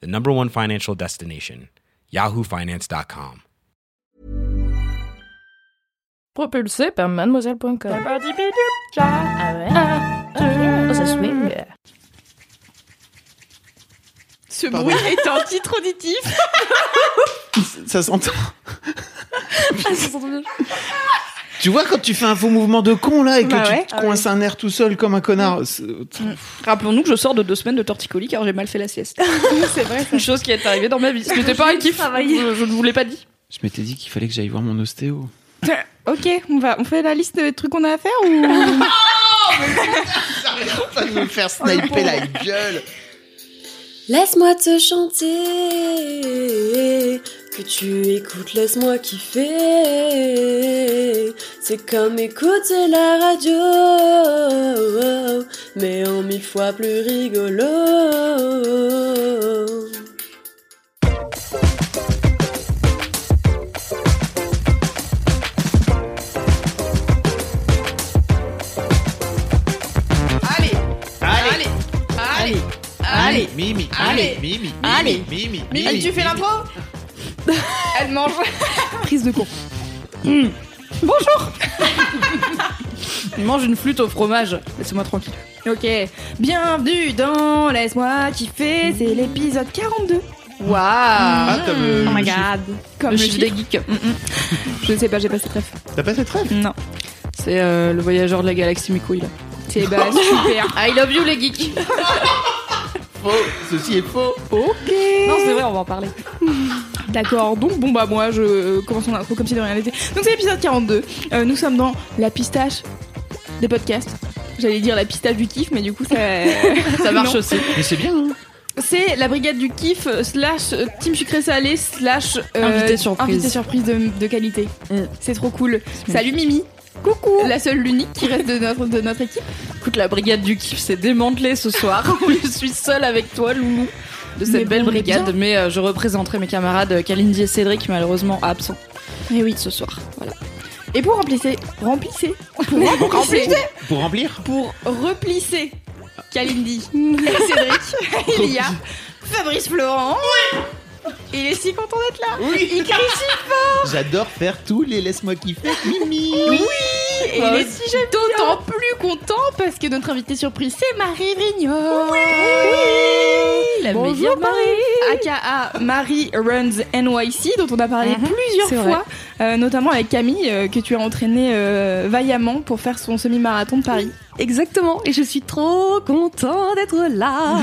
the number one financial destination, yahoofinance.com. Propulsé par mademoiselle.com. Ah. Ce Pardon. bruit est un titre auditif. Ça s'entend. Ah, ça s'entend bien. Tu vois quand tu fais un faux mouvement de con là et que Bah tu ouais. te coinces un air tout seul comme un connard. c'est- Rappelons-nous que je sors de deux semaines de torticolis car j'ai mal fait la sieste. c'est vrai. Une chose qui est arrivée dans ma vie. Ce n'était pas un kiff. Je, je ne vous l'ai pas dit. Je m'étais dit qu'il fallait que j'aille voir mon ostéo. Ok, on va, on fait la liste de trucs qu'on a à faire ou J'arrête pas de me faire sniper la gueule. Laisse-moi te chanter, que tu écoutes, laisse-moi kiffer. C'est comme écouter la radio, mais en mille fois plus rigolo. Allez, Allez, allez, allez, allez. Mimi, Allez. Mimi, Mimi, Allez. Mimi, Mimi, Mimi, tu fais Mimi. l'intro Elle mange. Prise de con. Bonjour Il mange une flûte au fromage. Laissez-moi tranquille. Ok. Bienvenue dans Laisse-moi kiffer. C'est l'épisode 42. Waouh Ah, comme euh, Oh my god Comme le, chiffre des geeks. Mm, mm. Je ne sais pas, j'ai pas cette ref. T'as pas cette rêve Non. C'est euh, le voyageur de la galaxie Mikouille là. C'est bah super. I love you les geeks. Faux. Ceci est faux. Ok. Non, c'est vrai, on va en parler. D'accord, donc bon bah moi je commence mon intro comme si de rien n'était. Donc c'est l'épisode 42. Euh, nous sommes dans la pistache des podcasts. J'allais dire la pistache du kiff, mais du coup ça, Ça marche aussi. Mais c'est bien. Hein C'est la brigade du kiff slash team sucré salé slash euh, Invité surprise. invité surprise de, de qualité. Mm. C'est trop cool. Salut Mimi. Coucou. La seule, l'unique qui reste de notre, de notre équipe. Écoute, la brigade du kiff s'est démantelée ce soir. je suis seule avec toi, Loulou, de cette Mais belle bon, brigade. bien. Mais euh, je représenterai mes camarades Kalindi et Cédric, malheureusement absents Et oui. ce soir. Voilà. Et pour remplissez, remplissez, pour remplissez, Pour remplir pour replisser Kalindi et Cédric, il y a Fabrice Florent. Il est si content d'être là. Oui. Il crie si J'adore faire tous les laisse-moi kiffer. Mimi. Oui. Et il est d'autant plus content parce que notre invité surprise c'est Marie Rignol. La Bonjour meilleure Marie. AKA Marie Runs NYC dont on a parlé Mhm, plusieurs fois, euh, notamment avec Camille euh, que tu as entraîné euh, vaillamment pour faire son semi-marathon de Paris. Exactement, et je suis trop content d'être là.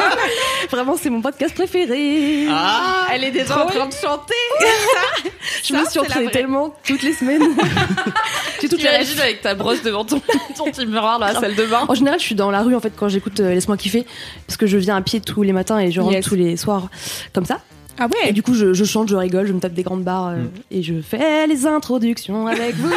Vraiment, c'est mon podcast préféré. Ah. Elle est déjà en train de chanter. je me ça, entraînée vraie. tellement toutes les semaines. J'ai Tu rêves. avec ta brosse devant ton, ton petit miroir dans la salle de bain. En général, je suis dans la rue en fait quand j'écoute euh, Laisse-moi kiffer parce que je viens à pied tous les matins et je rentre Yes. tous les soirs comme ça. Ah Et ouais. du coup, je, je chante, je rigole, je me tape des grandes barres euh, Mm. et je fais les introductions avec vous.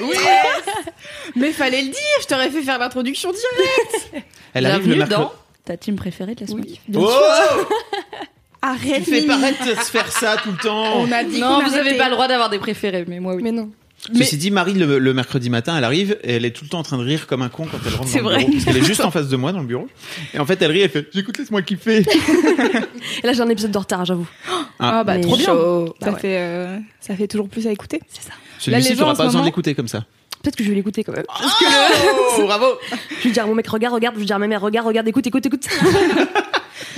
Mais fallait le dire, je t'aurais fait faire l'introduction directe. Elle arrive le mercredi. dans ta team préférée de la semaine. Oh Arrête. Tu fais Mimi. paraître de se faire ça tout le temps. On a dit Non, qu'on vous avez arrêtait. pas le droit d'avoir des préférés, mais moi oui. Mais non. Ceci dit, Marie, le, le mercredi matin, elle arrive et elle est tout le temps en train de rire comme un con quand elle rentre C'est dans le vrai. bureau. Parce qu'elle est juste en face de moi dans le bureau. Et en fait, elle rit, elle fait J'écoute, laisse-moi kiffer. Et là, j'ai un épisode de retard, j'avoue. Ah bah Mais trop bien. chaud. Ça Bah ouais. fait euh, ça fait toujours plus à écouter. C'est ça. Celui-ci, les tu n'auras pas besoin moment- d'écouter comme ça. Peut-être que je vais l'écouter quand même. Oh, bravo Je vais dire à mon mec, regarde, regarde. Je vais dire à ma mère, regarde, regarde, écoute, écoute, écoute.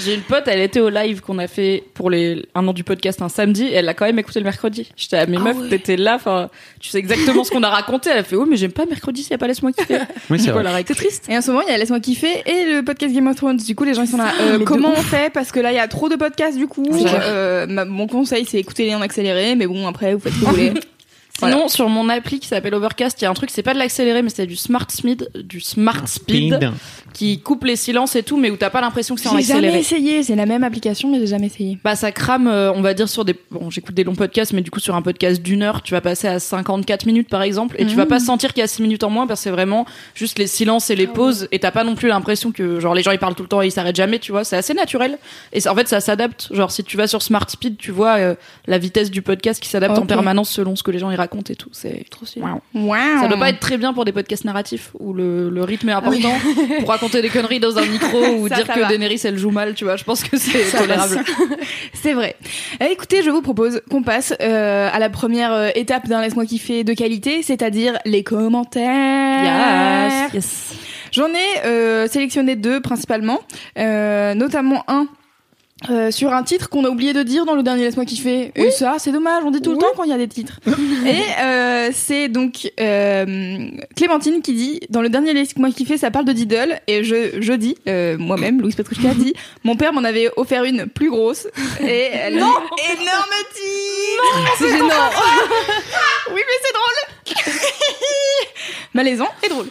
J'ai une pote, elle était au live qu'on a fait pour les un an du podcast un samedi, et elle l'a quand même écouté le mercredi. J'étais à mes Ah meufs, ouais. t'étais là, enfin, tu sais exactement ce qu'on a raconté. Elle a fait, oh, mais j'aime pas mercredi s'il y a pas laisse-moi kiffer. Oui, c'est vrai. C'est triste. Et en ce moment, il y a Laisse-moi kiffer et le podcast Game of Thrones. Du coup, les gens ils sont là. euh, mais de comment on fait? Parce que là, il y a trop de podcasts. Du coup. Euh, ma- mon conseil, c'est écouter les en accéléré. Mais bon, après, vous faites ce que vous voulez. Sinon, sur mon appli qui s'appelle Overcast, il y a un truc, c'est pas de l'accéléré, mais c'est du smart speed, du smart speed, Speed. qui coupe les silences et tout, mais où t'as pas l'impression que c'est en J'ai jamais accéléré. essayé, c'est la même application, mais j'ai jamais essayé. Bah ça crame, euh, on va dire sur des, bon j'écoute des longs podcasts, mais du coup sur un podcast d'une heure, tu vas passer à 54 minutes par exemple, et tu vas pas sentir qu'il y a 6 minutes en moins parce que c'est vraiment juste les silences et les pauses, et t'as pas non plus l'impression que genre les gens ils parlent tout le temps et ils s'arrêtent jamais, tu vois, c'est assez naturel. Et en fait ça s'adapte, genre si tu vas sur Smart Speed, tu vois euh, la vitesse du podcast qui s'adapte en Ok. permanence selon ce que les gens y racontent et tout, c'est trop stylé. Waouh. Ça doit pas être très bien pour des podcasts narratifs où le, le rythme est important pour raconter des conneries dans un micro ou Ça, dire ça que va. Daenerys elle joue mal, tu vois. Je pense que c'est tolérable. C'est vrai. Eh, écoutez, je vous propose qu'on passe euh, à la première euh, étape d'un Laisse-moi kiffer de qualité, c'est-à-dire les commentaires. yes. J'en ai euh, sélectionné deux principalement, euh, notamment un euh, sur un titre qu'on a oublié de dire dans le dernier Laisse-moi kiffer. Et ça, c'est dommage, on dit tout le temps quand il y a des titres. Et euh, c'est donc euh, Clémentine qui dit dans le dernier Laisse-moi kiffer, ça parle de Diddle. Et je, je dis, euh, moi-même, Louise Petrouchka dit, mon père m'en avait offert une plus grosse. Et elle non énorme tigre C'est gênant Oui, mais c'est drôle Malaisant et drôle.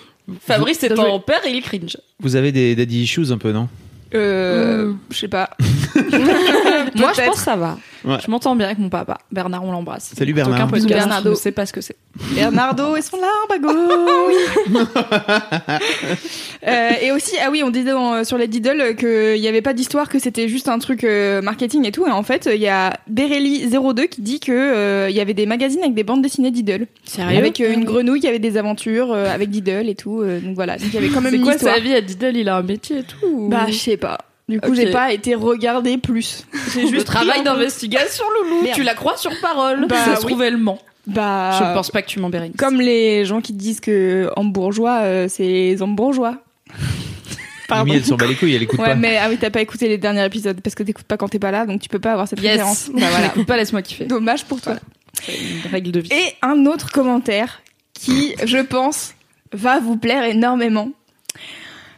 Fabrice est en père et il cringe. Vous avez des daddy issues un peu, non? Euh, je sais pas. Moi, je pense que ça va. Ouais. Je m'entends bien avec mon papa. Bernard, on l'embrasse. Salut, Aucun Bernard. podcast, Bisous, Bernardo. Je sais pas ce que c'est. Bernardo et son larme à gauche. Euh, et aussi, ah oui, on disait dans- sur les Diddle qu'il n'y avait pas d'histoire, que c'était juste un truc euh, marketing et tout. Et en fait, il y a Berelli02 qui dit que euh, il y avait des magazines avec des bandes dessinées Diddle. Sérieux Avec euh, une grenouille qui avait des aventures euh, avec Diddle et tout. euh, donc voilà, donc il y avait quand même C'est une quoi histoire. sa vie à Diddle? Il a un métier et tout ou- Bah, je sais pas. Du coup, Ok. j'ai pas été regarder plus. J'ai Le juste travail d'investigation, Loulou. Merde. Tu la crois sur parole. Bah, ça se oui. trouve, elle ment. Bah, Je pense pas que tu m'en Bérénice. Comme les gens qui disent que hambourgeois, euh, c'est les hambourgeois. Pardon. Mimi, elle s'en bat les couilles, elle écoute Ouais, pas. mais ah oui, t'as pas écouté les derniers épisodes parce que t'écoutes pas quand t'es pas là, donc tu peux pas avoir cette Yes. référence. Bah voilà. Écoute pas, laisse-moi kiffer. Dommage pour toi. C'est une règle de vie. Et un autre commentaire qui, je pense, va vous plaire énormément.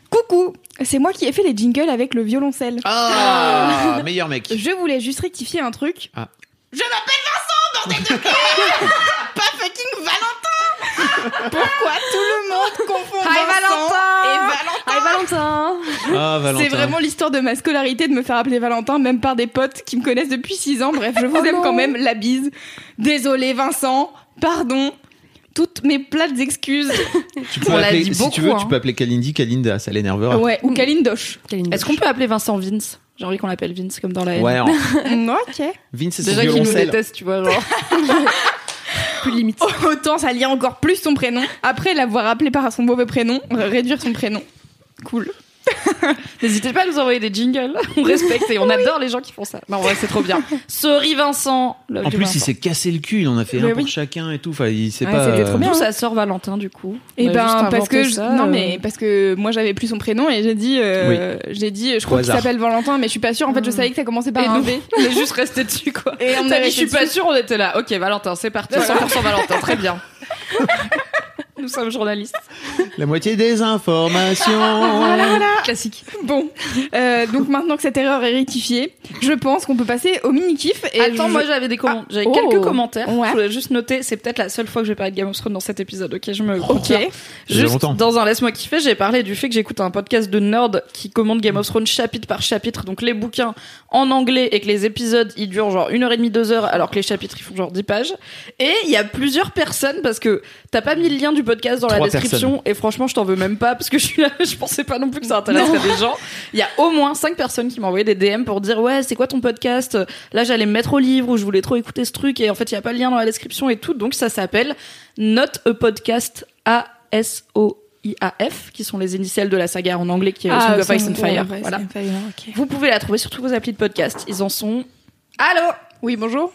Coucou, c'est moi qui ai fait les jingles avec le violoncelle. Ah, meilleur mec. Je voulais juste rectifier un truc. Ah. Je m'appelle Vincent, bordel de Pas fucking Valentin Pourquoi tout le monde confond Hi, Vincent et Valentin Hi Valentin Ah, Valentin. C'est vraiment l'histoire de ma scolarité de me faire appeler Valentin, même par des potes qui me connaissent depuis 6 ans. Bref, je vous aime quand même, la bise. Désolé Vincent, pardon. Toutes mes plates excuses. Tu peux On l'a appeler, dit si tu beaucoup, veux, hein. tu peux appeler Kalindi, Kalinda, ça l'énervera. Ouais, ou Kalindosh. Est-ce qu'on peut appeler Vincent Vince? J'ai envie qu'on l'appelle Vince comme dans la haine. Ouais, en- ok. Vince, c'est son Déjà qu'il nous déteste, tu vois, genre. Plus limite. Autant ça lie encore plus son prénom. Après l'avoir appelé par son mauvais prénom, réduire son prénom. Cool. N'hésitez pas à nous envoyer des jingles. On respecte et on adore les gens qui font ça. Non, ouais, c'est trop bien. Sorry Vincent. Love En plus, Vincent. il s'est cassé le cul, il en a fait Mais un pour oui. chacun et tout. Enfin, il sait Ouais, pas. c'était trop euh, bien. Sa sœur Valentin, du coup. Et On juste ben parce que je- ça, non euh, mais parce que moi j'avais plus son prénom et j'ai dit euh, j'ai dit je crois qu'il s'appelle Valentin mais je suis pas sûre en fait je savais que ça commençait par Et un nous, V. on est juste resté dessus, quoi. Et on dit, je suis pas sûre, on était là. Ok, Valentin, c'est parti. 100% Valentin, très bien. Nous sommes journalistes. La moitié des informations. Classique. Bon, euh, donc maintenant que cette erreur est rectifiée, je pense qu'on peut passer au mini kiff. Et Attends, je- moi j'avais des commentaires. J'avais oh. quelques commentaires. Ouais. Je voulais juste noter, c'est peut-être la seule fois que je vais parler de Game of Thrones dans cet épisode. Ok, je me. Ok. Ça fait Juste longtemps. dans un laisse-moi kiffer, j'ai parlé du fait que j'écoute un podcast de nerd qui commande Game of Thrones chapitre par chapitre, donc les bouquins en anglais et que les épisodes ils durent genre une heure et demie, deux heures, alors que les chapitres ils font genre 10 pages. Et il y a plusieurs personnes parce que t'as pas mis le lien du podcast dans la description et franchement je t'en veux même pas parce que je suis là, je pensais pas non plus que ça intéresserait des gens. Il y a au moins cinq personnes qui m'ont envoyé des DM pour dire ouais c'est quoi ton podcast? Là j'allais me mettre au livre ou je voulais trop écouter ce truc et en fait il y a pas le lien dans la description et tout donc ça s'appelle Not a Podcast A S O IAF, qui sont les initiales de la saga en anglais qui est Ah, Song of Ice and Fire. ouais, voilà. Fire. Vous pouvez la trouver sur tous vos applis de podcast. Ils en sont. Allô? Oui, bonjour.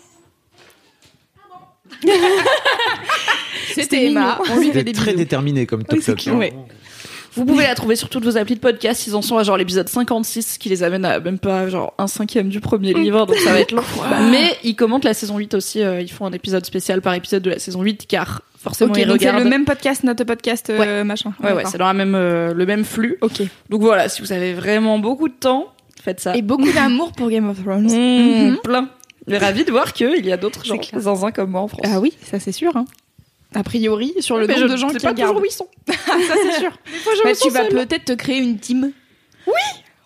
C'était Emma. On lui fait des très déterminé comme toc toc. clair, ouais. Vous pouvez la trouver sur toutes vos applis de podcast. Ils en sont à genre l'épisode 56, qui les amène à même pas genre un cinquième du premier livre, donc ça va être long. Mais ils commentent la saison 8 aussi. euh, ils font un épisode spécial par épisode de la saison 8, car forcément Ok, ils donc c'est regardent. le même podcast, notre podcast euh, machin. Ouais, ouais, c'est dans la même, euh, le même flux. Ok. Donc voilà, si vous avez vraiment beaucoup de temps, faites ça. Et beaucoup d'amour pour Game of Thrones. Mmh, Mhm. Plein. Mais ravi de voir qu'il y a d'autres gens clair. zinzin comme moi en France. Ah oui, ça c'est sûr. hein. a priori, sur le Mais nombre je de gens sais qui pas regardent. toujours où ils sont. ça, c'est sûr. je Bah, me tu vas peut-être te créer une team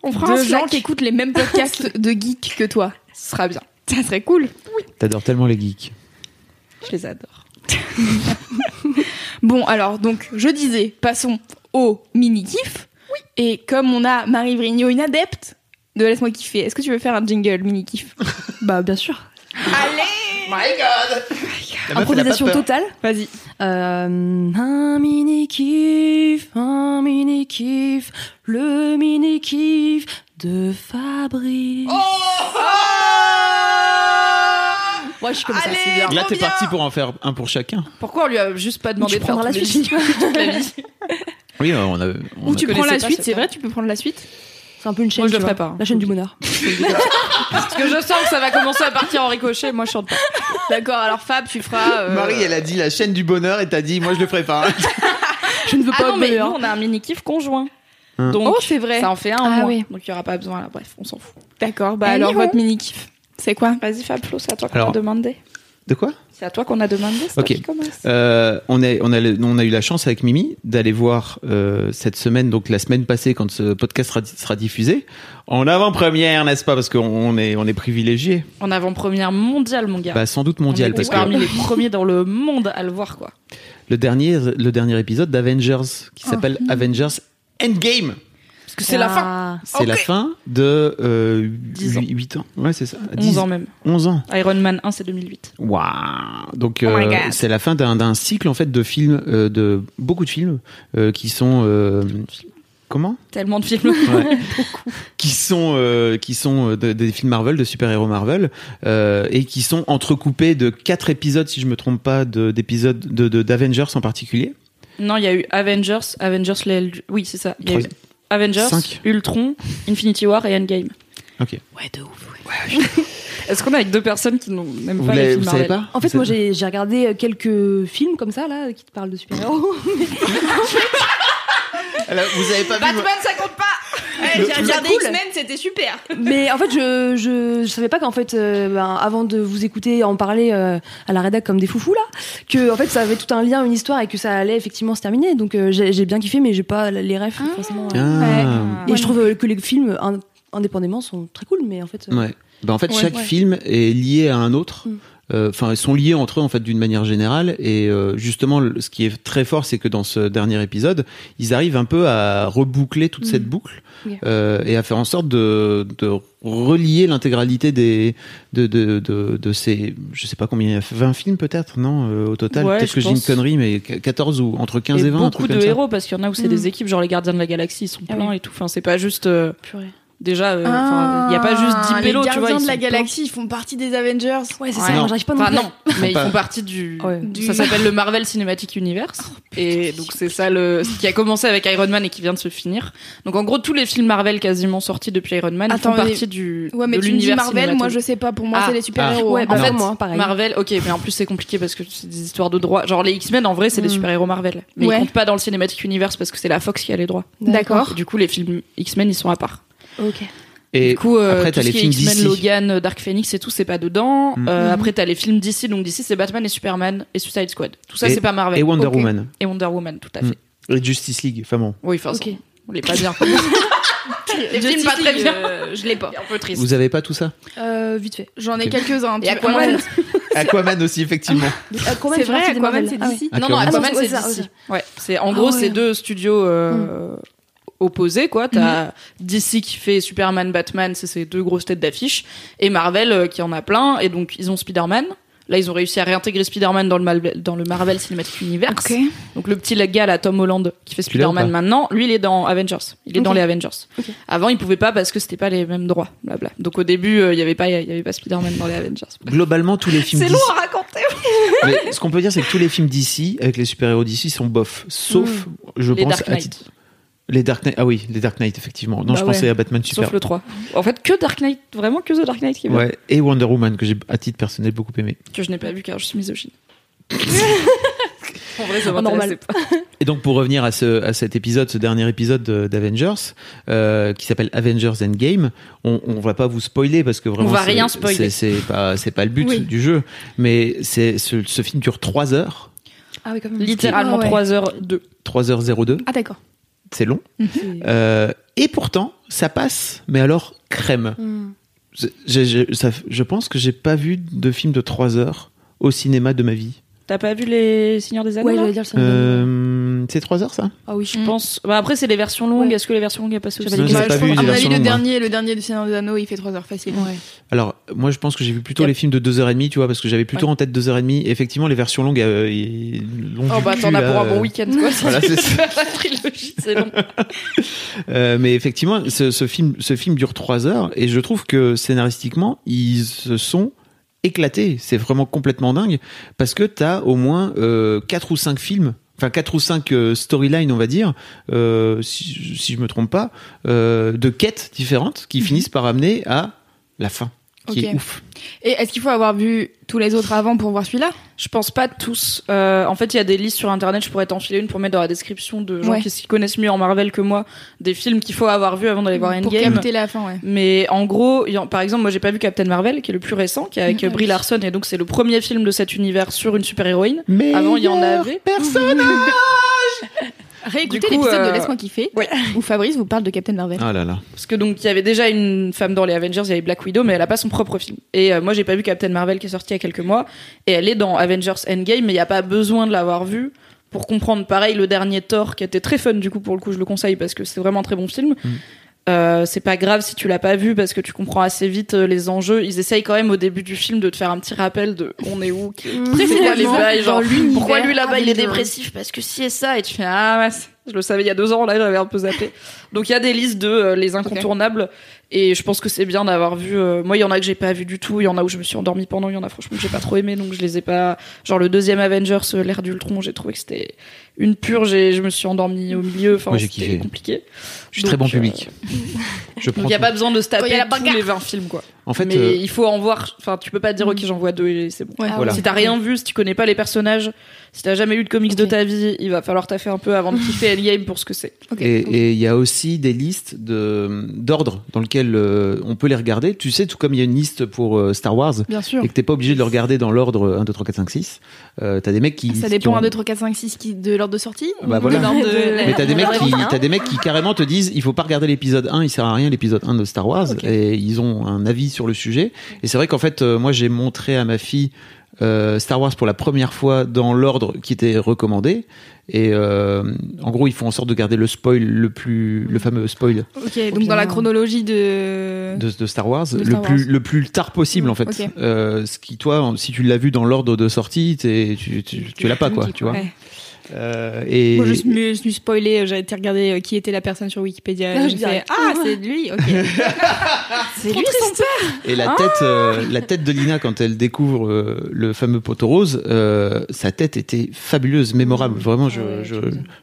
On fera un de gens qui écoutent les mêmes podcasts de geeks que toi. Ce sera bien. Ça serait cool. T'adores tellement les geeks. Je les adore. Bon, alors, donc, je disais, passons au mini-kiff. Oui. Et comme on a Marie Vrigno, une adepte de Laisse-moi kiffer, est-ce que tu veux faire un jingle mini-kiff? Bah, bien sûr. Allez My God La Improvisation totale. Vas-y. Euh, un mini kiff, un mini kiff, le mini kiff de Fabrice. Moi, je suis comme ça, c'est bien. Là, t'es parti pour en faire un pour chacun. Pourquoi on lui a juste pas demandé Tu de faire tous la les suite. épisodes toute la vie Oui, euh, on a. on Ou a- tu prends la suite, c'est vrai, tu peux prendre la suite. C'est un peu une chaîne. Moi, je le ferai pas. La chaîne du bonheur. Parce que je sens que ça va commencer à partir en ricochet. Moi, je chante pas. D'accord, alors Fab, tu feras. euh, Marie, elle a dit la chaîne du bonheur et t'as dit, moi je le ferai pas. Je ne veux Ah pas non, mais nous, bonheur. on a un mini kiff conjoint. Hein. Donc, Oh, c'est vrai. ça en fait un Ah mois. oui. Donc, il y aura pas besoin là. Bref, on s'en fout. D'accord, bah alors votre mini-kiff, c'est quoi? Vas-y, Fab Flo, c'est à toi qu'on Alors. a demandé. De quoi C'est à toi qu'on a demandé. Ok. Euh, on, a, on, a, on eu la chance avec Mimi d'aller voir euh, cette semaine, donc la semaine passée, quand ce podcast sera, sera diffusé, en avant-première, n'est-ce pas? Parce qu'on est, on est privilégié. En avant-première mondiale, mon gars. Bah, sans doute On mondial, est parce que parmi les premiers dans le monde à le voir, quoi. le dernier, le dernier épisode d'Avengers, qui s'appelle Avengers Endgame, que c'est la fin. Ah. c'est la fin de euh, 10 ans. 8, ans. Ouais, c'est ça. 11 ans même. 11 ans. Iron Man 1, c'est 2008. Waouh Donc Oh euh, c'est la fin d'un cycle en fait de films, euh, de beaucoup de films euh, qui sont euh, comment? Tellement de films. Ouais. qui sont euh, qui sont de- des films Marvel, de super-héros Marvel, euh, et qui sont entrecoupés de quatre épisodes, si je me trompe pas, de- d'épisodes de de- d'Avengers en particulier. Non, il y a eu Avengers, Avengers les... Oui, c'est ça. Il y a eu Avengers, Cinq. Ultron, Infinity War et Endgame. Ok. Ouais, de ouf. Est-ce qu'on est avec deux personnes qui n'ont même Vous, pas les films vous savez Marvel pas En fait, Vous moi, j'ai regardé euh, quelques films comme ça, là, qui te parlent de super-héros. Vous avez pas vu Batman, ça compte pas Le- J'ai regardé cool. X-Men, c'était super. Mais en fait, je, je, je savais pas qu'en fait, euh, ben, avant de vous écouter en parler euh, à la rédac comme des foufous là, que en fait, ça avait tout un lien, une histoire et que ça allait effectivement se terminer. Donc euh, j'ai j'ai bien kiffé, mais j'ai pas les refs forcément. euh. Ah. Et je trouve euh, que les films in- indépendamment sont très cool, mais en fait. euh, Ouais. Ben, en fait, Ouais. chaque Ouais. film est lié à un autre. Mm. Euh, Enfin, ils sont liés entre eux en fait d'une manière générale. Et euh, justement, le- ce qui est très fort, c'est que dans ce dernier épisode, ils arrivent un peu à reboucler toute Mm. cette boucle Ok. euh, et à faire en sorte de, de relier l'intégralité des de, de, de, de ces, je sais pas combien, il y a 20 films peut-être, non euh, au total? Ouais, peut-être que j'ai une connerie, mais 14 ou entre 15 et, et 20. un beaucoup de ça. héros parce qu'il y en a où c'est Mm. des équipes genre les Gardiens de la Galaxie ils sont Ah pleins oui. et tout enfin c'est pas juste euh, Purée. Déjà euh, enfin, il y a pas juste 10 Ah, les pélos tu vois gardiens ils de la galaxie, ils font partie des Avengers. Ouais, c'est Ouais. ça. Non. J'arrive pas non Enfin non, mais ils font partie du. Ouais. Du- Ça s'appelle le Marvel Cinematic Universe. Et donc c'est ça le ce qui a commencé avec Iron Man et qui vient de se finir. Donc en gros tous les films Marvel quasiment sortis depuis Iron Man Attends, font mais- partie du Ouais, mais de tu me dis l'univers Marvel, moi je sais pas, pour moi Ah. c'est les super-héros. Ouais, hein. bah, En fait, moi, pareil. Marvel, ok, mais en plus c'est compliqué parce que c'est des histoires de droits. Genre les X-Men, en vrai, c'est des Mm. super-héros Marvel, mais ils comptent pas dans le Cinematic Universe parce que c'est la Fox qui a les droits. D'accord. Et du coup, les films X-Men, ils sont à part. Ok. Et du coup, euh, après, tout t'as ce les qui films X-Men, DC. Logan, euh, Dark Phoenix et tout, c'est pas dedans. Mm. Euh, Mhm. Après, t'as les films DC, donc DC, c'est Batman et Superman et Suicide Squad. Tout ça, Et- c'est pas Marvel. et Wonder. Woman Et Wonder Woman, tout à Mm. fait. et Justice League. Enfin bon, Oui, enfin, Ok. on l'est pas bien. les films Justice pas très League, bien. euh, je l'ai pas. C'est un peu triste. vous avez pas tout ça Euh, vite fait. J'en ai quelques-uns. Et. Aquaman. Aquaman aussi effectivement. Aquaman, C'est vrai, Aquaman c'est Ah d'ici. Non, non, Aquaman. Aquaman, Ah non, c'est DC. ouais. C'est en gros, c'est deux studios euh, opposés, quoi. T'as DC qui fait Superman, Batman, c'est ces deux grosses têtes d'affiche, et Marvel euh, qui en a plein, et donc ils ont Spider-Man. Là, ils ont réussi à réintégrer Spider-Man dans le, Mal- dans le Marvel Cinematic Universe. Donc le petit gars, là, Tom Holland, qui fait Spider-Man maintenant, lui, il est dans Avengers. Il est dans les Avengers. Avant, il pouvait pas parce que c'était pas les mêmes droits. Blabla. Donc au début, euh, il y avait pas, il y avait pas Spider-Man dans les Avengers. Globalement, tous les films C'est DC. lourd à raconter. Mais ce qu'on peut dire, c'est que tous les films d'ici, avec les super-héros d'ici, sont bof. Sauf, je Les pense, Dark à titre- Les Dark Knight. Ah oui, les Dark Knight, effectivement. Non, Bah je pensais à Batman Super. Sauf le 3. En fait, que Dark Knight, vraiment que The Dark Knight qui est. Ouais, et Wonder Woman, que j'ai, à titre personnel, beaucoup aimé. Que je n'ai pas vu car je suis misogyne. en vrai, ça normal. m'intéressait pas. Et donc, pour revenir à, ce, à cet épisode, ce dernier épisode de- d'Avengers, euh, qui s'appelle Avengers Endgame, on, on va pas vous spoiler parce que vraiment. On va rien spoiler. C'est, pas, c'est pas le but Oui. du jeu. Mais c'est, ce, ce film dure trois heures. Ah oui, quand même. Littéralement Ah ouais. 3h02. 3h02, Ah d'accord. C'est long. Euh, et pourtant, ça passe, mais alors crème. Hmm. Je, je- ça- je pense que j'ai pas vu de film de 3 heures au cinéma de ma vie. T'as pas vu les Seigneurs des Anneaux Ouais, là? j'allais dire le cinéma. Euh, c'est 3 heures ça Ah oui, Je pense. Bah après, c'est les versions longues. Ouais. Est-ce que les versions longues elles passent aussi Non, que pas vu À mon avis, le longues, moi. dernier, le dernier du Seigneur des Anneaux, il fait 3 heures facile. Ouais. Alors, moi je pense que j'ai vu plutôt Yep. les films de 2h30, tu vois, parce que j'avais plutôt Ouais. en tête 2h30. Effectivement, les versions longues, euh, l'ont Oh du bah t'en as pour un bon euh. week-end quoi. Voilà, c'est la trilogie, c'est long. Euh, mais effectivement, ce, ce film, ce film dure trois heures et je trouve que scénaristiquement, ils se sont éclatés. C'est vraiment complètement dingue parce que t'as au moins euh, quatre ou cinq films. Enfin, quatre ou cinq euh, storylines, on va dire, euh, si, si je me trompe pas, euh, de quêtes différentes qui finissent par amener à la fin, qui Ok. est ouf. Et est-ce qu'il faut avoir vu tous les autres avant pour voir celui-là? Je pense pas tous. Euh, en fait, il y a des listes sur internet, je pourrais t'enfiler une pour mettre dans la description de gens Ouais. qui s'y connaissent mieux en Marvel que moi, des films qu'il faut avoir vu avant d'aller voir Pour Endgame. capter la fin, ouais. Mais en gros, en- par exemple, moi j'ai pas vu Captain Marvel, qui est le plus récent, qui est avec Ah Brie. Larson, et donc c'est le premier film de cet univers sur une super-héroïne. Mais Avant, il y en avait. Réécoutez l'épisode euh, de Laisse-moi kiffer ouais. où Fabrice vous parle de Captain Marvel. Ah là là. Parce que donc il y avait déjà une femme dans les Avengers, il y avait Black Widow, mais elle a pas son propre film. Et euh, moi j'ai pas vu Captain Marvel qui est sorti il y a quelques mois, et elle est dans Avengers Endgame, mais il y a pas besoin de l'avoir vue pour comprendre. Pareil, le dernier Thor qui était très fun du coup pour le coup, je le conseille parce que c'est vraiment un très bon film. Euh, c'est pas grave si tu l'as pas vu parce que tu comprends assez vite euh, les enjeux. Ils essayent quand même au début du film de te faire un petit rappel de on est où, les bails, genre pourquoi lui là-bas il est dépressif parce que si et ça et tu fais ah ouais, je le savais il y a deux ans là j'avais un peu zappé. Donc il y a des listes de euh, les incontournables et je pense que c'est bien d'avoir vu. moi il y en a que j'ai pas vu du tout, il y en a où je me suis endormie pendant, il y en a franchement que j'ai pas trop aimé donc je les ai pas. Genre le deuxième Avengers, l'ère d'Ultron, j'ai trouvé que c'était une purge et je me suis endormie au milieu. Enfin Moi, j'ai c'était kiffé. compliqué. Je suis très Donc, bon euh, public. Je il y a tout. pas besoin de se Quand il y taper tous les 20 films quoi. En fait, Mais euh, il faut en voir. Enfin, tu peux pas dire ok j'en vois deux et c'est bon. Ouais. Voilà. Si t'as rien vu, si tu connais pas les personnages, si t'as jamais lu de comics de Ok. ta vie, il va falloir taffer un peu avant de kiffer Endgame pour ce que c'est. Ok. Et il y a aussi des listes de d'ordre dans lequel euh, on peut les regarder. Tu sais, tout comme il y a une liste pour euh, Star Wars Bien sûr. et que t'es pas obligé de le regarder dans l'ordre 1, 2, 3, 4, 5, 6. Euh, t'as des mecs qui. Ça qui dépend ont- 1, 2, 3, 4, 5, 6 qui, de l'ordre de sortie Bah voilà. de de... Mais t'as des mecs qui, Hein t'as des mecs qui carrément te disent, il faut pas regarder l'épisode 1, il sert à rien l'épisode 1 de Star Wars, Ok. et ils ont un avis sur le sujet. Et c'est vrai qu'en fait, euh, moi j'ai montré à ma fille euh, Star Wars pour la première fois dans l'ordre qui était recommandé. Et euh, en gros, ils font en sorte de garder le spoil le plus, le fameux spoil Ok, donc dans la chronologie de... de, de Star Wars, De le plus le plus tard possible en fait. Euh, ce qui toi, si tu l'as vu dans l'ordre de sortie, tu, tu, tu l'as pas quoi, tu vois. Ouais. Euh, et Moi, je me je me suis spoilé, j'ai été regarder euh, qui était la personne sur Wikipédia. Ah, et je dirais. fait, ah, c'est lui, ok. C'est lui son père Et la tête, euh, la tête de Lina quand elle découvre euh, le fameux poteau rose, euh, sa tête était fabuleuse, mémorable. Vraiment, je, Ah ouais, je,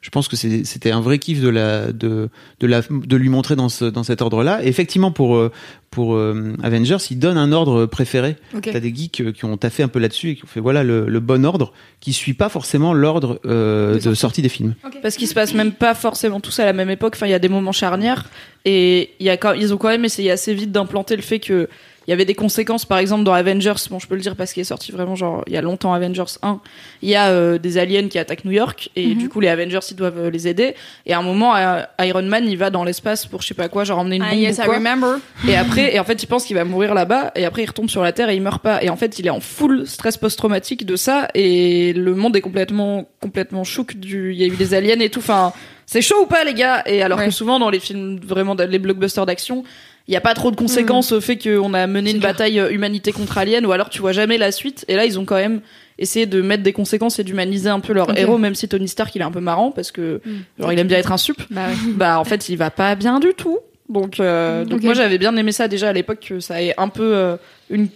je pense que c'était un vrai kiff de la, de, de la, de lui montrer dans ce, dans cet ordre-là. Effectivement, pour euh, pour euh, Avengers, il donne un ordre préféré. Ok. T'as des geeks euh, qui ont taffé un peu là-dessus et qui ont fait voilà le, le bon ordre, qui suit pas forcément l'ordre euh, de, sortie des films. Parce qu'ils se passent même pas forcément tous à la même époque. Enfin, il y a des moments charnières et il y a quand, ils ont quand même essayé assez vite d'implanter le fait que il y avait des conséquences. Par exemple, dans Avengers, bon, je peux le dire parce qu'il est sorti vraiment genre il y a longtemps. Avengers 1, il y a euh, des aliens qui attaquent New York et Mhm. du coup les Avengers ils doivent euh, les aider. Et à un moment, euh, Iron Man il va dans l'espace pour je sais pas quoi, genre emmener une Ah, bombe yes, ou I quoi. remember. Et après, et en fait, il pense qu'il va mourir là-bas, et après, il retombe sur la Terre et il meurt pas. Et en fait, il est en full stress post-traumatique de ça, et le monde est complètement, complètement chouk du, il y a eu des aliens et tout. Enfin, c'est chaud ou pas, les gars? Et alors Ouais. que souvent, dans les films, vraiment, les blockbusters d'action, il y a pas trop de conséquences au fait qu'on a mené une clair. bataille euh, humanité contre aliens, ou alors tu vois jamais la suite. Et là, ils ont quand même essayé de mettre des conséquences et d'humaniser un peu leur héros, même si Tony Stark, il est un peu marrant, parce que, genre, il aime bien être un sup Bah ouais. bah en fait il va pas bien du tout donc euh, donc moi j'avais bien aimé ça déjà à l'époque que ça ait un peu euh, une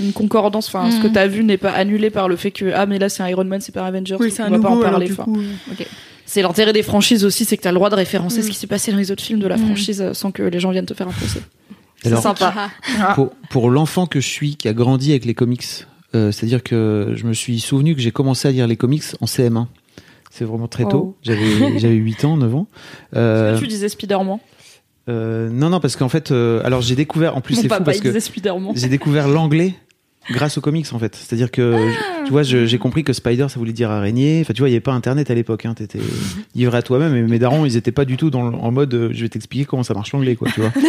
une concordance enfin ce que Mhm. t'as vu n'est pas annulé par le fait que ah mais là c'est un Iron Man c'est pas Avengers Oui, on va pas en alors, parler du enfin. coup. Ok. C'est l'intérêt des franchises aussi c'est que t'as le droit de référencer Mhm. ce qui s'est passé dans les autres films de la Mhm. franchise euh, sans que les gens viennent te faire un procès c'est sympa Ah. pour, pour l'enfant que je suis, qui a grandi avec les comics, euh, c'est-à-dire que je me suis souvenu que j'ai commencé à lire les comics en CM1. C'est vraiment très tôt. Oh. J'avais j'avais 8 ans, 9 ans. Euh, tu disais Spider-Man euh, non, non, parce qu'en fait, euh, alors j'ai découvert, en plus c'est fou parce que j'ai découvert l'anglais grâce aux comics en fait. C'est-à-dire que Tu vois, j'ai compris que Spider, ça voulait dire araignée. Enfin, tu vois, il n'y avait pas Internet à l'époque. Hein. T'étais livré à toi-même. Et mes darons, ils étaient pas du tout dans, le- en mode, euh, je vais t'expliquer comment ça marche l'anglais, quoi. Tu vois.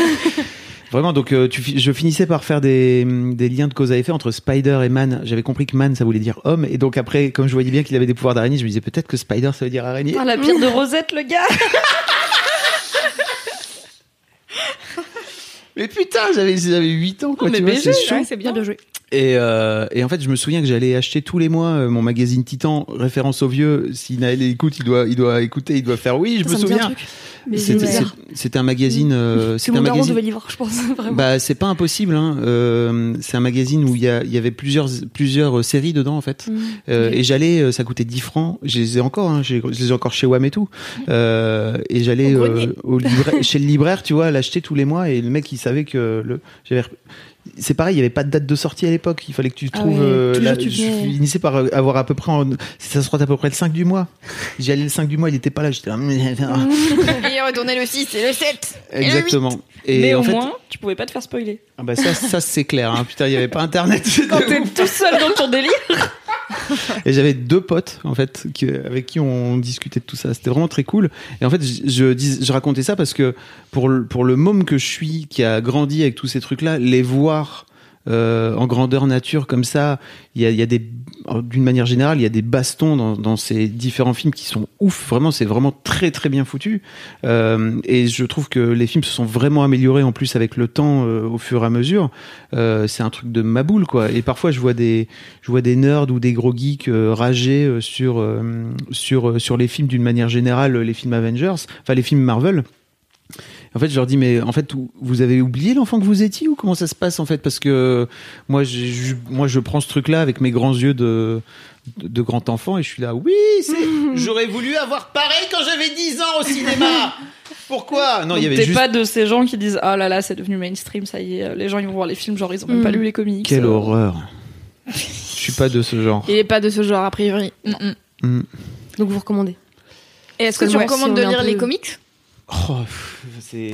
Vraiment, donc euh, tu, je finissais par faire des, des liens de cause à effet entre Spider et Man. J'avais compris que Man, ça voulait dire homme. Et donc après, comme je voyais bien qu'il avait des pouvoirs d'araignée, je me disais peut-être que Spider, ça veut dire araignée. Ah, la pire de Rosette, le gars Mais putain, j'avais j'avais 8 ans, quoi. Mais tu vois, c'est chaud. Ouais, c'est bien bien joué. Et, euh, et en fait, je me souviens que j'allais acheter tous les mois euh, mon magazine Titan, référence au vieux. Si Naël écoute, il doit, il doit écouter, il doit faire oui, je Ça me me dit un souviens. truc. C'était c'est- c'est- un magazine. euh, que c'était mon un magazine. devait lire, je pense, vraiment. Bah, c'est pas impossible. Hein. Euh, c'est un magazine où il y, a, il y avait plusieurs, plusieurs euh, séries dedans en fait. Mm. Euh. Et j'allais, euh, ça coûtait 10 francs. Je les ai encore. Hein. Je les ai encore chez WAM et tout. Euh, et j'allais Au euh, chez le libraire, tu vois, l'acheter tous les mois. Et le mec, il savait que le, j'avais. C'est pareil, il y avait pas de date de sortie à l'époque. Il fallait que tu Ah trouves. euh, la- tu je finissais par euh, avoir à peu près. En, ça se à peu près le 5 du mois. J'y allais le 5 du mois, il était pas là. J'étais là. Et retourner le 6 et le 7. Exactement. Et Mais en au fait, moins, tu pouvais pas te faire spoiler. ah bah ça, ça c'est clair. Hein. Putain, il y avait pas internet. Quand t'es tout seul dans ton délire. Et j'avais deux potes en fait avec qui on discutait de tout ça. C'était vraiment très cool. Et en fait, je racontais ça parce que pour le, pour le môme que je suis, qui a grandi avec tous ces trucs-là, les voir euh, en grandeur nature comme ça, il y a, des d'une manière générale, il y a des bastons dans, ces différents films qui sont ouf. Vraiment, c'est vraiment très très bien foutu. Euh, et je trouve que les films se sont vraiment améliorés en plus avec le temps euh, au fur et à mesure. C'est un truc de ma boule quoi. Et parfois, je vois des je vois des nerds ou des gros geeks rager sur sur sur les films d'une manière générale, les films Avengers, enfin les films Marvel. En fait, je leur dis mais en fait vous avez oublié l'enfant que vous étiez ou comment ça se passe en fait? Parce que moi je, moi je prends ce truc là avec mes grands yeux de de, de grand enfant et je suis là oui c'est j'aurais voulu avoir pareil quand j'avais 10 ans au cinéma. Pourquoi? Non, il y avait juste pas de ces gens qui disent Ah là là, c'est devenu mainstream, ça y est, les gens ils vont voir les films, genre ils ont même Mm. pas lu les comics. quelle euh. horreur. Je suis pas de ce genre. Il est pas de ce genre, a priori. Mm, mm. Mm. Donc vous recommandez. Et est-ce que tu recommandes si de lire peu- les comics? Oh, c'est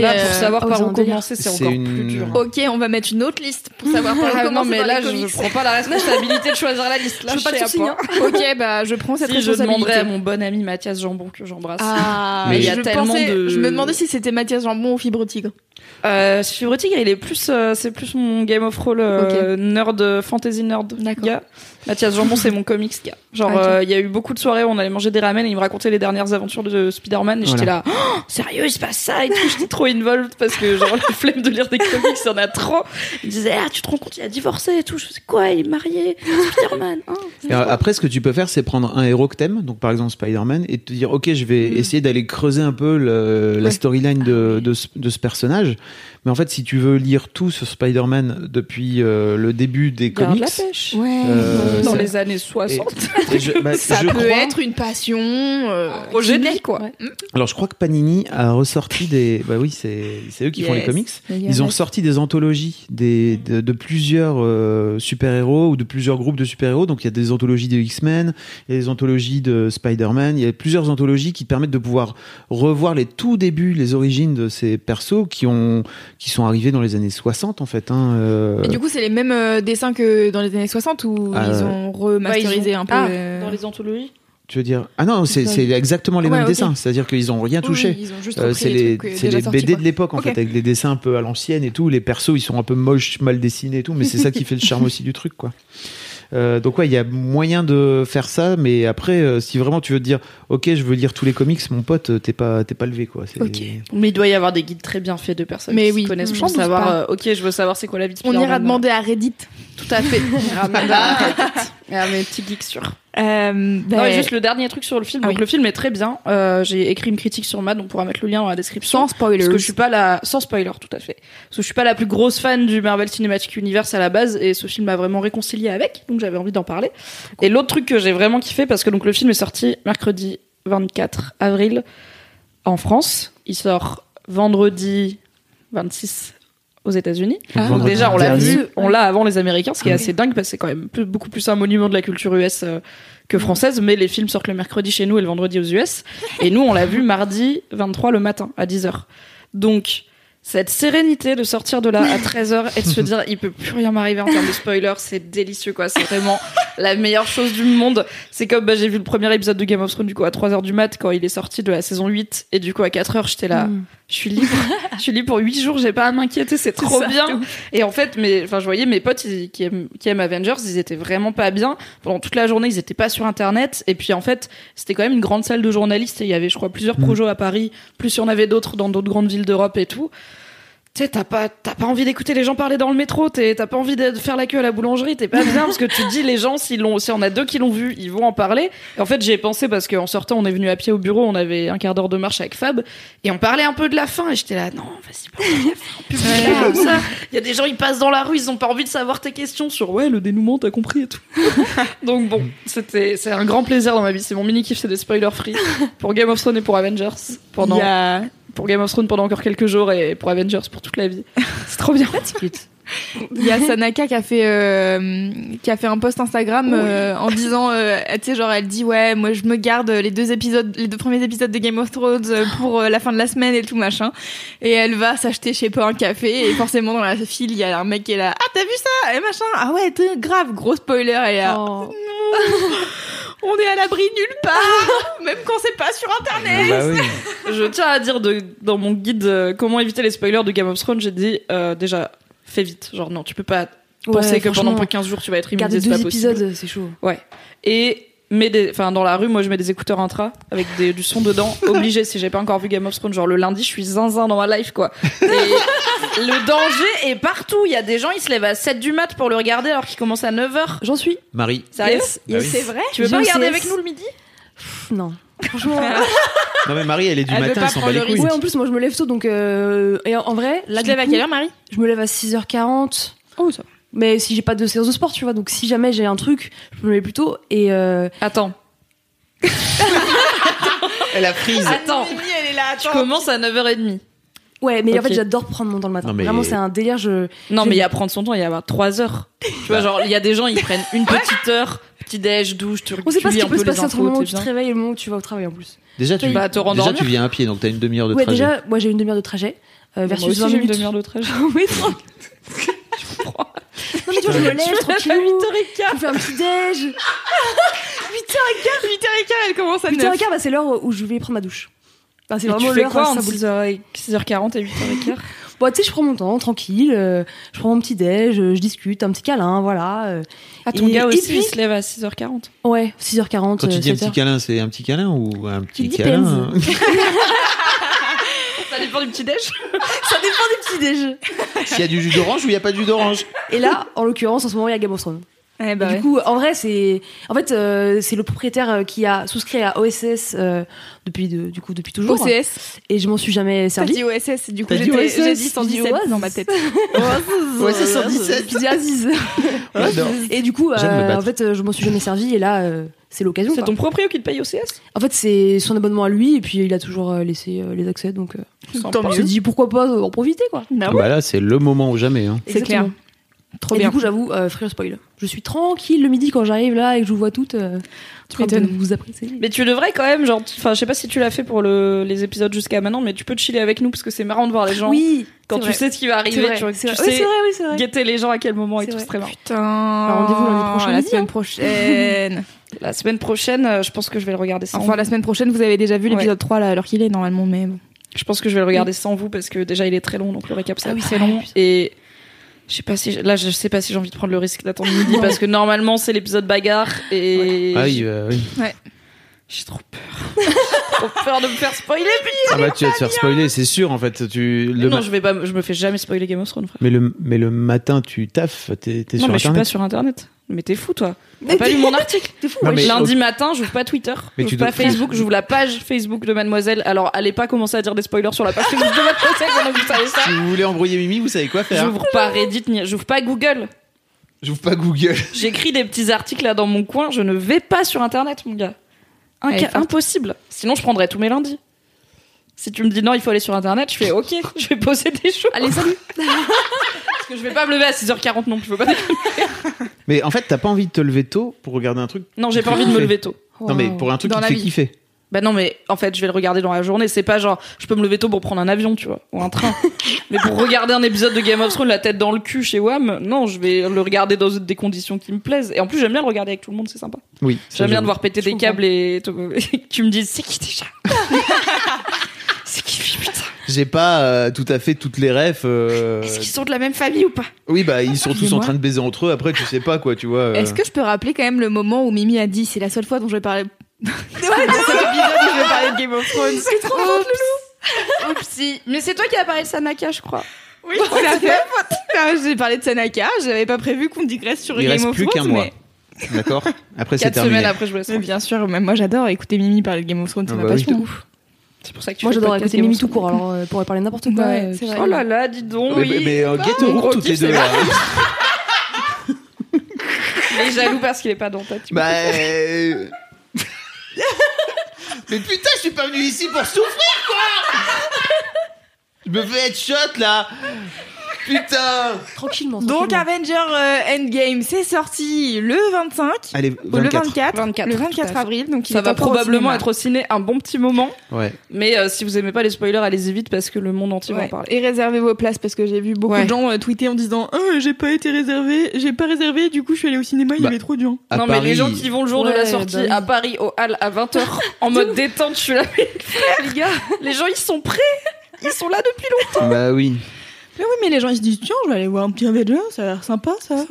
Là, euh, pour savoir par où commencer, c'est encore une- plus dur. Ok, on va mettre une autre liste pour savoir par où Ah, non, commencer mais là, je, je prends pas la responsabilité de choisir la liste. Là, Je veux pas sais à souci, pas. ok, bah je prends cette Si je responsabilité. demanderais à mon bon ami Mathias Jambon que j'embrasse. Ah, Mais il y a je tellement pensais- de- Je me demandais si c'était Mathias Jambon ou Fibre Tigre. Euh, Fibre Tigre, il est plus, euh, c'est plus mon Game of Roll euh, nerd, fantasy nerd D'accord. Mathias Jambon, c'est mon comics gars. Genre, Ok. euh, il y a eu beaucoup de soirées où on allait manger des ramen et il me racontait les dernières aventures de Spider-Man et j'étais là, Oh, sérieux, il se passe ça et tout. J'étais trop involved parce que genre la flemme de lire des comics, il y en a trop. Il disait, ah, tu te rends compte, il a divorcé et tout. Je faisais quoi, il est marié, Spider-Man. hein. Après, ce que tu peux faire, c'est prendre un héros que t'aimes, donc par exemple Spider-Man, et te dire, ok, je vais essayer d'aller creuser un peu le- la storyline de, de, ce, de ce personnage. Mais en fait, si tu veux lire tout sur Spider-Man depuis euh, le début des Garde comics, la pêche. Ouais. Euh, Dans ça- les années 60. et je, bah, Ça je peut crois- être une passion. euh, Projet de vie, quoi. Ouais. Alors, je crois que Panini a ressorti des. Bah oui, c'est eux qui font les comics. Ils ont sorti des anthologies des, de, de plusieurs euh, super-héros ou de plusieurs groupes de super-héros. Donc il y a des anthologies de X-Men, il y a des anthologies de Spider-Man, il y a plusieurs anthologies qui permettent de pouvoir revoir les tout débuts, les origines de ces persos qui, ont, qui sont arrivés dans les années 60 en fait. Hein, euh, Et du coup, c'est les mêmes euh, dessins que dans les années 60 ou ils ouais. ont remasterisé ils ont- un peu Ah, euh, Dans les anthologies Tu veux dire Ah non, c'est exactement les Ouais, mêmes dessins. C'est-à-dire qu'ils n'ont rien touché. ont Euh, c'est les, trucs, euh, les sortis, BD quoi. de l'époque en fait, avec des dessins un peu à l'ancienne et tout. Les persos, ils sont un peu moches, mal dessinés et tout, mais c'est ça qui fait le charme aussi du truc, quoi. Euh, donc ouais, il y a moyen de faire ça, mais après, euh, si vraiment tu veux te dire, ok, je veux lire tous les comics, mon pote, euh, t'es pas, t'es pas levé, quoi. C'est- Ok. Mais il doit y avoir des guides très bien faits de personnes Mais qui oui, se connaissent pour savoir. euh, ok, je veux savoir c'est quoi la vie de On ira demander à Reddit. Tout à fait. On ira demander à Reddit. Ah, mes petits geeks sûrs. Euh, Non, bah, et juste le dernier truc sur le film. Ah donc oui. le film est très bien. Euh, J'ai écrit une critique sur Mad, on pourra mettre le lien dans la description. sans spoilers. Parce que je suis pas la, sans spoiler, tout à fait. Parce que je suis pas la plus grosse fan du Marvel Cinematic Universe à la base, et ce film m'a vraiment réconcilié avec, donc j'avais envie d'en parler. Et l'autre truc que j'ai vraiment kiffé, parce que donc le film est sorti mercredi 24 avril en France. Il sort vendredi 26 aux États-Unis. Ah. Déjà, on l'a vu, on l'a avant les Américains, ce qui est assez dingue parce que c'est quand même plus- beaucoup plus un monument de la culture US euh, que française, mais les films sortent le mercredi chez nous et le vendredi aux US. Et nous, on l'a vu mardi 23 le matin à 10h. Donc, cette sérénité de sortir de là à 13h et de se dire il peut plus rien m'arriver en termes de spoiler, c'est délicieux quoi, c'est vraiment la meilleure chose du monde. C'est comme bah, j'ai vu le premier épisode de Game of Thrones du coup à 3h du mat quand il est sorti de la saison 8 et du coup à 4h j'étais là, Mm. je suis libre, je suis libre pour 8 jours, j'ai pas à m'inquiéter, c'est trop ça, bien. Et en fait, mais enfin je voyais mes potes ils- qui aiment, qui aiment Avengers, ils étaient vraiment pas bien. Pendant toute la journée, ils étaient pas sur internet et puis en fait, c'était quand même une grande salle de journalistes et il y avait je crois plusieurs projets à Paris, plus il y en avait d'autres dans d'autres grandes villes d'Europe et tout tu sais, t'as pas, t'as pas envie d'écouter les gens parler dans le métro, t'es- t'as pas envie de faire la queue à la boulangerie, t'es pas bien parce que tu te dis les gens, s'ils l'ont, si on a deux qui l'ont vu, ils vont en parler. Et en fait, j'ai pensé parce qu'en sortant, on est venu à pied au bureau, on avait un quart d'heure de marche avec Fab et on parlait un peu de la fin et j'étais là, non, vas-y, Ouais. comme ça. Il y a des gens, ils passent dans la rue, ils ont pas envie de savoir tes questions sur ouais, le dénouement, t'as compris et tout. Donc bon, c'était, c'est un grand plaisir dans ma vie. C'est mon mini kiff, c'est des spoilers free pour Game of Thrones et pour Avengers pendant, pour Game of Thrones pendant encore quelques jours et pour Avengers pour toute la vie. C'est trop bien. Il y a Sanaka qui a fait euh, qui a fait un post Instagram euh, en disant euh, tu sais genre elle dit ouais moi je me garde les deux épisodes les deux premiers épisodes de Game of Thrones euh, pour euh, la fin de la semaine et tout machin. Et elle va s'acheter je sais pas un café et forcément dans la file il y a un mec qui est là ah t'as vu ça? et machin. Ah ouais grave. Gros spoiler et là. Oh. on est à l'abri nulle part même quand c'est pas sur internet Bah oui. Je tiens à dire de, dans mon guide euh, comment éviter les spoilers de Game of Thrones, j'ai dit euh, déjà fais vite. Genre non, tu peux pas penser Ouais, que pendant franchement, 15 jours tu vas être immunisé, c'est deux pas possible. épisodes, c'est chaud. Ouais. Et mets des, enfin dans la rue, moi je mets des écouteurs intra avec des, du son dedans, obligé. si j'ai pas encore vu Game of Thrones, genre le lundi, je suis zinzin dans ma life quoi. Et le danger est partout. Il y a des gens, ils se lèvent à 7 du mat pour le regarder alors qu'il commence à 9 h J'en suis. Marie. Sérieux Yes, Bah c'est vrai Tu veux pas regarder CS. avec nous le midi? Pff, non. Franchement. Non mais Marie, elle est du Elle matin, pas elle s'en bat prendre les le couilles. Ouais, en plus, moi, je me lève tôt, donc. Euh... Et en en vrai, là, tu te lèves à quelle heure Marie? Je me lève à 6h40. oh ça Mais si j'ai pas de séance de sport, tu vois. Donc, si jamais j'ai un truc, je me lève plus tôt. Et. Euh... Attends, Elle a prise. attends. elle est là Je commence à 9h30. Ouais, mais en fait, j'adore prendre mon temps le matin. Non, mais- Vraiment, c'est un délire. Je. Non, mais il y a prendre son temps, il y a 3 heures. Tu vois, genre, il y a des gens, ils prennent une petite heure, petit déj, douche, tu, On sait pas ce qui peut peu se passer entre le moment où tu te réveilles et le moment où tu vas au travail en plus. Déjà, tu, vas te déjà, tu viens à pied, donc t'as une demi-heure de ouais, trajet. déjà, moi, j'ai une demi-heure de trajet. Euh, Moi versus aussi, 20 j'ai une demi-heure de trajet. non. Mais tu vois, je me lève Je me lève à tranquillou. 8h15. Je fais un petit déj. 8h15 8h15 elle commence à 9 8h15, bah, c'est l'heure où je vais prendre ma douche. Enfin, c'est vraiment tu fais l'heure quoi ça entre boule. 6h, 6h40 et 8h15 Bon, tu sais, je prends mon temps, tranquille. euh, je prends mon petit déj, je, je discute, un petit câlin, voilà. euh. Ah, ton Et- gars et aussi, puis- il se lève à 6h40. Ouais, 6h40. Quand tu euh, dis un 7h. petit câlin, c'est un petit câlin ou un petit It câlin dépend du petit déj. Ça dépend du petit déj. S'il y a du jus d'orange ou il n'y a pas de jus d'orange Et là, en l'occurrence, en ce moment, il y a Game of Thrones. Eh bah Du ouais. coup, en vrai, c'est, en fait, euh, c'est le propriétaire euh, qui a souscrit à OSS euh, depuis, de, du coup, depuis toujours. OCS Et je m'en suis jamais T'as servi. dit OSS du coup T'as dit OSS, j'ai dit 117 Oasis. dans ma tête c'est 117. Qui dit Aziz. J'adore. Et du coup, euh, en fait, je m'en suis jamais servi. Et là, euh, c'est l'occasion. C'est ton proprio qui te paye au CS En fait, c'est son abonnement à lui, et puis il a toujours euh, laissé euh, les accès, donc euh, on s'est dit pourquoi pas en profiter, quoi. Ah bah là, c'est le moment ou jamais. Hein. C'est clair. Trop et bien du coup, j'avoue, euh, free spoil. Je suis tranquille le midi quand j'arrive là et que je vous vois toutes. Euh, Tu en train de vous apprécier. Mais tu devrais quand même, genre, enfin, je sais pas si tu l'as fait pour le, les épisodes jusqu'à maintenant, mais tu peux te chiller avec nous parce que c'est marrant de voir les gens. Oui, quand tu vrai. sais ce qui va arriver, vrai, tu, c'est tu vrai. Oui, sais c'est vrai, oui, c'est vrai. guetter les gens à quel moment et tout, c'est très marrant. Putain rendez-vous lundi prochain la semaine hein. prochaine La semaine prochaine, euh, je pense que je vais le regarder sans enfin vous. la semaine prochaine vous avez déjà vu Ouais. l'épisode 3 là alors qu'il est normalement mais bon Je pense que je vais le regarder sans vous parce que déjà il est très long, donc le récap ça Ah oui, très c'est long. Et je sais pas si là je sais pas si j'ai envie de prendre le risque d'attendre midi parce que normalement c'est l'épisode bagarre et Ah oui, bah oui. j'ai trop peur. J'ai trop peur de me faire spoiler. Puis... Ah bah tu vas te faire spoiler, c'est sûr en fait. Tu, le non, ma- je vais pas, je me fais jamais spoiler Game of Thrones, frère. mais, le, mais le matin, tu taffes, t'es t'es Non, sur mais je suis pas sur internet. Mais t'es fou, toi. T'as pas lu mon article T'es fou, Non, ouais. mais- Lundi matin, j'ouvre pas Twitter, Mais j'ouvre tu pas Facebook, j'ouvre la page Facebook de Mademoiselle. Alors, allez pas commencer à dire des spoilers sur la page Facebook de Mademoiselle pendant que vous savez ça. Si vous voulez embrouiller Mimi, vous savez quoi faire. J'ouvre pas Reddit, ni... j'ouvre pas Google. J'ouvre pas Google. J'écris des petits articles là dans mon coin, je ne vais pas sur internet, mon gars. Inca- impossible. Sinon, je prendrais tous mes lundis. Si tu me dis non, il faut aller sur internet, je fais ok, je vais poser des choses. Allez, salut. Parce que je vais pas me lever à 6h40 non plus, je veux pas déconner. Mais en fait, t'as pas envie de te lever tôt pour regarder un truc. Non, j'ai pas envie de me lever tôt. Non mais pour un truc Dans qui te fait kiffer. Bah non, mais en fait, je vais le regarder dans la journée. C'est pas genre, je peux me lever tôt pour prendre un avion, tu vois, ou un train. mais pour regarder un épisode de Game of Thrones, la tête dans le cul chez Wham, non, je vais le regarder dans des conditions qui me plaisent. Et en plus, j'aime bien le regarder avec tout le monde, c'est sympa. Oui. J'aime bien j'avoue. devoir péter Je des comprends. câbles et et que tu me dises, c'est qui déjà? C'est qui, putain J'ai pas euh, tout à fait toutes les refs. euh, Est-ce qu'ils sont de la même famille ou pas Oui, bah ils sont tous en Excusez-moi. train de baiser entre eux. Après, tu sais pas quoi, tu vois. euh. Est-ce que je peux rappeler quand même le moment où Mimi a dit c'est la seule fois dont je vais parler dans cet épisode où je vais parler de Game of Thrones C'est trop Oupsie. Mais c'est toi qui as parlé de Sanaka, je crois. Oui, à fait. Ah, J'ai parlé de Sanaka, j'avais pas prévu qu'on digresse sur Il Game reste of plus Thrones. qu'un mois. mais- D'accord. Après, c'est Quatre terminé. semaines après, je vous laisse Mais bien sûr, même moi j'adore écouter Mimi parler de Game of Thrones, c'est Ah ma bah oui. passion. C'est pour ça que tu Moi, j'adore écouter Mimi tout court, alors euh, pourrait parler n'importe quoi. Ouais, euh. Oh là là, dis donc. Mais, mais, mais, euh, Ah, get mon roux gros toutes les deux. là. Il est jaloux parce qu'il est pas dans ta. Bah. euh, Mais putain, je suis pas venu ici pour souffrir, quoi Je me fais être shot, là Putain Tranquillement. Donc. Avenger euh, Endgame, c'est sorti le 25, Allez, le 24. 24, 24, le tout à 24 fait. avril, donc il Ça est va encore au probablement cinéma. être au ciné un bon petit moment. Ouais. Mais euh, si vous aimez pas les spoilers, allez-y vite parce que le monde entier va en Ouais. parler. Et réservez vos places parce que j'ai vu beaucoup Ouais. de gens euh, tweeter en disant oh, j'ai pas été réservé, j'ai pas réservé, du coup je suis allée au cinéma, il y Bah, avait trop de gens. À non, mais Paris, les gens qui vont le jour de la Ouais, sortie bah oui. à Paris au Hall à 20h en mode détente, je suis là, les gars, les gens ils sont prêts, ils sont là depuis longtemps. Bah oui. Mais oui, mais les gens ils se disent tiens, je vais aller voir un petit Avenger, ça a l'air sympa ça.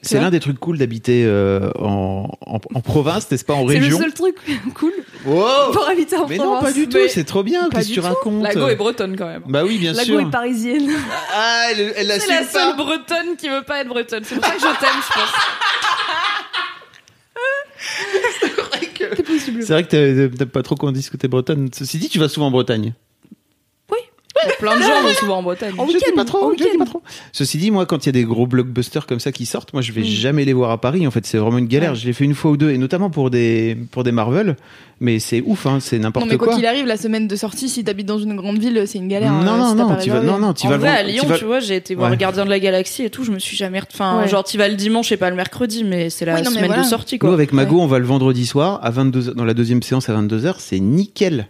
C'est l'un des trucs cool d'habiter euh, en, en, en province, n'est-ce pas, en C'est le région seul truc cool Wow pour habiter en Mais non, province. pas du tout, mais- c'est trop bien, qu'est-ce que tu racontes La go est bretonne quand même. Bah oui, bien La sûr. go est parisienne. Ah, elle, elle C'est la pas seule bretonne qui veut pas être bretonne. C'est pour ça que je t'aime, je pense. C'est vrai que t'aimes t'aimes pas trop qu'on dise que t'es bretonne. Ceci dit, tu vas souvent en Bretagne. Il y a plein de gens vont souvent en Bretagne. En Je dis week-end, pas trop, en je dis week-end. pas trop. Ceci dit, moi, quand il y a des gros blockbusters comme ça qui sortent, moi, je vais jamais les voir à Paris. En fait, c'est vraiment une galère. Je l'ai fait une fois ou deux, et notamment pour des pour des Marvel. Mais c'est ouf, hein, c'est Non n'importe mais quoi quoi. qu'il arrive, la semaine de sortie, si t'habites dans une grande ville, c'est une galère. non, euh, non, si non, vas, non, non, tu en vas vrai, le à Lyon, tu vas- tu vois, j'ai été voir Ouais. Gardien de la Galaxie et tout, je me suis jamais. Enfin, Ouais. genre, tu vas le dimanche et pas le mercredi, mais c'est la Oui, non, semaine voilà. de sortie, Nous, quoi. avec Mago, on va le vendredi soir à 22 dans la deuxième séance à 22h, c'est nickel.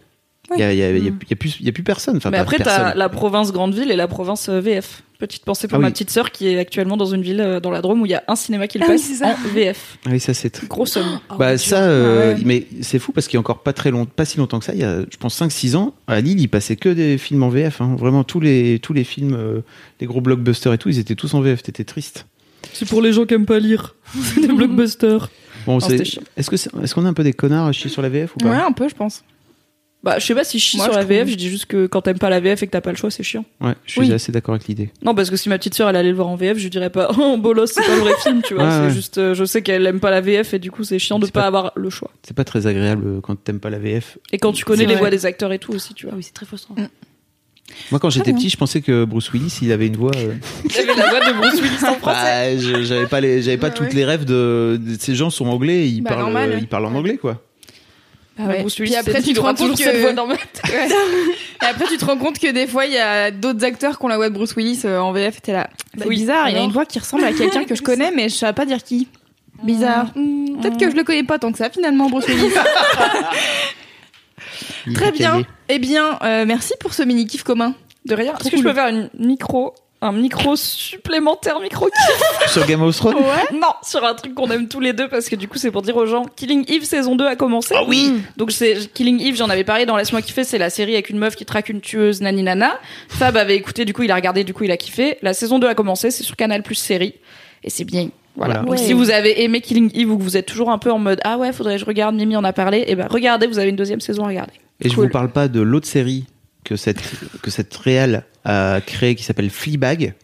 Il y, a, il y, a, il il plus, il y a plus personne. Enfin, mais après, t'as personne. la province grande ville et la province euh, VF. Petite pensée pour Ah ma oui. petite sœur qui est actuellement dans une ville euh, dans la Drôme où il y a un cinéma qui le Ah oui, passe en VF. Ah Oui, ça c'est très- Gros somme. bah ça, euh, Ah ouais. mais c'est fou parce qu'il y a encore pas très long, pas si longtemps que ça. Il y a, je pense 5-6 ans, à Lille, ils passaient que des films en VF. hein. Vraiment tous les tous les films, euh, les gros blockbusters et tout, ils étaient tous en VF. T'étais triste. C'est pour les gens qui aiment pas lire. des blockbusters. Bon, chiant. est-ce que c'est- est-ce qu'on a un peu des connards à chier sur la VF ou pas? Ouais, un peu, je pense. Bah, je sais pas si je chie Moi, sur je la VF, je dis juste que quand t'aimes pas la VF et que t'as pas le choix, c'est chiant. Ouais, je suis Oui. assez d'accord avec l'idée. Non, parce que si ma petite sœur elle allait le voir en VF, je lui dirais pas Oh, bolos, c'est pas le vrai film, tu vois. Ouais, c'est ouais. juste, euh, je sais qu'elle aime pas la VF et du coup, c'est chiant de C'est pas, pas- avoir le choix. C'est pas très agréable euh, quand t'aimes pas la VF. Et quand tu connais C'est les vrai. voix des acteurs et tout aussi, tu Ah vois. oui, c'est très frustrant. Moi, quand j'étais bien. petit, je pensais que Bruce Willis, il avait une voix. euh, Il avait la voix de Bruce Willis en français. bah, je- j'avais pas les, j'avais pas Ouais, toutes ouais. les rêves de, de- ces gens sont anglais, ils Bah, parlent, normal. euh, ils parlent en anglais quoi. Ah ouais. Bruce Willis, Puis après, tu te rends compte cette que- voix dans ma tête. Ouais. Et après, tu te rends compte que des fois, il y a d'autres acteurs qui ont la voix de Bruce Willis euh, en VF. T'es là. C'est oui, bizarre, il a alors une voix qui ressemble à quelqu'un que je connais, mais je savais pas dire qui. Bizarre. Hmm, Peut-être que je le connais pas tant que ça, finalement, Bruce Willis. Il Très bien. Eh bien, euh, merci pour ce mini kiff commun. De rien. Est-ce que cool. je peux faire une micro, un micro supplémentaire micro Sur Game of Thrones. Non, sur un truc qu'on aime tous les deux parce que du coup c'est pour dire aux gens Killing Eve saison 2 a commencé. Ah oui. Donc c'est Killing Eve, j'en avais parlé dans Laisse-moi kiffer, c'est la série avec une meuf qui traque une tueuse nani nana. Fab avait écouté, du coup il a regardé, du coup il a kiffé. La saison 2 a commencé, c'est sur Canal Plus série et c'est bien. Voilà. Voilà. Donc Ouais. si vous avez aimé Killing Eve ou que vous êtes toujours un peu en mode ah ouais, faudrait que je regarde, Mimi en a parlé, et ben regardez, vous avez une deuxième saison à regarder. Et je vous parle pas de l'autre série que cette que cette réal a créée qui s'appelle Fleabag,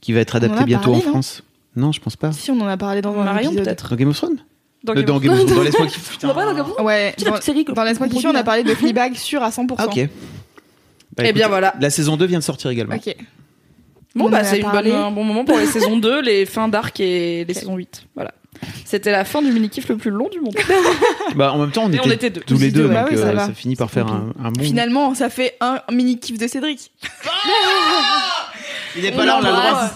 qui va être adaptée a bientôt parlé, en non France. Non, je pense pas. Si, on en a parlé dans un Marion peut-être. Dans Game of Thrones? Dans Euh, Game Dans of Game of Thrones. Dans Laisse-moi kiffer. On va pas dans Game of Thrones Ouais, dans, série dans Laisse-moi kiffer, on a parlé de Fleabag sûr à 100%. Ah, ok. Bah, Eh écoute, bien voilà. La saison 2 vient de sortir également. Ok. Bon, On bah, c'est une parlé. bonne- un bon moment pour les saisons 2, les fins d'arc et les saisons 8. Voilà. C'était la fin du mini-kiff le plus long du monde. Bah, en même temps, on était, on était deux. tous les deux, Bah donc oui, ça euh, va. ça finit par faire un, un bon. Finalement, ça fait un mini kiff de Cédric. Il est pas là, on a le droit.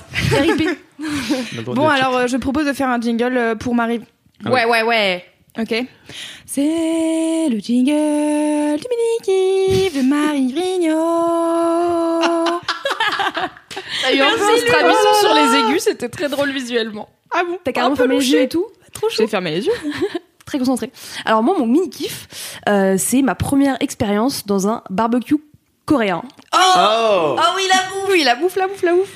a Bon, alors euh, je propose de faire un jingle euh, pour Marie. Ah ouais. ouais, ouais. Ok. C'est le jingle du mini-kiff de Marie Vrigno. T'as eu un peu un strabisme sur les aigus, c'était très drôle visuellement. Ah bon T'as carrément Un peu fermé les yeux et tout Trop chaud. J'ai fermé les yeux. Très concentré. Alors moi, mon mini kiff, euh, c'est ma première expérience dans un barbecue coréen. Oh Ah oui, la bouffe Oui, la bouffe, la bouffe, la bouffe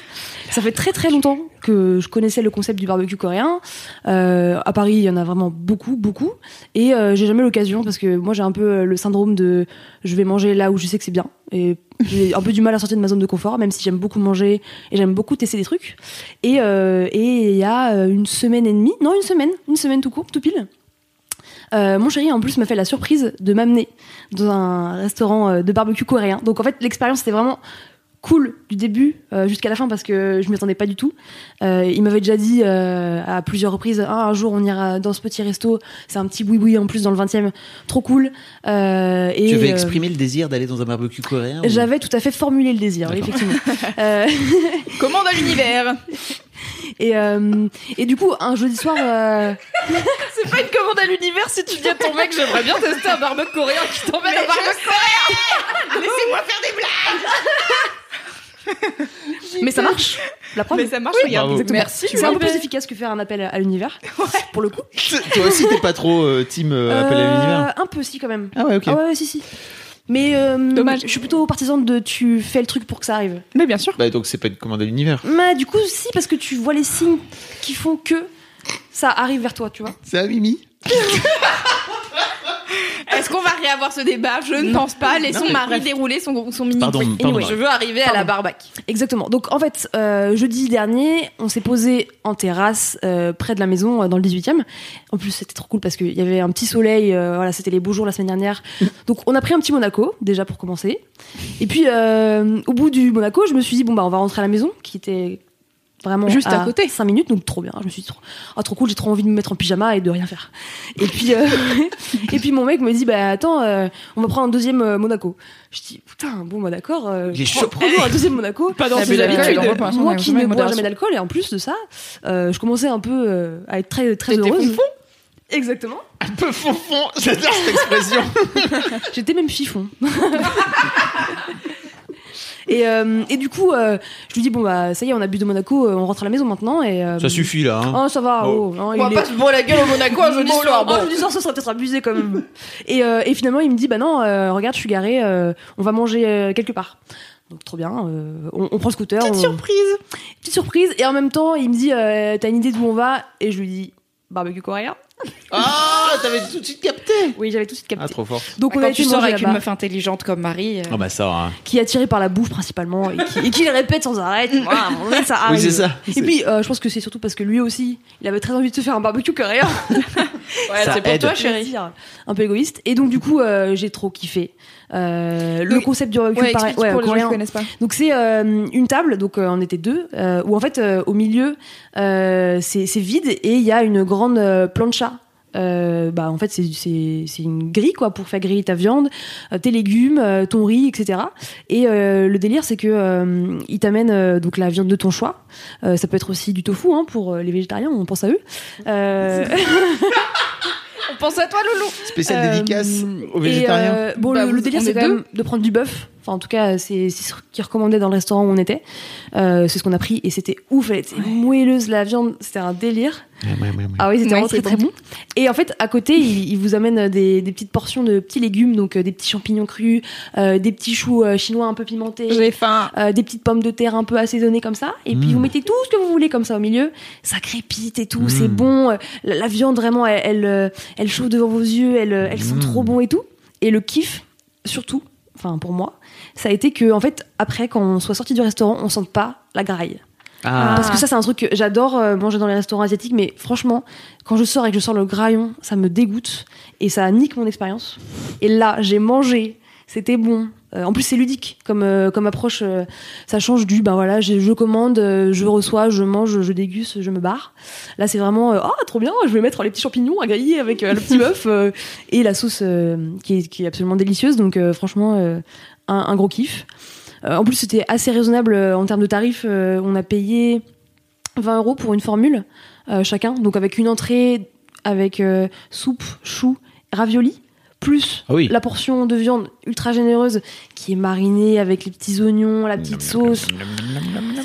Ça fait très très longtemps que je connaissais le concept du barbecue coréen. Euh, à Paris, il y en a vraiment beaucoup, beaucoup. Et euh, j'ai jamais l'occasion parce que moi j'ai un peu euh, le syndrome de je vais manger là où je sais que c'est bien. Et j'ai un peu du mal à sortir de ma zone de confort, même si j'aime beaucoup manger et j'aime beaucoup tester des trucs. Et il y a une semaine et demie, non une semaine, une semaine tout court, tout pile. Mon chéri en plus m'a fait la surprise de m'amener dans un restaurant de barbecue coréen. Donc en fait l'expérience était vraiment cool du début euh, jusqu'à la fin parce que je m'y attendais pas du tout. Euh, il m'avait déjà dit euh, à plusieurs reprises Ah, un jour on ira dans ce petit resto, c'est un petit boui-boui en plus dans le 20e, trop cool. Euh, et, Tu avais euh, exprimé le désir d'aller dans un barbecue coréen ou- J'avais tout à fait formulé le désir, effectivement. Euh, Commande à l'univers. et, euh, et du coup, un jeudi soir, euh, C'est pas une commande à l'univers si tu dis à ton mec j'aimerais bien tester un barbecue coréen qui t'emmène au barbecue Laissez-moi faire des blagues. Mais ça marche. La preuve. Mais ça marche, Bravo. regarde. Exactement. Merci, C'est un peu plus efficace que faire un appel à l'univers, pour le coup. Toi aussi, t'es pas trop euh, team euh, appel à Euh, l'univers Un peu, si, quand même. Ah ouais, ok. Ah ouais, ouais, si, si. Mais euh, Dommage. je suis plutôt partisane de tu fais le truc pour que ça arrive. Mais bien sûr. Bah, donc c'est pas une commande à l'univers. Mais du coup, si, parce que tu vois les signes qui font que ça arrive vers toi, tu vois. C'est un Mimi Est-ce qu'on va réavoir ce débat? Je ne pense pas. Laissons Marie bref. dérouler son, son mini Pardon, pardon. Anyway. Je veux arriver à la barbac. Exactement. Donc en fait, euh, jeudi dernier, on s'est posé en terrasse euh, près de la maison euh, dans le 18e. En plus, c'était trop cool parce qu'il y avait un petit soleil. euh, voilà, c'était les beaux jours la semaine dernière. Donc on a pris un petit Monaco déjà pour commencer. Et puis euh, au bout du Monaco, je me suis dit bon bah on va rentrer à la maison qui était vraiment Juste à côté. 5 minutes donc trop bien je me suis dit trop, ah, trop cool j'ai trop envie de me mettre en pyjama et de rien faire et puis euh, et puis mon mec me dit bah attends euh, on va prendre un deuxième euh, Monaco je dis putain bon bah d'accord euh, est prends- un deuxième Monaco Pas dans ses habitudes. l'instant, moi qui ne bois jamais d'alcool et en plus de ça euh, je commençais un peu euh, à être très très heureuse fonfon exactement Un peu fonfon, j'adore cette expression. J'étais même chiffon. Et, euh, et du coup, euh, je lui dis bon bah ça y est, on a bu de Monaco, euh, on rentre à la maison maintenant et. euh, Ça suffit là. Hein. Oh ça va. Oh. Oh, non, On va est- pas se bourrer la gueule au Monaco un jeudi Bon, soir. Bon. jeudi soir, ce serait peut-être abusé quand même. et, euh, et finalement, il me dit bah non, euh, regarde, je suis garé, euh, on va manger euh, quelque part. Donc trop bien, euh, on, on prend le scooter. Petite on- surprise. Petite surprise. Et en même temps, il me dit euh, t'as une idée d'où on va Et je lui dis barbecue coréen. Ah, t'avais tout de suite capté. Oui, j'avais tout de suite capté. Ah, trop fort. Donc on a Quand été tu sors avec une meuf intelligente comme Marie. euh, Ah bah ça. hein. qui est attiré par la bouffe principalement et qui, et qui le répète sans arrêt. Voilà, moment Oui, c'est ça. Et puis, euh, je pense que c'est surtout parce que lui aussi, il avait très envie de se faire un barbecue coréen. Ouais, Ça c'est pour aide. toi, chérie. Un peu égoïste. Et donc, du coup, euh, j'ai trop kiffé. Euh, le concept du barbecue Ouais, pareil- explique ouais, pour les gens coréen. qui connaissent pas. Donc c'est euh, une table, donc euh, on était deux, où en fait au milieu c'est vide et il y a une grande plancha. Euh, bah en fait c'est une grille quoi pour faire griller ta viande, tes légumes, ton riz, etc. Et euh, le délire c'est que euh, il t'amène euh, donc la viande de ton choix. Ça peut être aussi du tofu hein, pour les végétariens, on pense à eux. Euh, On pense à toi, Loulou. Spéciale euh, dédicace aux et, végétariens. euh, bon, Bah, le, le délire, on c'est est quand deux. même de prendre du bœuf. Enfin, en tout cas, c'est c'est ce qui recommandait dans le restaurant où on était. Euh, c'est ce qu'on a pris et c'était ouf. Elle était moelleuse, la viande. C'était un délire. Ouais, ouais, ouais, ouais. Ah oui, c'était Ouais, vraiment très très bon. Et en fait, à côté, il, il vous amène des, des petites portions de petits légumes, donc euh, des petits champignons crus, euh, des petits choux euh, chinois un peu pimentés. J'ai faim. euh, des petites pommes de terre un peu assaisonnées comme ça, et puis Mm. vous mettez tout ce que vous voulez comme ça au milieu, ça crépite et tout, Mm. c'est bon, euh, la, la viande vraiment elle, elle, euh, elle chauffe devant vos yeux, elle, euh, elle sent Mm. trop bon et tout. Et le kiff, surtout, enfin pour moi, ça a été que en fait après quand on soit sorti du restaurant, on sente pas la graille. Ah. Parce que ça c'est un truc que j'adore euh, manger dans les restaurants asiatiques, mais franchement quand je sors et que je sors le graillon, ça me dégoûte et ça nique mon expérience. Et là j'ai mangé, c'était bon. Euh, en plus c'est ludique comme euh, comme approche, ça change du ben voilà je, commande, je reçois, je mange, je déguste, je me barre. Là c'est vraiment ah trop bien, je vais mettre les petits champignons à griller avec le petit bœuf et la sauce qui, est, qui est absolument délicieuse. Donc franchement un, un gros kiff. Euh, en plus, c'était assez raisonnable euh, en termes de tarifs. euh, on a payé 20 euros pour une formule euh, chacun, donc avec une entrée, avec euh, soupe, choux, ravioli, plus Ah oui. la portion de viande ultra généreuse qui est marinée avec les petits oignons, la petite sauce,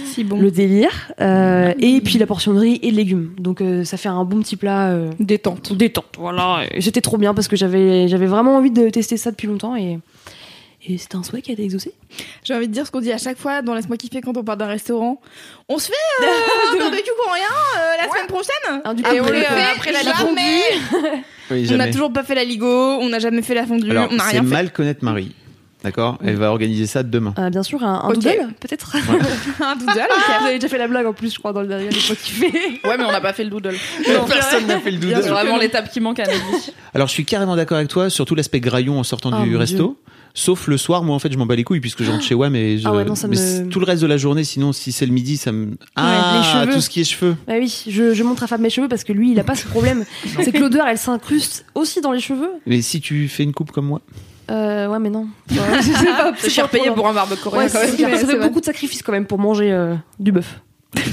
Si bon. le délire, euh, et puis la portion de riz et de légumes. Donc euh, ça fait un bon petit plat euh, Détente. détente. Voilà, Et c'était trop bien parce que j'avais j'avais vraiment envie de tester ça depuis longtemps et et c'était un souhait qui a été exaucé. J'ai envie de dire ce qu'on dit à chaque fois dans Laisse-moi kiffer quand on part d'un restaurant. On se fait euh, un barbecue coréen euh, la semaine prochaine Ah, du Et on après le le- fait après la jamais. Oui, On n'a toujours pas fait la ligo, on n'a jamais fait la fondue, Alors, on n'a c'est rien fait. mal connaître Marie. D'accord? Elle va organiser ça demain. Euh, bien sûr, un, un doodle, peut-être. Un doodle, Vous avez déjà fait la blague en plus, je crois, dans le dernier Laisse-moi kiffer. Ouais, mais on n'a pas fait le doodle. Personne n'a fait le C'est doodle. vraiment l'étape qui manque à notre vie. Alors, je suis carrément d'accord avec toi sur tout l'aspect graillon en sortant Oh, du resto. Sauf le soir, moi en fait, je m'en bats les couilles puisque je rentre chez WAM et je... Ah ouais, non, ça mais me- c'est- tout le reste de la journée, sinon si c'est le midi, ça me. Ah, les cheveux. tout ce qui est cheveux. Bah oui, je, je montre à Fab mes cheveux parce que lui, il a pas ce problème. C'est que l'odeur, elle s'incruste aussi dans les cheveux. Mais si tu fais une coupe comme moi, Euh, ouais, mais non. Ouais, je sais pas. C'est cher payé pour un barbecue coréen Ouais, quand même. c'est. Ouais, ça c'est fait beaucoup de sacrifices quand même pour manger euh, du bœuf.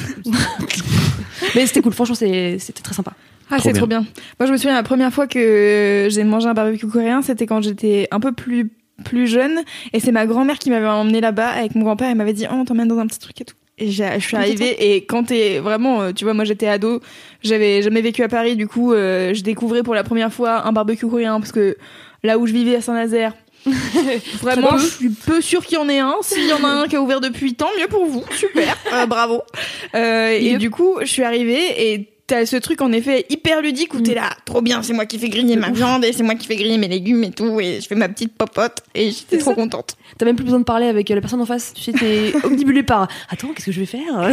mais c'était cool, franchement, c'est- c'était très sympa. Ah, Trop c'est trop bien. Moi, je me souviens la première fois que j'ai mangé un barbecue coréen, c'était quand j'étais un peu plus plus jeune, et c'est ma grand-mère qui m'avait emmené là-bas avec mon grand-père. Elle m'avait dit, oh, on t'emmène dans un petit truc et tout. Et je suis arrivée et quand t'es vraiment, euh, tu vois, moi j'étais ado, j'avais jamais vécu à Paris, du coup, euh, je découvrais pour la première fois un barbecue coréen parce que là où je vivais à Saint-Nazaire. Vraiment, je suis peu sûre qu'il y en ait un. S'il y en a un qui a ouvert depuis, tant mieux pour vous. Super, Euh, bravo. Euh, et Yep. du coup, je suis arrivée et t'as ce truc en effet hyper ludique où t'es là, trop bien, c'est moi qui fais griller ma viande et c'est moi qui fais griller mes légumes et tout, et je fais ma petite popote et j'étais trop ça. contente. T'as même plus besoin de parler avec euh, la personne en face. Tu sais, t'es omnibulé par Attends, qu'est-ce que je vais faire?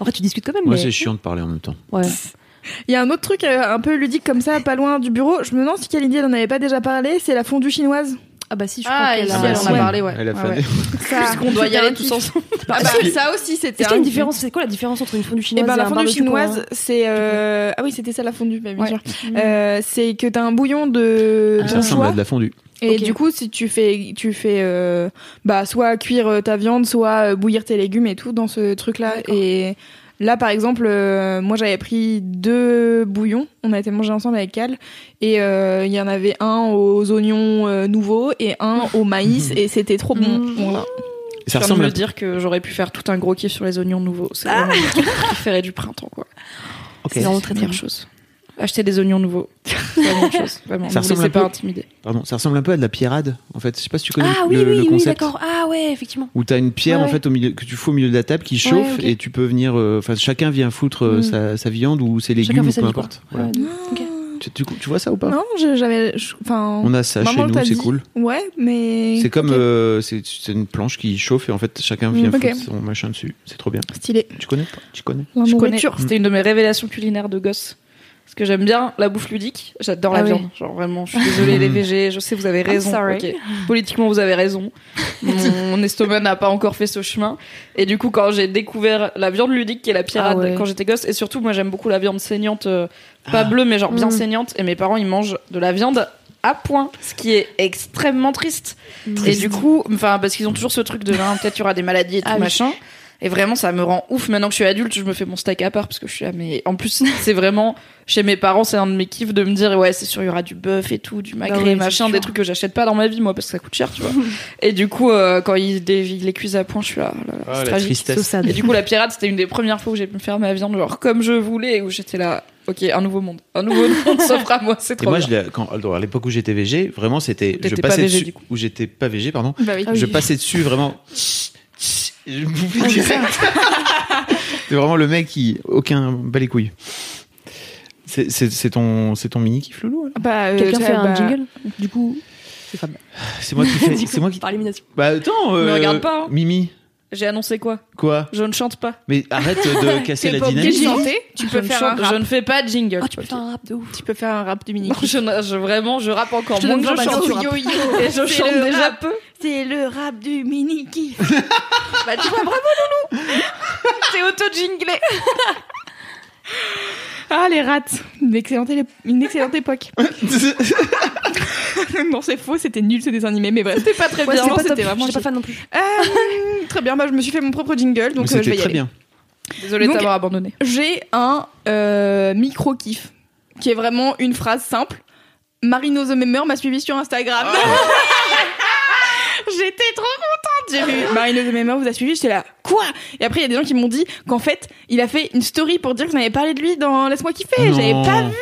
En fait, tu discutes quand même. moi mais... c'est chiant de parler en même temps. Ouais. Il y a un autre truc euh, un peu ludique comme ça, pas loin du bureau. Je me demande si Kalindi elle en avait pas déjà parlé, c'est la fondue chinoise. Ah bah si, je Ah, crois qu'elle ici, a... elle en a Ouais. parlé, ouais. Elle a ouais. Ça, Puisqu'on doit y aller tous ensemble. Ah bah, ça aussi c'était. Est-ce qu'il y a un une kiff. différence C'est quoi la différence entre une fondue chinoise Eh ben, et la un fondue barbecue chinoise, c'est euh... ah oui c'était ça la fondue, bien Ouais. sûr. Euh, c'est que t'as un bouillon de, Ah. Ça ressemble à de la fondue. Et du coup, si tu fais, tu fais, euh, bah, soit cuire euh, ta viande, soit euh, bouillir tes légumes et tout dans ce truc-là. Et là, par exemple, euh, moi, j'avais pris deux bouillons. On a été manger ensemble avec Cal. Et euh, il y en avait un aux oignons euh, nouveaux et un au maïs. et c'était trop bon. Mm. Voilà. Je Ça de ressemble me à dire que j'aurais pu faire tout un gros kiff sur les oignons nouveaux. C'est vraiment mon préféré du printemps, quoi. C'est vraiment très la très meilleure chose. Acheter des oignons nouveaux. C'est la chose. Vraiment. Ça ressemble un pas peu- intimider. Pardon, ça ressemble un peu à de la pierrade. En fait, je sais pas si tu connais Ah oui, le, oui, le oui, concept. d'accord. Ah ouais, effectivement. où t'as une pierre Ouais, en fait au milieu que tu fous au milieu de la table qui chauffe et tu peux venir euh, enfin chacun vient foutre euh, Mm. sa, sa viande ou ses légumes ou peu importe Voilà. Ouais, ok. tu, tu- tu vois ça ou pas? Non, j'avais, enfin. on a ça chez nous c'est cool Ouais, mais. c'est comme euh, c'est une planche qui chauffe et en fait chacun vient Mm, foutre son machin dessus c'est trop bien Stylé. tu connais pas? Tu connais? La Je connais. nourriture. C'était une de mes révélations culinaires de gosse. Parce que j'aime bien la bouffe ludique. J'adore la Ah viande. Genre vraiment, je suis désolée les végés. Je sais, vous avez raison. Politiquement, vous avez raison. Mon, estomac n'a pas encore fait ce chemin. Et du coup, quand j'ai découvert la viande ludique qui est la pirate Ah ouais. quand j'étais gosse, et surtout, moi j'aime beaucoup la viande saignante, euh, pas bleue, mais genre bien Mm. saignante. Et mes parents, ils mangent de la viande à point, ce qui est extrêmement triste. Et du coup, enfin, parce qu'ils ont toujours ce truc de hein, peut-être il y aura des maladies et tout Ah oui. machin. Et vraiment, ça me rend ouf. Maintenant que je suis adulte, je me fais mon steak à part parce que je suis là. Mais en plus, c'est vraiment chez mes parents, c'est un de mes kiffs de me dire ouais, c'est sûr, il y aura du bœuf et tout, du magret, ouais, machin, des trucs que j'achète pas dans ma vie moi parce que ça coûte cher, tu vois. et du coup, euh, quand ils, les cuisent à point, je suis là. là, là, Ah, c'est la tragique. Et du coup, la pirate, c'était une des premières fois où j'ai pu me faire ma viande genre comme je voulais, où j'étais là. Ok, un nouveau monde, un nouveau monde s'offre à moi, c'est et trop moi bien. je l'ai- quand alors, à l'époque où j'étais végé vraiment c'était je pas passais végé, dessus du coup. où j'étais pas végé pardon Bah oui. Ah oui. je passais dessus vraiment je bouffais Ah, direct. c'est vraiment le mec qui aucun bas les couilles c'est c'est- c'est ton c'est ton mini kiff loulou alors? Bah, euh, Quelqu'un fait un bah, jingle? Du coup, c'est moi qui fais c'est moi qui Par élimination. bah attends Me euh, regarde pas, hein. Mimi J'ai annoncé quoi? Quoi? Je ne chante pas. mais arrête de casser la dynamique tu Je peux ne faire chante- un rap. Je ne fais pas de jingle. Ah, tu peux faire un rap de ouf. Tu peux faire un rap de mini. Non, je, je- vraiment, je rappe encore Je moins que je chante. yo, yo, Et je chante déjà rap. peu. C'est le rap du mini kiff. Bah tu vois, bravo Loulou C'est auto-jinglé Ah, les rats. Une excellente, élé- une excellente époque. non, c'est faux, c'était nul ce dessin animé, mais bref. C'était pas très Ouais, bien. c'était vraiment J'étais pas fan non plus. Euh, très bien, bah, je me suis fait mon propre jingle, donc euh, je vais y très aller. bien Désolé de t'avoir abandonné. J'ai un euh, micro kiff qui est vraiment une phrase simple. Marino the Member m'a suivi sur Instagram. J'étais trop contente. J'ai vu Marino the Member vous a suivi. J'étais là. Quoi? Et après il y a des gens qui m'ont dit qu'en fait il a fait une story pour dire que vous avez parlé de lui dans Laisse-moi kiffer. J'avais pas vu.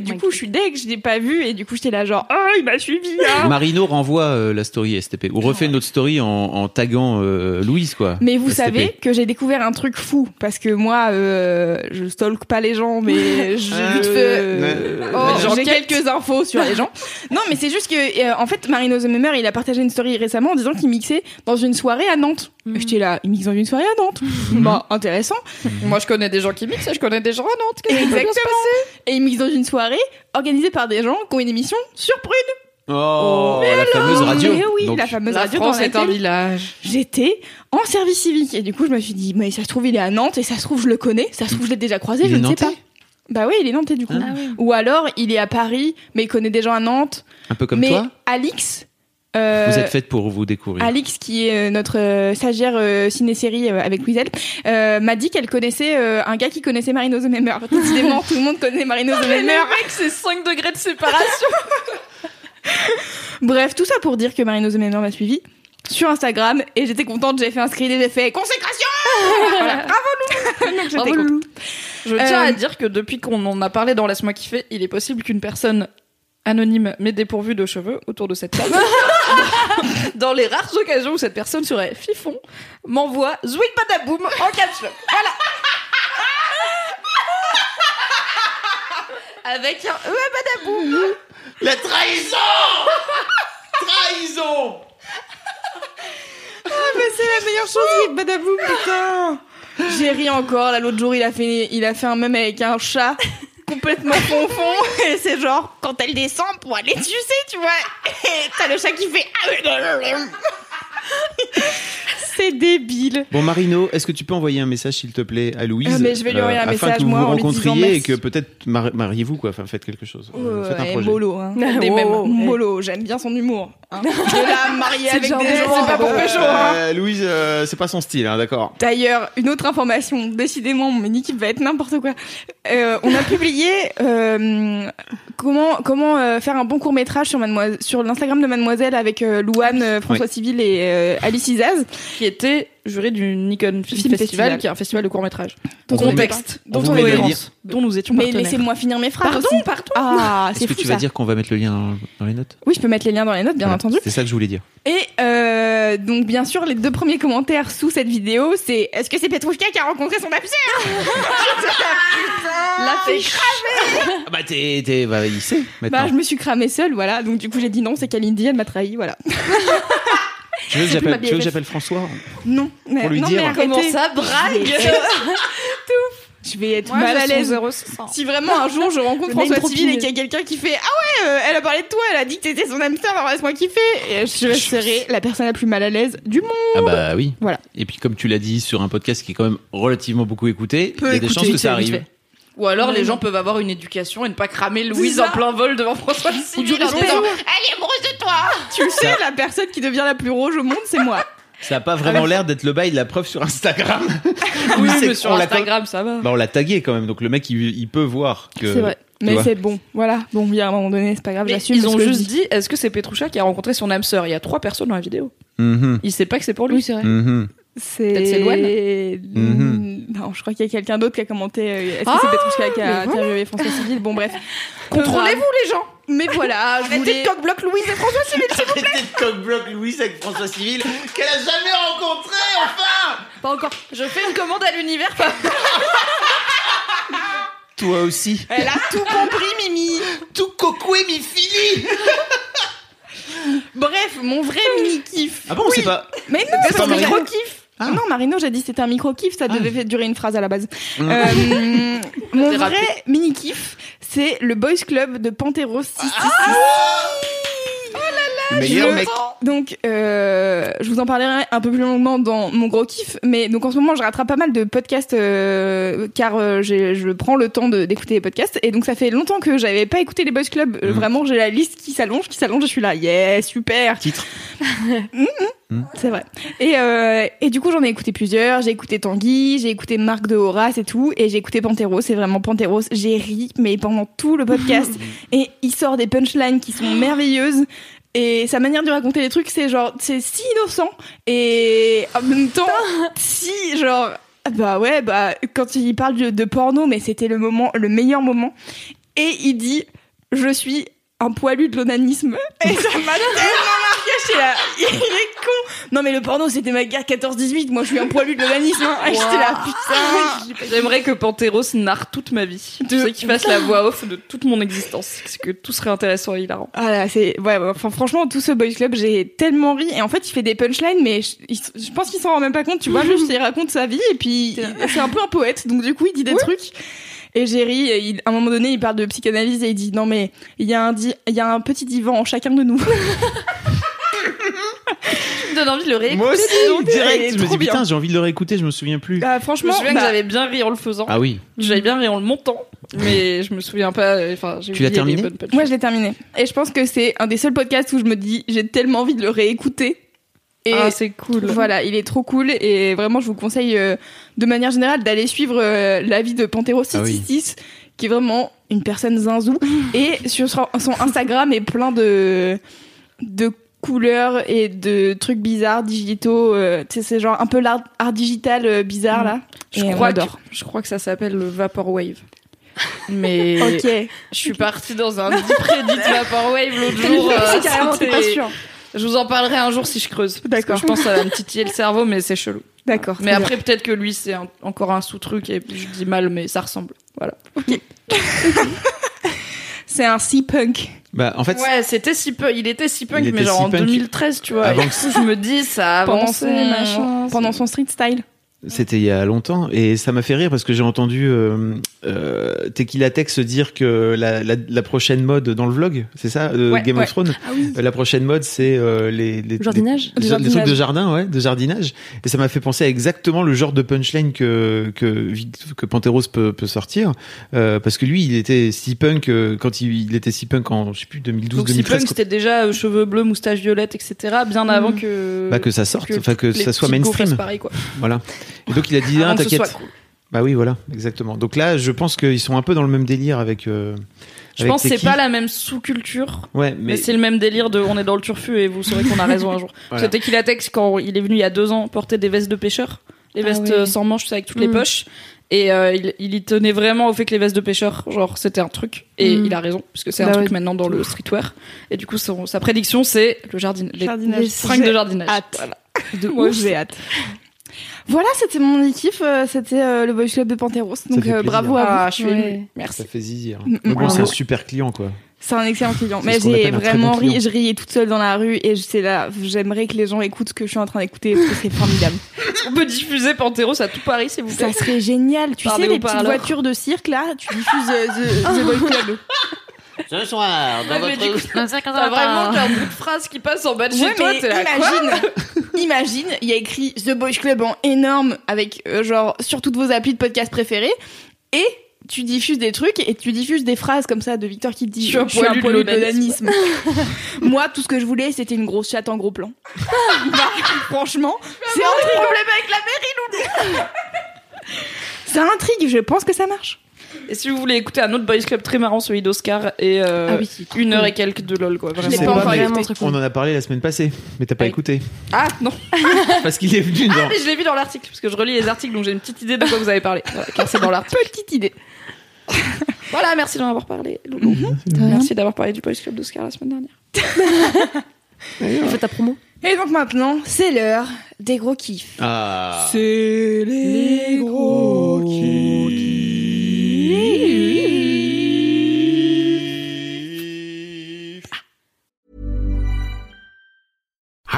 Du coup je suis deg, je l'ai pas vu et du coup j'étais là genre oh il m'a suivi. hein. Marino renvoie euh, la story STP ou refait notre story en, en taguant euh, Louise quoi. Mais vous STP. savez que j'ai découvert un truc fou parce que moi euh, je stalk pas les gens mais j'ai Euh, vite fait euh, Oh, quelques infos sur les gens. Non, mais c'est juste que, euh, en fait, Marino The Memer, il a partagé une story récemment en disant qu'il mixait dans une soirée à Nantes. Et J'étais là, il mixe dans une soirée à Nantes. Bah, intéressant. Moi, je connais des gens qui mixent et je connais des gens à Nantes. Qu'est-ce Exactement. Et il mixe dans une soirée organisée par des gens qui ont une émission sur Prune. Oh, la fameuse radio. Mais oui, Donc, la fameuse La radio France dans est un village. j'étais en service civique. Et du coup, je me suis dit, mais ça se trouve, il est à Nantes et ça se trouve, je le connais. Ça se trouve, je l'ai déjà croisé, Il je est ne sais nantais pas. Bah oui, il est nantais du coup. Ah Ou alors, il est à Paris, mais il connaît des gens à Nantes. un peu comme mais toi. Alix. Euh, Vous êtes faite pour vous découvrir. Alix, qui est euh, notre euh, stagiaire euh, ciné-série euh, avec Louiselle, euh, m'a dit qu'elle connaissait euh, un gars qui connaissait Marino the Member. Décidément, tout le monde connaît Marino the Member. mec, c'est 5 degrés de séparation. Bref, tout ça pour dire que Marino the Member m'a suivi sur Instagram et j'étais contente, j'ai fait un screen et j'ai fait consécration Voilà, bravo Lou. Je tiens Euh, à dire que depuis qu'on en a parlé dans Laisse-moi kiffer, il est possible qu'une personne anonyme mais dépourvue de cheveux autour de cette table, dans les rares occasions où cette personne serait fifon, m'envoie Zouik Badaboum en catch. Voilà. Avec un ouais badaboum. La trahison Trahison Mais c'est la meilleure chose, Badaboum, putain J'ai ri encore, là l'autre jour il a fait, il a fait un même avec un chat complètement confond et c'est genre quand elle descend pour aller sucer tu vois. Et t'as le chat qui fait c'est débile Bon Marino, est-ce que tu peux envoyer un message s'il te plaît à Louise Ah, mais je vais lui envoyer un afin message, que vous moi, vous rencontriez et que peut-être mar- mariez-vous quoi, enfin faites quelque chose. Euh, faites un projet. mollo hein. Des wow, mollo j'aime bien son humour hein. la marier C'est avec des de gens c'est pas pour euh, pécho hein. Euh, Louise, euh, c'est pas son style, hein, d'accord. D'ailleurs, une autre information, décidément, mon équipe va être n'importe quoi. Euh, on a publié euh, comment comment euh, faire un bon court métrage sur sur l'Instagram de Mademoiselle avec euh, Louane, euh, François Civil et euh, Alice Izaz. qui était juré du Nikon Film, Film Festival, Festival. qui est un festival de court métrage. Contexte, on dont on est dont nous étions Mais laissez-moi finir mes phrases Pardon, aussi. pardon. Ah, Est-ce c'est que fou tu ça. vas dire qu'on va mettre le lien dans, les notes Oui, je peux mettre les liens dans les notes, bien Voilà, entendu. C'est ça que je voulais dire. Et euh, donc, bien sûr, les deux premiers commentaires sous cette vidéo, c'est Est-ce que c'est Petrouchka qui a rencontré son sœur La fait Ah bah t'es, t'es, bah, il sait maintenant. Bah, je me suis cramée seule, voilà. Donc, du coup, j'ai dit non, c'est Kalindi, elle m'a trahi, voilà. tu veux que j'appelle, François Non, mais, Pour lui non, dire. mais arrêtez. Comment ça brague Je vais être Moi, mal à l'aise. suis 0600. Si vraiment un jour je rencontre François Civil et qu'il y a quelqu'un qui fait Ah ouais, euh, elle a parlé de toi, elle a dit que t'étais son hamster, alors laisse-moi kiffer. Et je serai la personne la plus mal à l'aise du monde. Ah bah oui. Voilà. Et puis comme tu l'as dit sur un podcast qui est quand même relativement beaucoup écouté, Peu il y a des chances que ça arrive. Ou alors les gens peuvent avoir une éducation et ne pas cramer Louise en plein vol devant François Civil. du Elle est amoureuse de toi Tu le sais, la personne qui devient la plus rouge au monde, c'est moi. Ça a pas vraiment l'air d'être le bail de la preuve sur Instagram. Oui, c'est- mais sur Instagram, ça va. Bah, on l'a tagué quand même, donc le mec il, il peut voir que. C'est vrai. Mais c'est bon, voilà. Bon, bien à un moment donné, c'est pas grave, j'assume. ils ont juste dis. dit, est-ce que c'est Petroucha qui a rencontré son âme sœur? Il y a trois personnes dans la vidéo. Mhm. Il sait pas que c'est pour lui. Oui, c'est vrai. Mhm. C'est. Non, je crois qu'il y a quelqu'un d'autre qui a commenté. euh, Est-ce que Ah, c'est Petrouchka qui a mais voilà. interviewé François Civil? Bon, bref. Contrôlez-vous les gens Mais voilà, je Arrêtez voulais. de coq-bloc Louise et François Civil Arrêtez de coq-bloc Louise avec François Civil qu'elle a jamais rencontré enfin Pas encore. Je fais une commande à l'univers. Toi aussi. Elle a tout compris, Mimi. Tout cocoué mi fili Bref, mon vrai mini kiff. Ah bon, c'est pas. Mais non, C'est Marino micro kiff. Ah. Non, Marino, j'ai dit c'était un micro kiff, ça Ah. devait durer une phrase à la base. Mm. Euh, mon vrai rappelé. mini kiff, c'est le boys club de Panteros 666. Le meilleur Je- mec. donc euh, je vous en parlerai un peu plus longuement dans mon gros kiff, mais donc en ce moment je rattrape pas mal de podcasts euh, car euh, je prends le temps d'écouter les podcasts et donc ça fait longtemps que j'avais pas écouté les Boys Club. Euh, Mhm. Vraiment j'ai la liste qui s'allonge, qui s'allonge, je suis là, yeah super. Titre. C'est vrai. Et, euh, et du coup, j'en ai écouté plusieurs. J'ai écouté Tanguy, j'ai écouté Marc de Horace et tout. Et j'ai écouté Panteros. C'est vraiment Panteros. J'ai ri, mais pendant tout le podcast. et il sort des punchlines qui sont merveilleuses. Et sa manière de raconter les trucs, c'est genre, c'est si innocent. Et en même temps, si, genre, bah ouais, bah, quand il parle de, de porno, mais c'était le moment, le meilleur moment. Et il dit, je suis un poilu de l'onanisme. Et ça m'a tellement j'étais là, il est con. Non mais le porno c'était ma guerre 14-18, moi je suis un poilu de l'onanisme. Hein. J'étais là, putain. J'aimerais que Panteros narre toute ma vie. De- Tu sais qu'il fasse la voix off de toute mon existence. Parce que tout serait intéressant et hilarant. Ah là, c'est ouais, enfin franchement tout ce boys club j'ai tellement ri et en fait il fait des punchlines mais je, pense qu'il s'en rend même pas compte tu vois juste il raconte sa vie et puis c'est un peu un poète donc du coup il dit des trucs et j'ai ri et il- à un moment donné il parle de psychanalyse et il dit non mais il y a un di- il y a un petit divan en chacun de nous me donnes envie de le réécouter. Moi aussi, donc, direct. Je me dis, putain, j'ai envie de le réécouter, je me souviens plus. Ah, Je me franchement souviens bah, que j'avais bien ri en le faisant. Ah oui. J'avais bien ri en le montant. Mais je me souviens pas. Enfin, j'ai Tu l'as terminé. Moi, je l'ai terminé. Et je pense que c'est un des seuls podcasts où je me dis, j'ai tellement envie de le réécouter. Et Ah, c'est cool. voilà, il est trop cool. Et vraiment, je vous conseille, euh, de manière générale, d'aller suivre euh, la vie de Pantero Ah oui. 666, qui est vraiment une personne zinzou. et sur son son Instagram est plein de, de couleurs et de trucs bizarres, digitaux. euh, tu sais, c'est genre un peu l'art art digital euh, bizarre, là. Je Et crois, que, je crois que ça s'appelle le Vaporwave. Mais Ok. je suis partie dans un deep Reddit Vaporwave l'autre jour. euh, carrément, pas sûr. Je vous en parlerai un jour si je creuse. D'accord. je pense que ça va me titiller le cerveau, mais c'est chelou. D'accord. Mais après, peut-être que lui, c'est encore un sous-truc et je dis mal, mais ça ressemble. Voilà. C'est un sea punk. Bah, en fait, Ouais, c'était si peu, il était si punk, mais genre si en punk 2013, tu vois. avant que- je me dis, ça a Pendant avancé, son, machin. pendant son street style. C'était il y a longtemps et ça m'a fait rire parce que j'ai entendu euh, euh, Tequila se dire que la, la, la prochaine mode dans le vlog, c'est ça, euh, Ouais, Game ouais. of Thrones. Ah oui. Euh, La prochaine mode, c'est euh, les, les, Jardinage les, Le les trucs de jardinage. jardin, ouais, de jardinage. Et ça m'a fait penser à exactement le genre de punchline que que que Panteros peut, peut sortir, euh, parce que lui, il était si punk euh, quand il, il était si punk en je sais plus 2012, Donc, si 2013, punk, c'était déjà cheveux bleus, moustache violette, etc. Bien avant Mhm. que. bah, que ça sorte, enfin que les ça soit mainstream, pareil, quoi. voilà. Et donc il a dit ah, t'inquiète. cool. Bah oui, voilà, exactement. Donc là, je pense qu'ils sont un peu dans le même délire avec. euh, Je avec pense que c'est pas la même sous-culture. Ouais, Mais, mais, c'est le même délire de on est dans le turfu et vous saurez qu'on a raison un jour. Voilà. C'était qu'il a texte quand il est venu il y a deux ans porter des vestes de pêcheur, les Ah vestes euh, sans manches avec toutes les Mm. poches. Et euh, il, il y tenait vraiment au fait que les vestes de pêcheur, genre c'était un truc. Et Mm. il a raison, puisque c'est Bah un truc ouais. maintenant dans le streetwear. Et du coup, son- sa prédiction c'est le jardin, les Jardinage. fringues de jardinage. hâte. Voilà. De Moi j'ai hâte. Voilà, c'était mon kiff, euh, c'était euh, le Boys Club de Panteros. Donc euh, bravo à vous. Ah, je suis Ouais. Merci. ça fait zizir. Mm, Mais bon, mm. c'est un super client, quoi. C'est un excellent client. C'est Mais j'ai vraiment bon ri, je riais toute seule dans la rue et j'étais là, j'aimerais que les gens écoutent ce que je suis en train d'écouter parce que c'est formidable. On peut diffuser Panteros à tout Paris, s'il vous plaît. Ça serait génial. Tu sais, des les petites voitures de cirque là, tu diffuses The, The Boys Club. Ce soir, dans Ouais, mais votre... du coup, T'as vraiment qu'un bout de phrase qui passe en bas de chez Ouais, toi, t'es là, quoi imagine, imagine, il y a écrit The Boys Club en énorme avec euh, genre sur toutes vos applis de podcast préférés et tu diffuses des trucs et tu diffuses des phrases comme ça de Victor qui te dit Je suis un poilu poilu de. Moi, tout ce que je voulais, c'était une grosse chatte en gros plan. Bah, franchement, c'est un problème avec la mairie, Ça intrigue, je pense que ça marche. Et si vous voulez écouter un autre Boys Club très marrant, celui d'Oscar, et euh, Ah oui, une heure cool. et quelques de LOL, quoi. Vraiment. sais pas Vraiment On en a parlé la semaine passée, mais t'as pas Ah. écouté. Ah, non. Parce qu'il est venu dans. Ah, mais je l'ai vu dans l'article, parce que je relis les articles, donc j'ai une petite idée de quoi vous avez parlé. Voilà, car c'est dans l'article. Petite idée. Voilà, merci d'en avoir parlé, Loulou. Merci d'avoir parlé du Boys Club d'Oscar la semaine dernière. Fais ta promo. Et donc maintenant, c'est l'heure des gros kiffs. Ah. C'est les gros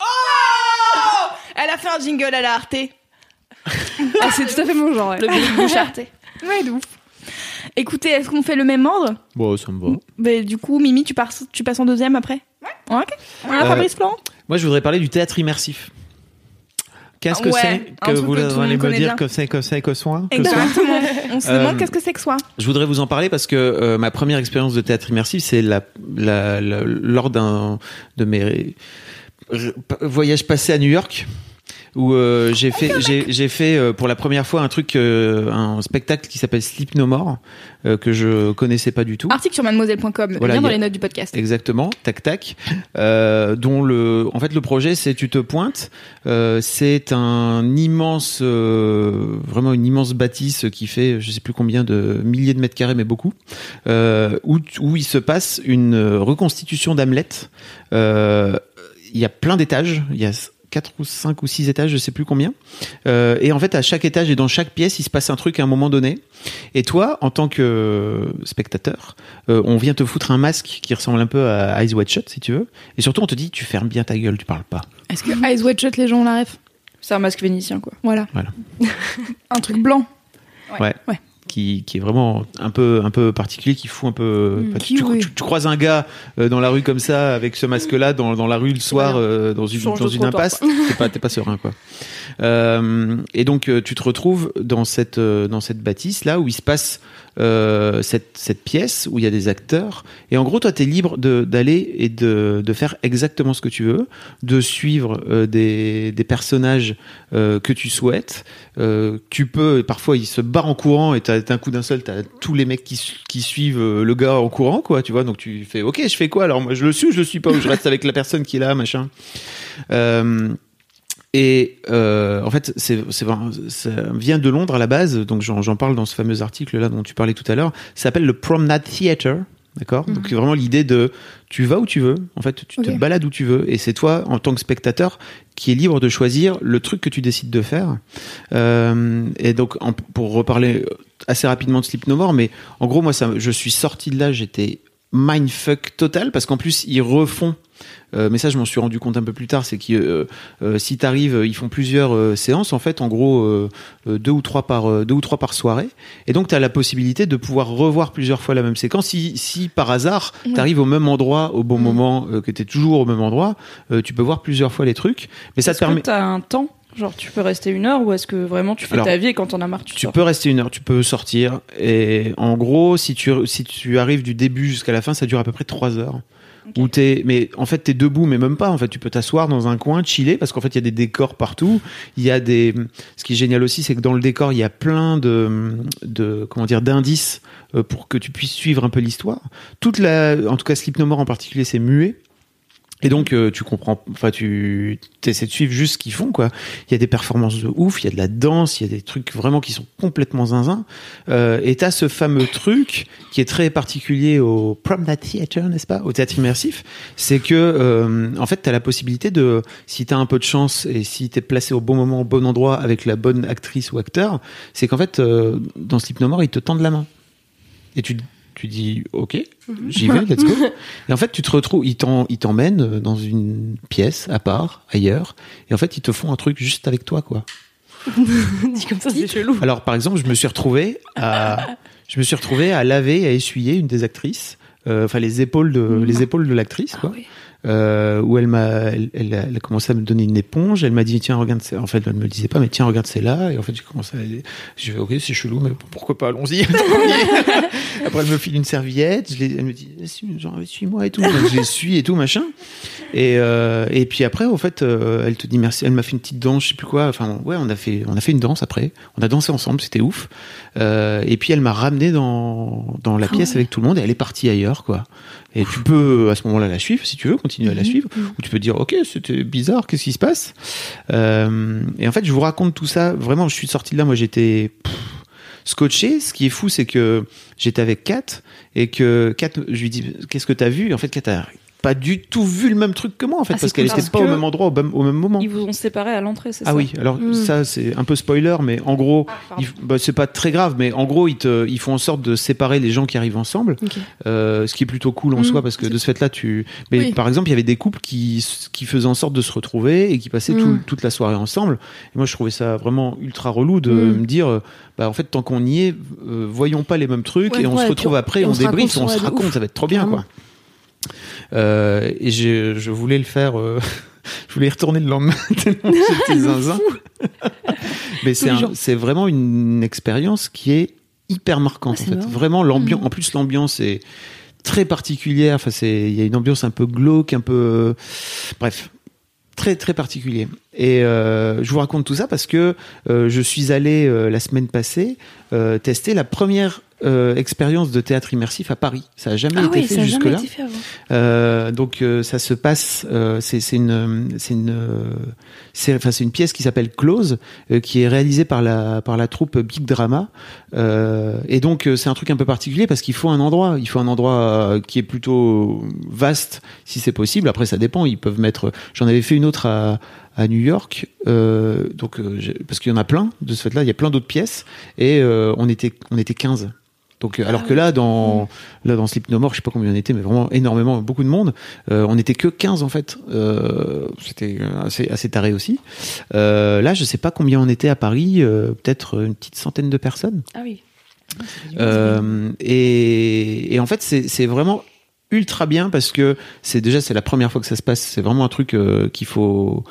Oh Elle a fait un jingle à la Arte. Ah, c'est tout à fait mon genre. ouais. Le bruit de bouche Arte. Ouais, de ouf. Écoutez, est-ce qu'on fait le même ordre? Bon, ça me va. Ben, Du coup, Mimi, tu, pars, tu passes en deuxième après? Ouais. Ok. Voilà, Euh, Fabrice Florent Moi, je voudrais parler du théâtre immersif. Qu'est-ce que Ouais, c'est que vous allez me dire bien. que c'est que c'est que soit? Que soit Exactement. On se demande Euh, qu'est-ce que c'est que soi. Je voudrais vous en parler parce que euh, ma première expérience de théâtre immersif, c'est la, la, la- lors d'un de mes voyages passés à New York où euh, j'ai fait j'ai j'ai fait euh, pour la première fois un truc euh, un spectacle qui s'appelle Sleep No More euh, que je connaissais pas du tout. Article sur mademoiselle.com, Voilà, y dans les notes du podcast. Exactement, tac tac. Euh, dont le, en fait, le projet, c'est tu te pointes. Euh, c'est un immense, euh, vraiment une immense bâtisse qui fait, je sais plus combien de milliers de mètres carrés, mais beaucoup, euh, où où il se passe une reconstitution d'Hamlet. Il y a plein d'étages. Il y a quatre ou cinq ou six étages, je sais plus combien. Euh, et en fait, à chaque étage et dans chaque pièce, il se passe un truc à un moment donné. Et toi, en tant que spectateur, euh, on vient te foutre un masque qui ressemble un peu à Eyes Wide Shut, si tu veux. Et surtout, on te dit, tu fermes bien ta gueule, tu parles pas. Est-ce que Eyes Wide Shut, les gens ont la ref? C'est un masque vénitien, quoi. Voilà. Voilà. un truc blanc. Ouais. Ouais. Qui, qui est vraiment un peu, un peu particulier, qui fout un peu. Mm, tu, oui. tu- tu croises un gars euh, dans la rue comme ça, avec ce masque-là, dans, dans la rue le soir, euh, dans une, dans une impasse, t'es pas, t'es pas serein, quoi. Euh, et donc, tu te retrouves dans cette, dans cette bâtisse là où il se passe euh, cette, cette pièce où il y a des acteurs. Et en gros, toi, tu es libre d'aller et de, de faire exactement ce que tu veux, de suivre des, des personnages que tu souhaites. Euh, tu peux, parfois, ils se barrent en courant et t'as- d'un coup d'un seul, tu as tous les mecs qui, su- qui suivent euh, le gars en courant, quoi, tu vois. Donc, tu fais, OK, je fais quoi Alors, moi, je le suis, je le suis pas, ou je reste avec la personne qui est là, machin. Euh, et en fait, ça vient de Londres à la base, donc j'en parle dans ce fameux article là dont tu parlais tout à l'heure. Ça s'appelle le Promenade Theatre, d'accord Donc c'est vraiment l'idée de tu vas où tu veux, en fait, tu te balades où tu veux, et c'est toi en tant que spectateur qui est libre de choisir le truc que tu décides de faire. Euh, et donc, en- pour reparler assez rapidement de Sleep No More, mais en gros, moi, ça, je suis sorti de là, j'étais mindfuck total parce qu'en plus ils refont euh, mais ça je m'en suis rendu compte un peu plus tard c'est que euh, euh, si t'arrives ils font plusieurs euh, séances en fait en gros euh, euh, deux ou trois par euh, deux ou trois par soirée. Et donc tu as la possibilité de pouvoir revoir plusieurs fois la même séquence si, si par hasard Ouais. t'arrives au même endroit au bon moment euh, que t'es toujours au même endroit euh, tu peux voir plusieurs fois les trucs. Mais ça te que permet t'as un temps Genre, tu peux rester une heure ou est-ce que vraiment tu fais Alors, ta vie et quand t'en as marre, tu, tu sors peux rester une heure, tu peux sortir. Et en gros, si tu, si tu arrives du début jusqu'à la fin, ça dure à peu près trois heures. Où t'es, mais en fait, t'es debout, mais même pas. En fait, tu peux t'asseoir dans un coin, chiller, parce qu'en fait, il y a des décors partout. Il y a des, ce qui est génial aussi, c'est que dans le décor, il y a plein de, de, comment dire, d'indices euh, pour que tu puisses suivre un peu l'histoire. Toute la, en tout cas, More en particulier, c'est muet. Et donc euh, tu comprends, enfin tu essaies de suivre juste ce qu'ils font quoi. Il y a des performances de ouf, il y a de la danse, il y a des trucs vraiment qui sont complètement zinzin. Euh, et t'as ce fameux truc qui est très particulier au Promenade Theatre, n'est-ce pas, au théâtre immersif, c'est que euh, en fait t'as la possibilité de, si t'as un peu de chance et si t'es placé au bon moment, au bon endroit avec la bonne actrice ou acteur, c'est qu'en fait euh, dans More ils te tendent la main et tu tu dis ok j'y vais let's go. Et en fait tu te retrouves ils t'en- ils t'emmènent euh, dans une pièce à part ailleurs et en fait ils te font un truc juste avec toi quoi. Dit comme ça, c'est chelou. alors par exemple je me suis retrouvé à je me suis retrouvé à laver et à essuyer une des actrices euh, enfin les épaules de les épaules de l'actrice quoi euh, où elle m'a elle, elle a, elle a commencé à me donner une éponge. Elle m'a dit tiens regarde c'est en fait elle me le disait pas mais tiens regarde c'est là. Et en fait j'ai commencé à je fais ok c'est chelou mais pourquoi pas allons-y. Après elle me file une serviette. Je elle me dit Essuie- genre suis-moi et tout. Donc, je l'essuie et tout machin. Et euh, et puis après en fait euh, elle te dit merci. Elle m'a fait une petite danse je sais plus quoi. Enfin ouais on a fait on a fait une danse après. On a dansé ensemble c'était ouf. Euh, et puis elle m'a ramené dans dans la pièce avec tout le monde et elle est partie ailleurs quoi et tu peux à ce moment-là la suivre si tu veux continuer à la suivre. Ou tu peux dire ok c'était bizarre qu'est-ce qui se passe? Euh, et en fait je vous raconte tout ça. Vraiment je suis sorti de là. Moi j'étais scotché. Ce qui est fou, c'est que j'étais avec Kat et que Kat, je lui dis qu'est-ce que t'as vu? Et en fait, Kat a pas du tout vu le même truc que moi en fait Ah, parce qu'elle cool, était parce pas au même endroit au même, au même moment. Ils vous ont séparés à l'entrée, c'est Ah ça oui, alors Mm. ça c'est un peu spoiler, mais en gros, ils- bah, c'est pas très grave, mais en gros ils, te, ils font en sorte de séparer les gens qui arrivent ensemble, euh, ce qui est plutôt cool en Mm. soi parce que de ce fait-là, tu. Mais Oui. par exemple, il y avait des couples qui qui faisaient en sorte de se retrouver et qui passaient tout- Mm. toute la soirée ensemble. Et moi, je trouvais ça vraiment ultra relou de me dire, bah en fait, tant qu'on y est, euh, voyons pas les mêmes trucs Ouais, et on ouais, se retrouve après, on, on débriefe, on se raconte, ça va être trop bien, quoi. Euh, et je, voulais le faire. euh, je voulais y retourner le lendemain tellement j'étais zinzin. Mais c'est un- c'est vraiment une expérience qui est hyper marquante. Ah, en fait. marrant. Vraiment l'ambiance. Mhm. En plus l'ambiance est très particulière. Enfin c'est il y a une ambiance un peu glauque, un peu euh, bref très très particulier. Et euh, je vous raconte tout ça parce que euh, je suis allé euh, la semaine passée euh, tester la première euh, expérience de théâtre immersif à Paris. Ça a jamais Ah été oui, fait jusque-là. Euh, donc euh, ça se passe, euh, c'est une, c'est une, euh, c'est enfin c'est une pièce qui s'appelle Close, euh, qui est réalisée par la par la troupe Big Drama. Euh, et donc euh, c'est un truc un peu particulier parce qu'il faut un endroit, il faut un endroit qui est plutôt vaste si c'est possible. Après ça dépend, ils peuvent mettre. J'en avais fait une autre à à New York, euh, donc euh, parce qu'il y en a plein de ce fait-là, il y a plein d'autres pièces et euh, on était on était 15. Donc alors que là dans là dans Sleep No More, je sais pas combien on était, mais vraiment énormément, beaucoup de monde. Euh, on était que 15 en fait. Euh, C'était assez, assez taré aussi. Euh, là, je sais pas combien on était à Paris, peut-être une petite centaine de personnes. Ah oui. Euh, et, et en fait, c'est vraiment ultra bien parce que c'est déjà c'est la première fois que ça se passe. C'est vraiment un truc euh, qu'il faut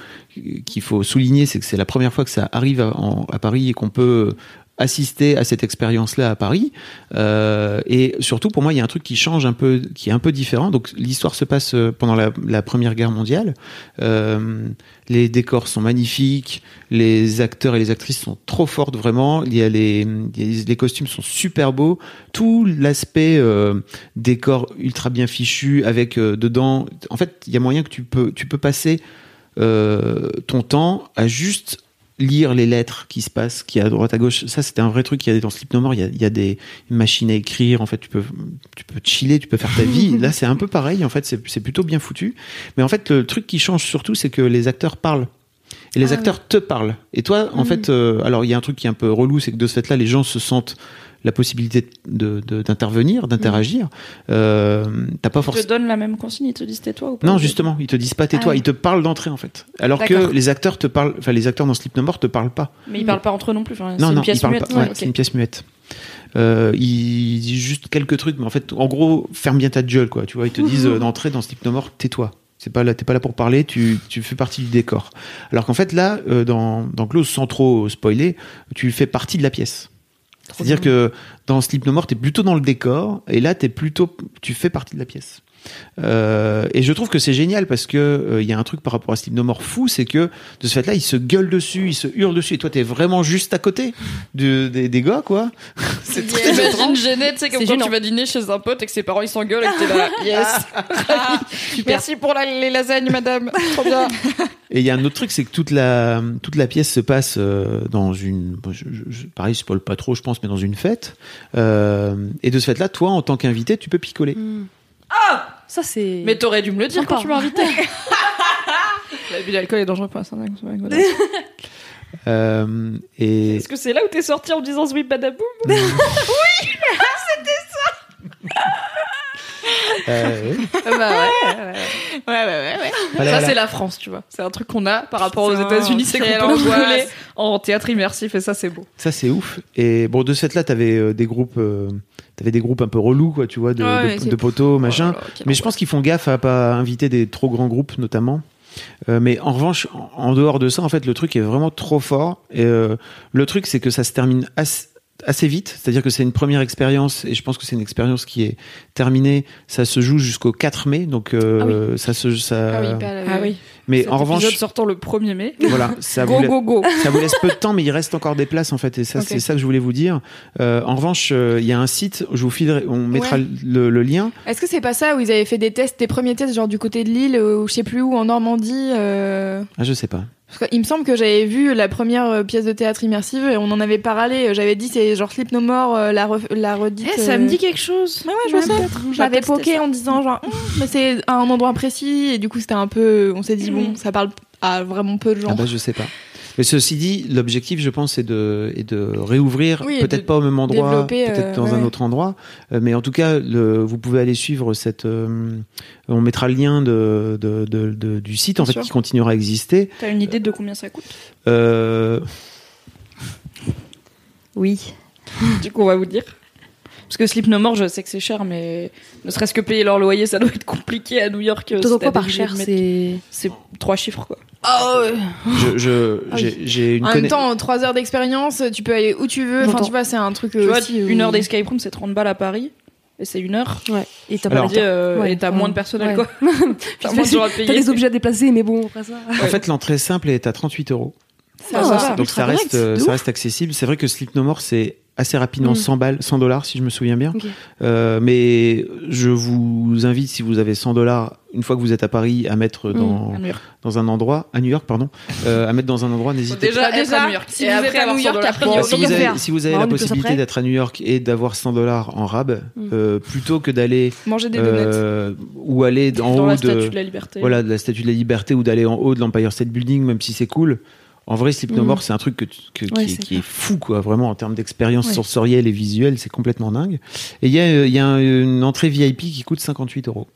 qu'il faut souligner, c'est que c'est la première fois que ça arrive à, Paris et qu'on peut assister à cette expérience-là à Paris. Euh, et surtout, pour moi, il y a un truc qui change un peu, qui est un peu différent. Donc, l'histoire se passe euh, pendant la, Première Guerre mondiale. Euh, les décors sont magnifiques, les acteurs et les actrices sont trop fortes vraiment. Il y a les, les, costumes sont super beaux. Tout l'aspect décor ultra bien fichu avec dedans. En fait, il y a moyen que tu peux, tu peux passer ton temps à juste lire les lettres qui se passent, qui à droite à gauche. Ça, c'était un vrai truc qu'il y a dans Sleep No More. Il y a, il y a des machines à écrire. En fait, tu peux, tu peux chiller, tu peux faire ta vie. Là, c'est un peu pareil. En fait, c'est c'est plutôt bien foutu. Mais en fait, le truc qui change surtout, c'est que les acteurs parlent. Et les Ah acteurs te parlent. Et toi, en Mm. fait, euh, alors il y a un truc qui est un peu relou, c'est que de ce fait-là, les gens se sentent la possibilité d'intervenir, d'interagir. Euh, T'as pas Ils te forcément. donnent la même consigne, ils te disent tais-toi ou pas Non, justement, ils te disent pas tais-toi, Ah ils te parlent d'entrée en fait. Alors que les acteurs te parlent, enfin les acteurs dans Sleep No More te parlent pas. Mais ils parlent pas entre eux non plus. enfin, Non, c'est non, une ils pièce parlent muette. pas. Ouais, C'est une pièce muette. Euh, ils disent juste quelques trucs, mais en fait, en gros, ferme bien ta gueule, quoi. Tu vois, ils te disent euh, d'entrée dans Sleep No More, tais-toi. C'est pas là, t'es pas là pour parler, tu, tu fais partie du décor. Alors qu'en fait, là, euh, dans, dans Close, sans trop spoiler, tu fais partie de la pièce. C'est-à-dire que dans Sleep No More, t'es plutôt dans le décor, et là, t'es plutôt, tu fais partie de la pièce. Euh, et je trouve que c'est génial parce que euh, il y a un truc par rapport à More fou, c'est que de ce fait-là, ils se gueulent dessus, ils se hurlent dessus, et toi, t'es vraiment juste à côté des, des gars, quoi. c'est très Imagine tu sais, comme C'est quand gênant. tu vas dîner chez un pote et que ses parents ils s'engueulent et que t'es là, yes, Merci pour la- les lasagnes, madame. Trop bien. Et il y a un autre truc, c'est que toute la toute la pièce se passe euh, dans une, bon, je, je, pareil, je spoil pas trop, je pense, mais dans une fête. Euh, et de ce fait-là, toi, en tant qu'invité, tu peux picoler. Ça, c'est. Mais t'aurais dû me le dire quand tu m'as invité. L'abus d'alcool est dangereux pour la santé. Euh, et Est-ce que c'est là où t'es sorti en me disant Sweet Badaboum euh, oui. bah ouais. Ouais, ouais, ouais. ouais. Voilà, ça, voilà. c'est la France, tu vois. C'est un truc qu'on a par rapport aux États-Unis, c'est qu'on peut rigoler en théâtre immersif et ça, c'est beau. Ça c'est ouf. Et bon, de ce fait-là, t'avais euh, des groupes, euh, t'avais des groupes un peu relous, quoi, tu vois, de, Ouais, de, c'est- de poteaux, machin. Oh là là, quelle Mais je pense qu'ils font gaffe à pas inviter des trop grands groupes, notamment. Euh, mais en revanche, en, en dehors de ça, en fait, le truc est vraiment trop fort. Et euh, le truc, c'est que ça se termine assez, assez vite. C'est-à-dire que c'est une première expérience, et je pense que c'est une expérience qui est terminée. Ça se joue jusqu'au 4 mai, donc euh, ça se, ça. Ah oui. Mais Cet en revanche, épisode sortant le 1er mai. voilà, ça Go, vous, la- go, go. ça vous laisse peu de temps, mais il reste encore des places en fait, et ça, c'est ça que je voulais vous dire. Euh, en revanche, euh, il y a un site, je vous filerai, on mettra Ouais. le, le lien. Est-ce que c'est pas ça où ils avaient fait des tests, des premiers tests, genre du côté de l'île, ou je sais plus où, en Normandie euh, Ah, je sais pas. Parce qu'il me semble que j'avais vu la première euh, pièce de théâtre immersive et on en avait parlé. J'avais dit c'est genre Sleep No More, euh, la, ref- la redite. Eh, ça euh, me dit quelque chose. Ouais, ouais, je sais. J'avais poké en disant genre, mais c'est à un endroit précis et du coup c'était un peu, on s'est dit bon, ça parle à vraiment peu de gens. Ah bah, je sais pas. Mais ceci dit, l'objectif, je pense, est de, est de réouvrir, Oui, peut-être pas au même endroit, peut-être euh, dans ouais, un autre endroit, Euh, mais en tout cas, le, vous pouvez aller suivre cette. euh, on mettra le lien de, de, de- de- du site en fait sûr. qui continuera à exister. T'as une idée de combien ça coûte? Euh, Oui. Du coup, on va vous dire. Parce que Sleep No More, je sais que c'est cher, mais ne serait-ce que payer leur loyer, ça doit être compliqué à New York. euh, t'as quoi par cher, c'est. Trois chiffres, quoi. je, je- Ah oui. j'ai, j'ai une En même conna- temps, trois heures d'expérience, tu peux aller où tu veux. Enfin, tu vois, c'est un truc Tu euh, vois, aussi. une heure d'escape room, c'est 30 balles à Paris. Et c'est une heure. Ouais. Et t'as Alors, pas Dit, euh, Ouais, et t'as ouais. moins de personnel, Ouais. quoi. T'as moins de gens à T'as payer. des objets à déplacer, mais bon, après ça. En fait, l'entrée simple est à 38 euros. Ça, ça va. Donc ça reste, euh, ça reste accessible. C'est vrai que Sleep No More, c'est assez rapidement Mm. 100 balles, 100 dollars si je me souviens bien. Euh, mais je vous invite, si vous avez 100 dollars, une fois que vous êtes à Paris, à mettre dans, À New York. dans un endroit, à New York, pardon, euh, à mettre dans un endroit, n'hésitez Bah, être déjà, à New York. si Et vous êtes à New 100 York, jour. si vous, avez, faire. si vous avez Bah, la possibilité d'être à New York et d'avoir 100 dollars en rab, Mm. euh, plutôt que d'aller Manger des donuts. euh, ou aller en Dans haut la de, statue de la liberté. voilà, de la Statue de la Liberté ou d'aller en haut de l'Empire State Building, même si c'est cool. En vrai, Sleep No Mhm. More, c'est un truc que, tu- que- Ouais, qui, est- c'est qui est fou, quoi. Vraiment, en termes d'expérience Ouais. sensorielle et visuelle, c'est complètement dingue. Et il y a, euh, il y a un- une entrée VIP qui coûte 58 euros.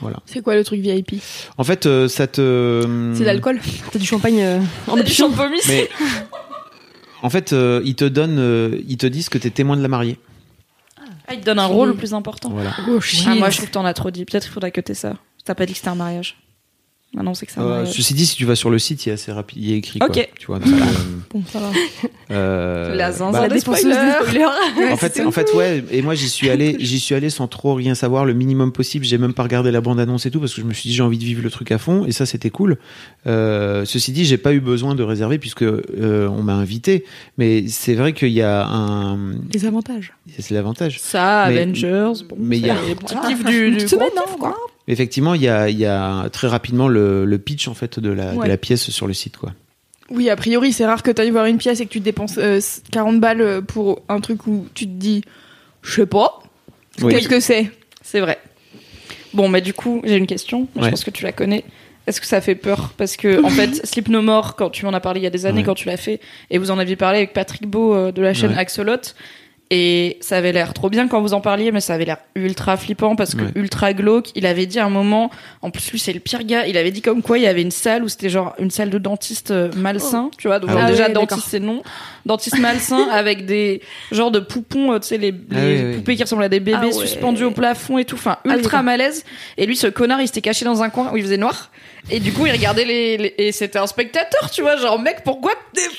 Voilà. C'est quoi le truc VIP En fait, euh, ça te. C'est l'alcool. T'as du champagne euh, en Du option. champomis. Mais. En fait, euh, ils te donnent, euh, ils te disent que t'es témoin de la mariée. Ah, il te donne un rôle plus important. Voilà. Ah, moi, je trouve que t'en as trop dit. Peut-être qu'il faudrait que t'aies ça. T'as pas dit que c'était un mariage. Maintenant, c'est que Euh, ceci dit, si tu vas sur le site, il y a assez rapide, il y a écrit quoi. Ok. Tu vois. donc, euh, Bon, ça va. euh, La bah, zinzin La des dépenseuse spoilers. des spoilers. en fait, en fait, ouais. Et moi, j'y suis allé, j'y suis allé sans trop rien savoir, le minimum possible. J'ai même pas regardé la bande annonce et tout parce que je me suis dit j'ai envie de vivre le truc à fond et ça c'était cool. Euh, ceci dit, j'ai pas eu besoin de réserver puisque euh, on m'a invité. Mais c'est vrai qu'il y a un, Les avantages. c'est l'avantage. Ça, Mais- Avengers. Bon, mais il y a- petits kiffs du, du semaine, gros hein, kiff, quoi. Effectivement, il y a, il y a très rapidement le, le pitch en fait de la, de Ouais. la pièce sur le site quoi. Oui, a priori, c'est rare que tu ailles voir une pièce et que tu dépenses euh, 40 balles pour un truc où tu te dis, je sais pas, Oui. qu'est-ce que c'est? C'est vrai. Bon, mais du coup, j'ai une question. Ouais. Je pense que tu la connais. Est-ce que ça fait peur? Parce que, en fait, Sleep No More, quand tu m'en as parlé il y a des années, Ouais. quand tu l'as fait, et vous en aviez parlé avec Patrick Beau euh, de la chaîne Ouais. Axolot, et ça avait l'air trop bien quand vous en parliez, mais ça avait l'air ultra flippant parce que Ouais. ultra glauque. Il avait dit à un moment, en plus lui c'est le pire gars, il avait dit comme quoi il y avait une salle où c'était genre une salle de dentiste euh, malsain, tu vois. Donc Ah déjà ouais, dentiste c'est non, dentiste malsain avec des genres de poupons, euh, tu sais les, les Ah ouais. poupées qui ressemblent à des bébés Ah ouais. suspendus au plafond et tout, enfin Ah oui, ultra malaise. Et lui ce connard il s'était caché dans un coin où il faisait noir. Et du coup, il regardait les, les- et c'était un spectateur, tu vois, genre mec, pourquoi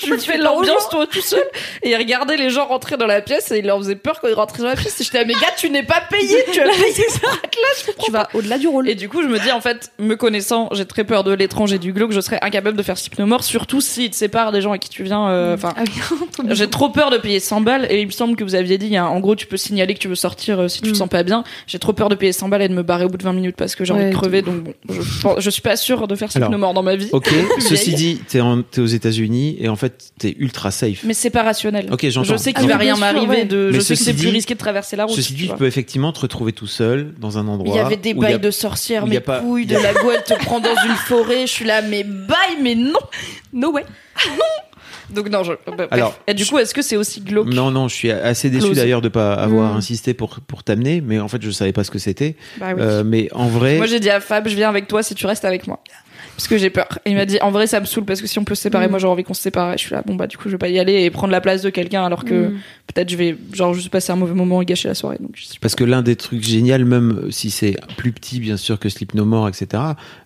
tu fais l'ambiance toi tout seul? Et il regardait les gens rentrer dans la pièce et il leur faisait peur quand ils rentraient dans la pièce. Et j'étais là, mais gars, tu n'es pas payé, tu as payé être là, Tu vas au-delà du rôle. et du coup, je me dis, en fait, me connaissant, j'ai très peur de l'étrange et du glauque, je serais incapable de faire Sleep No More, surtout si te sépares des gens avec qui tu viens. euh, Enfin, Ah oui, j'ai trop peur de payer 100 balles et il me semble que vous aviez dit, un- en gros, tu peux signaler que tu veux sortir euh, si tu te Mm. sens pas bien. J'ai trop peur de payer 100 balles et de me barrer au bout de 20 minutes parce que j'ai envie de crever, donc bon, je, suis pas sûre de faire No More dans ma vie. Ok. Ceci dit, t'es t'es aux États-Unis et en fait t'es ultra safe. Mais c'est pas rationnel. Ok, j'entends. Je sais qu'il Ah va rien sûr, m'arriver ouais. de, Mais je sais que ceci c'est plus dit- risqué de traverser la route. Ceci dit, tu peux effectivement te retrouver tout seul dans un endroit. Il y avait des bails de sorcières, mes couilles, de la go, elle te prend dans une forêt, je suis là, mais bail, mais non No way. Donc non, je... bah, bref. Alors, Et du coup, est-ce que c'est aussi glauque Non, non, je suis assez déçu d'ailleurs de pas avoir Mm. insisté pour pour t'amener, mais en fait je savais pas ce que c'était. Bah oui. Euh, mais en vrai, Moi, j'ai dit à Fab, je viens avec toi si tu restes avec moi. Parce que j'ai peur. Et il m'a dit, en vrai, ça me saoule parce que si on peut se séparer, Mm. moi, j'ai envie qu'on se sépare. Et je suis là, bon, bah, du coup, je vais pas y aller et prendre la place de quelqu'un alors que Mm. peut-être je vais, genre, juste passer un mauvais moment et gâcher la soirée. Donc, parce que l'un des trucs géniaux, même si c'est plus petit bien sûr que Sleep No More, etc.,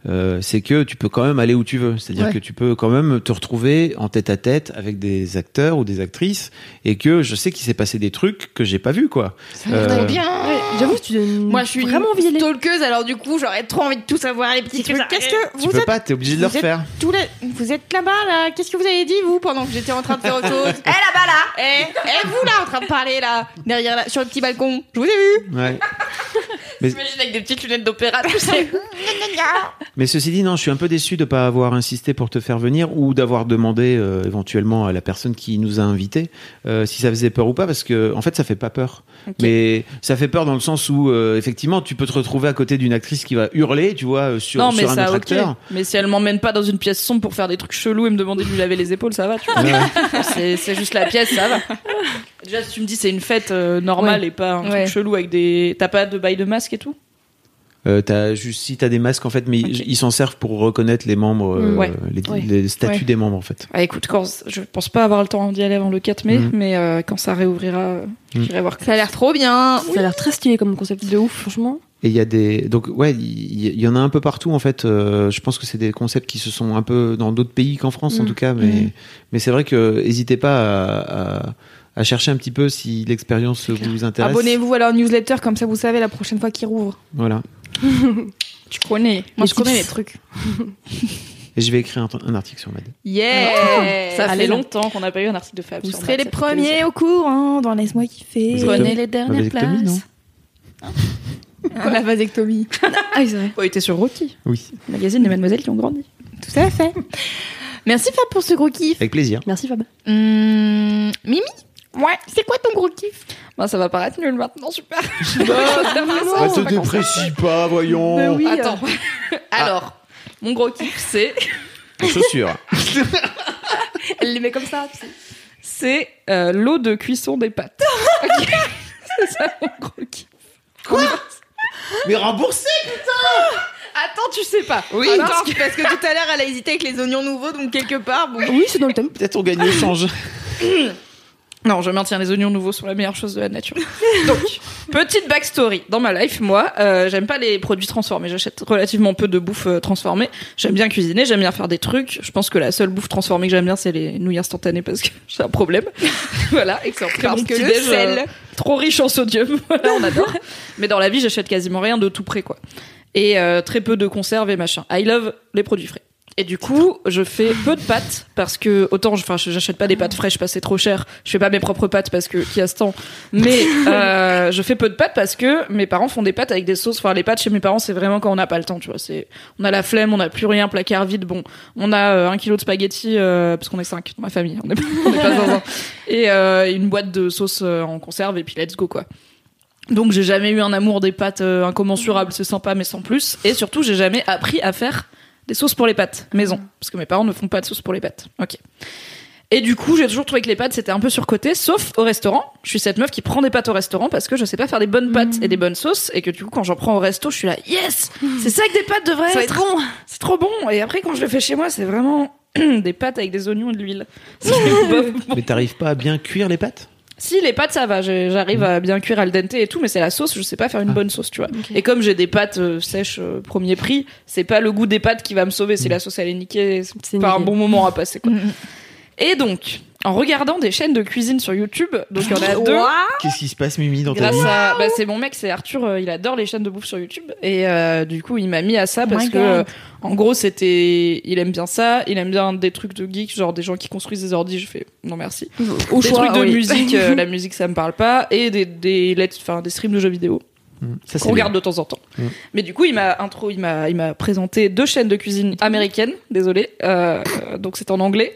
euh, c'est que tu peux quand même aller où tu veux. C'est-à-dire Ouais. que tu peux quand même te retrouver en tête à tête avec des acteurs ou des actrices, et que je sais qu'il s'est passé des trucs que j'ai pas vu quoi. Euh, bien. Ouais, J'avoue, tu donnes Moi, je suis vraiment une stalkeuse, alors du coup, j'aurais trop envie de tout savoir, les petits trucs. Qu'est-ce que Tu vous peux êtes pas t'es obligé de le refaire. Tous les... Vous êtes là-bas, là Qu'est-ce que vous avez dit, vous, pendant que j'étais en train de faire autre chose Eh, là-bas, là Eh, eh, vous, là, en train de parler, là Derrière, là, sur le petit balcon Je vous ai vu Ouais. J'imagine avec des petites lunettes d'opéra, tu sais. Mais ceci dit, non, je suis un peu déçu de pas avoir insisté pour te faire venir ou d'avoir demandé euh, éventuellement à la personne qui nous a invités euh, si ça faisait peur ou pas, parce que en fait, ça fait pas peur. Mais ça fait peur dans le sens où euh, effectivement, tu peux te retrouver à côté d'une actrice qui va hurler, tu vois, sur, non, mais sur un ça, autre ok. acteur. Mais si elle m'emmène pas dans une pièce sombre pour faire des trucs chelous et me demander de lui laver les épaules, ça va, tu vois. Ouais. c'est, juste la pièce, ça va. Déjà, si tu me dis c'est une fête euh, normale et pas un Ouais. truc chelou avec des. T'as pas de bail de masque et tout Euh, t'as juste si t'as des masques en fait, mais ils- ils s'en servent pour reconnaître les membres, euh, Mm. Ouais. les, Ouais. les statuts Ouais. des membres en fait. Ah, écoute, quand, je pense pas avoir le temps d'y aller avant le 4 mai, Mhm. mais euh, quand ça réouvrira, Mhm. j'irai voir. Ça a l'air trop bien Ça a l'air très stylé comme concept de ouf, franchement. Et il y a des donc ouais, il y, en a un peu partout en fait. Euh, je pense que c'est des concepts qui se sont un peu dans d'autres pays qu'en France en Mm. tout cas, mais Mm. mais c'est vrai que n'hésitez pas à, à, à chercher un petit peu si l'expérience vous intéresse. Abonnez-vous à leur newsletter, comme ça vous savez la prochaine fois qu'ils rouvrent. Voilà. Tu connais. Moi, Les je connais les trucs. Et je vais écrire un, un article sur Mad. Yeah Ça Allez, fait longtemps qu'on n'a pas eu un article de Fab. Vous sur serez les premiers plaisir. au courant dans Laisse-moi kiffer. Vous Prenez les dernières places. non La vasectomie. Ah, c'est vrai. Oh, il était sur Rocky, Oui, le magazine des mademoiselles qui ont grandi. Tout à fait. Merci Fab pour ce gros kiff. avec plaisir. Merci Fab. Hum, Mimi? Ouais, c'est quoi ton gros kiff? Bah, ça va paraître nul maintenant, super. Bah, te déprécie pas, voyons. Mais oui. Attends. Alors, mon gros kiff, c'est. Les chaussures. Elle les met comme ça, tu sais. C'est euh, l'eau de cuisson des pâtes. C'est ça mon gros kiff. Mais remboursé. Attends, tu sais pas. Oui, Attends, parce que- parce que tout à l'heure elle a hésité avec les oignons nouveaux, donc quelque part, bon. Oui, c'est dans le thème. Peut-être on gagne le change. Non, je maintiens les oignons nouveaux sont la meilleure chose de la nature. Donc, petite backstory. Dans ma life, moi, euh, j'aime pas les produits transformés. J'achète relativement peu de bouffe euh, transformée. J'aime bien cuisiner, j'aime bien faire des trucs. Je pense que la seule bouffe transformée que j'aime bien, c'est les nouilles instantanées parce que j'ai un problème. voilà, très Parce que le sel. euh, trop riche en sodium. voilà, on adore. Mais dans la vie, j'achète quasiment rien de tout près, quoi. Et euh, très peu de conserves et machin. I love les produits frais. Et du coup, je fais peu de pâtes parce que autant, enfin, j'achète pas des pâtes fraîches, parce que c'est trop cher. Je fais pas mes propres pâtes parce que qui a ce temps. Mais euh, je fais peu de pâtes parce que mes parents font des pâtes avec des sauces. Enfin, les pâtes chez mes parents, c'est vraiment quand on n'a pas le temps, tu vois. C'est, on a la flemme, on n'a plus rien, placard vide. Bon, on a euh, un kilo de spaghettis euh, parce qu'on est cinq dans ma famille. On est, on est pas zinzin. Et euh, une boîte de sauce euh, en conserve et puis let's go quoi. Donc j'ai jamais eu un amour des pâtes incommensurable, c'est sympa mais sans plus. Et surtout j'ai jamais appris à faire des sauces pour les pâtes maison, parce que mes parents ne font pas de sauce pour les pâtes. Ok. Et du coup j'ai toujours trouvé que les pâtes c'était un peu surcoté, sauf au restaurant. Je suis cette meuf qui prend des pâtes au restaurant parce que je sais pas faire des bonnes pâtes et des bonnes sauces, et que du coup quand j'en prends au resto je suis là yes, c'est ça que des pâtes devraient être. être bon. C'est trop bon. Et après quand je le fais chez moi c'est vraiment des pâtes avec des oignons et de l'huile. Mais t'arrives pas à bien cuire les pâtes? Si les pâtes ça va, j'arrive à bien cuire al dente et tout, mais c'est la sauce, je sais pas faire une bonne sauce, tu vois. Et comme j'ai des pâtes euh, sèches euh, premier prix, c'est pas le goût des pâtes qui va me sauver, si la sauce elle est niquée, c'est C'est pas un bon moment à passer quoi. Et donc, en regardant des chaînes de cuisine sur YouTube, donc il y en a deux. Qu'est-ce qui se passe, Mimi, dans ta Grâce vie à, bah, c'est mon mec, c'est Arthur, euh, il adore les chaînes de bouffe sur YouTube et euh, du coup il m'a mis à ça parce my que God. euh, en gros c'était, il aime bien ça, il aime bien des trucs de geek, genre des gens qui construisent des ordis, je fais non merci. Au des choix, trucs de oui. musique, euh, la musique ça me parle pas et des des let's- enfin des streams de jeux vidéo Mm. Ça, c'est qu'on regarde de temps en temps. Mm. Mais du coup il m'a intro, il m'a il m'a présenté deux chaînes de cuisine américaines, désolé, euh, euh, donc c'est en anglais.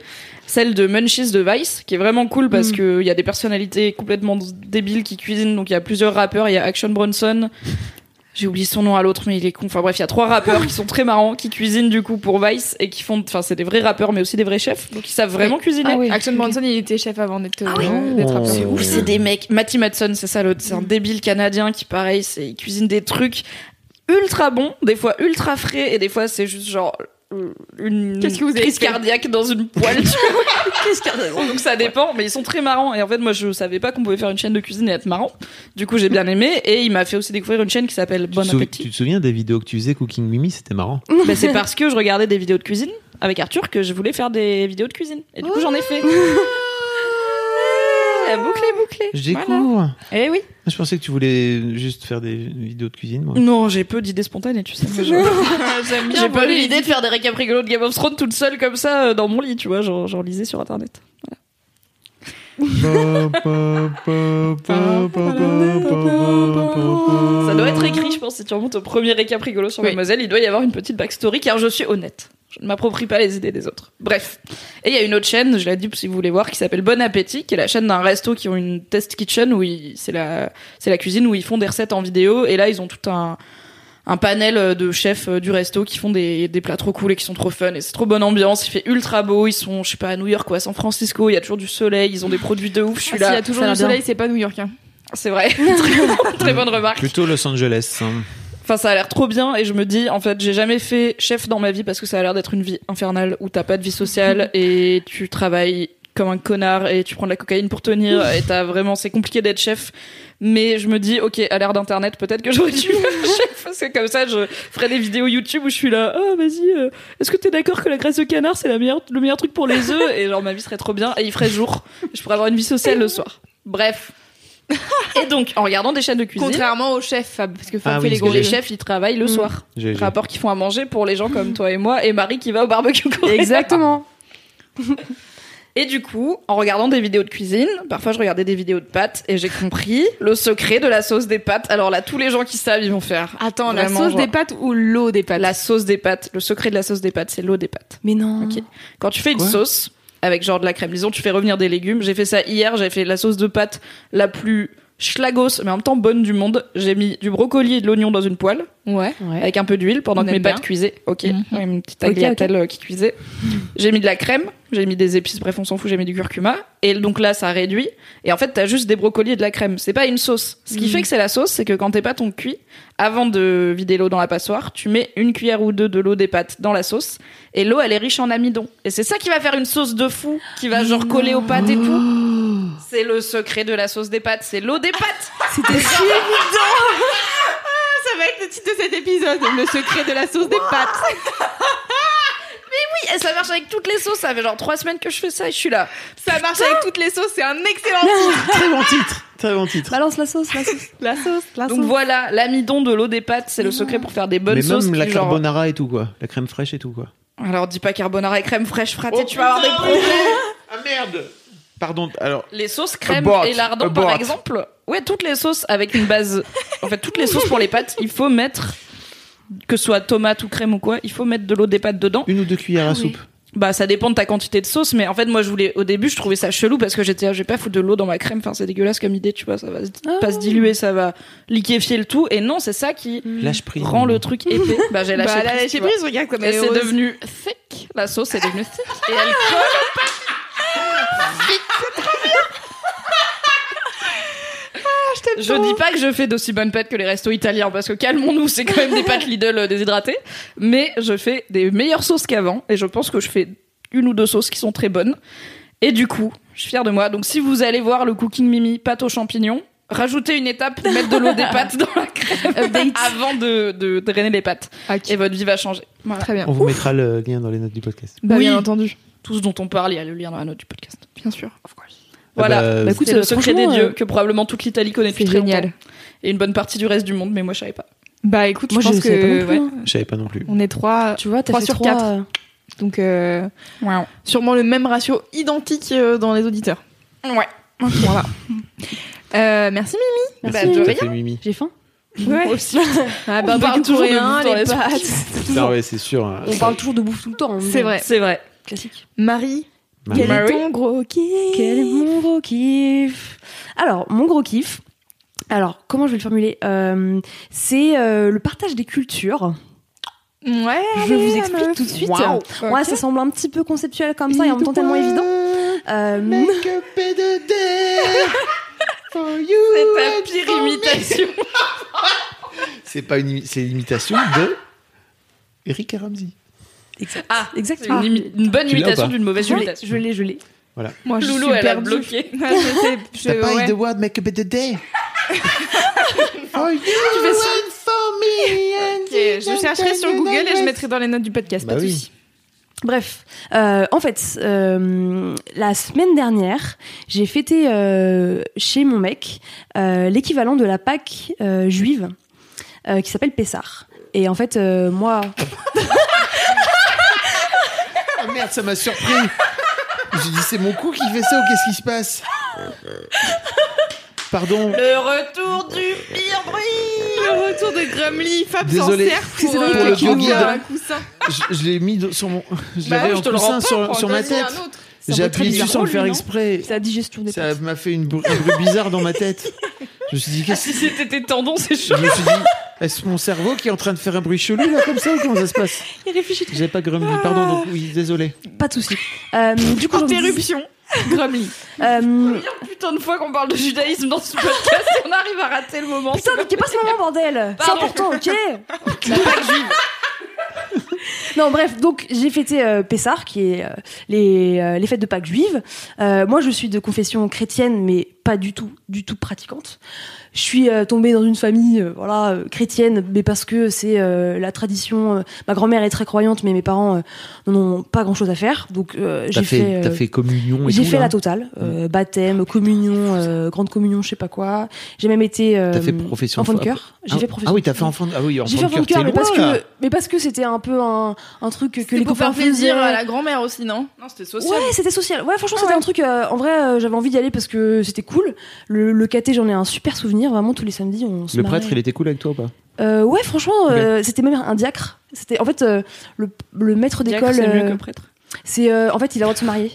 Celle de Munchies de Vice, qui est vraiment cool parce Mm. que il y a des personnalités complètement débiles qui cuisinent. Donc il y a plusieurs rappeurs, il y a Action Bronson. J'ai oublié son nom à l'autre, mais il est con. Enfin bref, il y a trois rappeurs qui sont très marrants, qui cuisinent du coup pour Vice et qui font. Enfin, c'est des vrais rappeurs, mais aussi des vrais chefs. Donc ils savent vraiment cuisiner. Ah oui. Action Bronson, il était chef avant d'être Ah oui. euh, d'être rappeur. C'est Ouf, c'est des mecs. Matty Madson, c'est ça l'autre. C'est un débile canadien qui, pareil, c'est, il cuisine des trucs ultra bons, des fois ultra frais, et des fois c'est juste genre une Qu'est-ce que vous avez crise fait cardiaque dans une poêle. tu vois. crise cardiaque. Donc ça dépend, mais ils sont très marrants. Et en fait, moi, je savais pas qu'on pouvait faire une chaîne de cuisine et être marrant. Du coup, j'ai bien aimé. Et il m'a fait aussi découvrir une chaîne qui s'appelle Bon tu, Appétit. tu te souviens des vidéos que tu faisais Cooking Mimi? C'était marrant. Ben, c'est parce que je regardais des vidéos de cuisine avec Arthur que je voulais faire des vidéos de cuisine. Et du coup, j'en ai fait. La boucle est bouclée. Je Voilà. découvre. Eh oui. Je pensais que tu voulais juste faire des vidéos de cuisine. Moi. Non, j'ai peu d'idées spontanées, tu sais. J'aime J'ai pas eu l'idée de faire des récaps rigolos de Game of Thrones toute seule comme ça euh, dans mon lit, tu vois. J'en lisais sur internet. Ça doit être écrit, je pense, si tu remontes au premier récap rigolo sur Oui. Mademoiselle, il doit y avoir une petite backstory car je suis honnête. Je ne m'approprie pas les idées des autres. Bref. Et il y a une autre chaîne, je l'ai dit si vous voulez voir, qui s'appelle Bon Appétit, qui est la chaîne d'un resto qui ont une test kitchen où c'est la, c'est la cuisine où ils font des recettes en vidéo et là ils ont tout un, un panel de chefs euh, du resto qui font des, des plats trop cool et qui sont trop fun et c'est trop bonne ambiance. Il fait ultra beau. Ils sont, je sais pas, à New York ou à San Francisco. Il y a toujours du soleil. Ils ont des produits de ouf. Je suis Ah, S'il y là. a toujours du soleil, c'est pas New York. hein. C'est vrai. très, très bonne remarque. Plutôt Los Angeles. hein. Enfin, ça a l'air trop bien et je me dis, en fait, j'ai jamais fait chef dans ma vie parce que ça a l'air d'être une vie infernale où t'as pas de vie sociale et tu travailles comme un connard et tu prends de la cocaïne pour tenir et t'as vraiment, c'est compliqué d'être chef. Mais je me dis, ok, à l'ère d'internet, peut-être que j'aurais dû faire chef parce que comme ça, je ferais des vidéos YouTube où je suis là, oh, vas-y, euh, est-ce que t'es d'accord que la graisse de canard c'est la meilleure, le meilleur truc pour les œufs? Et genre ma vie serait trop bien et il ferait jour. Je pourrais avoir une vie sociale le soir. Bref. Et donc, en regardant des chaînes de cuisine. Contrairement au chef, Fab, parce que Fab Ah fait oui, les gros chefs, ils travaillent le soir. J'ai- j'ai- Rapport qu'ils font à manger pour les gens comme toi et moi, et Marie qui va au barbecue coréen. Exactement. Et du coup, en regardant des vidéos de cuisine, parfois je regardais des vidéos de pâtes et j'ai compris le secret de la sauce des pâtes. Alors là, tous les gens qui savent, ils vont faire. Attends, la sauce genre- des pâtes ou l'eau des pâtes? La sauce des pâtes. Le secret de la sauce des pâtes, c'est l'eau des pâtes. Mais non. Ok. Quand tu fais une Quoi? sauce avec genre de la crème, disons tu fais revenir des légumes. J'ai fait ça hier, j'ai fait la sauce de pâtes la plus schlagos, mais en même temps bonne du monde. J'ai mis du brocoli et de l'oignon dans une poêle Ouais. Ouais. avec un peu d'huile pendant On que mes bien. pâtes cuisaient. Ok, Mhm. Une petite tagliatelle euh, qui cuisait. J'ai mis de la crème, j'ai mis des épices, bref, on s'en fout, j'ai mis du curcuma. Et donc là, ça réduit. Et en fait, t'as juste des brocolis et de la crème. C'est pas une sauce. Ce qui fait que c'est la sauce, c'est que quand tes pâtes ont cuit, avant de vider l'eau dans la passoire, tu mets une cuillère ou deux de l'eau des pâtes dans la sauce. Et l'eau, elle est riche en amidon. Et c'est ça qui va faire une sauce de fou, qui va genre coller aux pâtes et tout. C'est le secret de la sauce des pâtes, c'est l'eau des pâtes. C'était si évident Ça va être le titre de cet épisode, le secret de la sauce des pâtes. Oui, et ça marche avec toutes les sauces. Ça fait genre trois semaines que je fais ça et je suis là. Ça marche avec toutes les sauces, c'est un excellent titre. Très bon titre. Très bon titre. Balance la sauce, la sauce. La sauce, la Donc voilà, l'amidon de l'eau des pâtes, c'est le secret pour faire des bonnes Mais sauces. même la qui, genre- carbonara et tout quoi. La crème fraîche et tout quoi. Alors dis pas carbonara et crème fraîche frappée, Oh, tu vas avoir des problèmes. Ah merde. Pardon. Alors. Les sauces crème Abort, et lardon par abort. exemple. Ouais, toutes les sauces avec une base. En fait, toutes les sauces pour les pâtes, il faut mettre que ce soit tomate ou crème ou quoi, il faut mettre de l'eau des pâtes dedans. Une ou deux cuillères à oui. soupe. Bah ça dépend de ta quantité de sauce, mais en fait moi je voulais au début je trouvais ça chelou parce que j'étais je vais pas foutre de l'eau dans ma crème, enfin c'est dégueulasse comme idée, tu vois, ça va se- Ah. pas se diluer, ça va liquéfier le tout et non c'est ça qui Lâche prise. rend le truc épais. Bah j'ai lâché Bah, la prise, lâché prise, regarde comme elle est c'est heureuse. devenu thick. La sauce est devenue thick. Et elle colle. Je dis pas que je fais d'aussi bonnes pâtes que les restos italiens parce que calmons-nous, c'est quand même des pâtes Lidl euh, déshydratées. Mais je fais des meilleures sauces qu'avant et je pense que je fais une ou deux sauces qui sont très bonnes. Et du coup, je suis fière de moi. Donc si vous allez voir le Cooking Mimi pâte aux champignons, rajoutez une étape, mettre de l'eau des pâtes dans la crème avant de, de drainer les pâtes. Et votre vie va changer. Voilà. Très bien. On vous mettra le lien dans les notes du podcast. Bah, Oui. bien entendu. Tout ce dont on parle, il y a le lien dans la note du podcast. Bien sûr. Voilà. Ah bah, Bah, écoute, C'est le secret des dieux euh, que probablement toute l'Italie connaît depuis C'est très génial. longtemps. Et une bonne partie du reste du monde, mais moi je savais pas. Bah écoute, Moi, je je pense savais pas non que plus, ouais, hein. Je savais pas non plus. on est trois, Tu vois, t'as Trois fait sur trois, quatre. euh, donc euh, sûrement le même ratio identique euh, dans les auditeurs. Ouais. Voilà. Euh, merci Mimi. Bah, Merci. de rien. fait Mimi. J'ai faim. Ouais. Aussi. Ah, On barbecue parle toujours de coréen, bouffe dans les l'esprit. pâtes. Ah ouais, c'est sûr. hein. On parle toujours de bouffe tout le temps. hein, C'est vrai. C'est vrai. Classique. Marie. Quel Marie. est ton gros kiff Quel est mon gros kiff Alors, mon gros kiff. Alors, comment je vais le formuler Euh, C'est euh, le partage des cultures. Ouais. Je allez, vous explique tout de suite. Waouh. Ouais, ça semble un petit peu conceptuel comme ça et en même temps tellement évident. Euh, Make a better day for you C'est ta pire imitation. C'est pas une, c'est l'imitation de Eric et Ah, exactement. une, imi- une bonne Tu l'as ou imitation pas d'une mauvaise Je l'ai, imitation. je l'ai, je l'ai. Moi, je Loulou, suis elle a perdue. bloqué. Ah, je sais, je- T'as pas ouais. eu the word make a better day? For you fais ça. and for me and Ok, je chercherai sur Google et je mettrai dans les notes du podcast. Bah pas de oui. souci. Bref, euh, en fait, euh, la semaine dernière, j'ai fêté euh, chez mon mec euh, l'équivalent de la Pâque euh, juive euh, qui s'appelle Pessar. Et en fait, euh, moi, Ah merde, ça m'a surpris. J'ai dit, c'est mon cou qui fait ça ou qu'est-ce qui se passe Pardon. Le retour du pire bruit Le retour de Grumly, Fab s'en Désolé. sert C'est pour, euh, pour guide. faire un coussin. Je, je l'ai mis sur mon. Je Bah l'avais en le coussin pas, sur, ma tête. J'ai appuyé dessus sans le faire exprès. la digestion des Ça m'a fait une br- un bruit bizarre dans ma tête. Je me suis dit, qu'est-ce Si c'était tes tendons, c'est chaud. Je me suis dit, est-ce mon cerveau qui est en train de faire un bruit chelou là comme ça ou comment ça se passe Il réfléchit. J'avais pas grumblé, pardon, donc oui, désolé. Pas de souci. Euh, du coup, Interruption. Grumly. Euh, Putain de fois qu'on parle de judaïsme dans ce podcast, on arrive à rater le moment. Putain, mais pas ce moment, bordel? C'est Pardon. important, ok La. Non, bref, donc j'ai fêté euh, Pessar, qui est euh, les, euh, les fêtes de Pâques juives. Euh, moi, je suis de confession chrétienne, mais pas du tout, du tout pratiquante. Je suis euh, tombée dans une famille, euh, voilà, euh, chrétienne, mais parce que c'est euh, la tradition. euh, ma grand-mère est très croyante, mais mes parents euh, n'en ont pas grand-chose à faire, donc euh, j'ai fait, fait. euh, t'as fait communion et j'ai fait là la totale, euh, baptême, communion, euh, grande communion, je sais pas quoi. J'ai même été euh, T'as fait profession enfant de cœur. J'ai ah, fait profession. Ah oui, t'as fait enfant. Ah oui, J'ai fait enfant de cœur, mais parce que, mais parce que c'était un peu un, un truc que, les pour copains faire plaisir faisaient. à la grand-mère aussi, non? Non, c'était social. Ouais, c'était social. Ouais, franchement, c'était un truc. en vrai, j'avais envie d'y aller parce que c'était cool. Le, le caté, j'en ai un super souvenir. Vraiment, tous les samedis, on se Le marrait. prêtre, il était cool avec toi ou pas Euh, ouais, franchement, euh, c'était même un diacre. C'était en fait euh, le, le maître d'école. c'est mieux euh, que prêtre. c'est euh, en fait, il a le droit de se marier.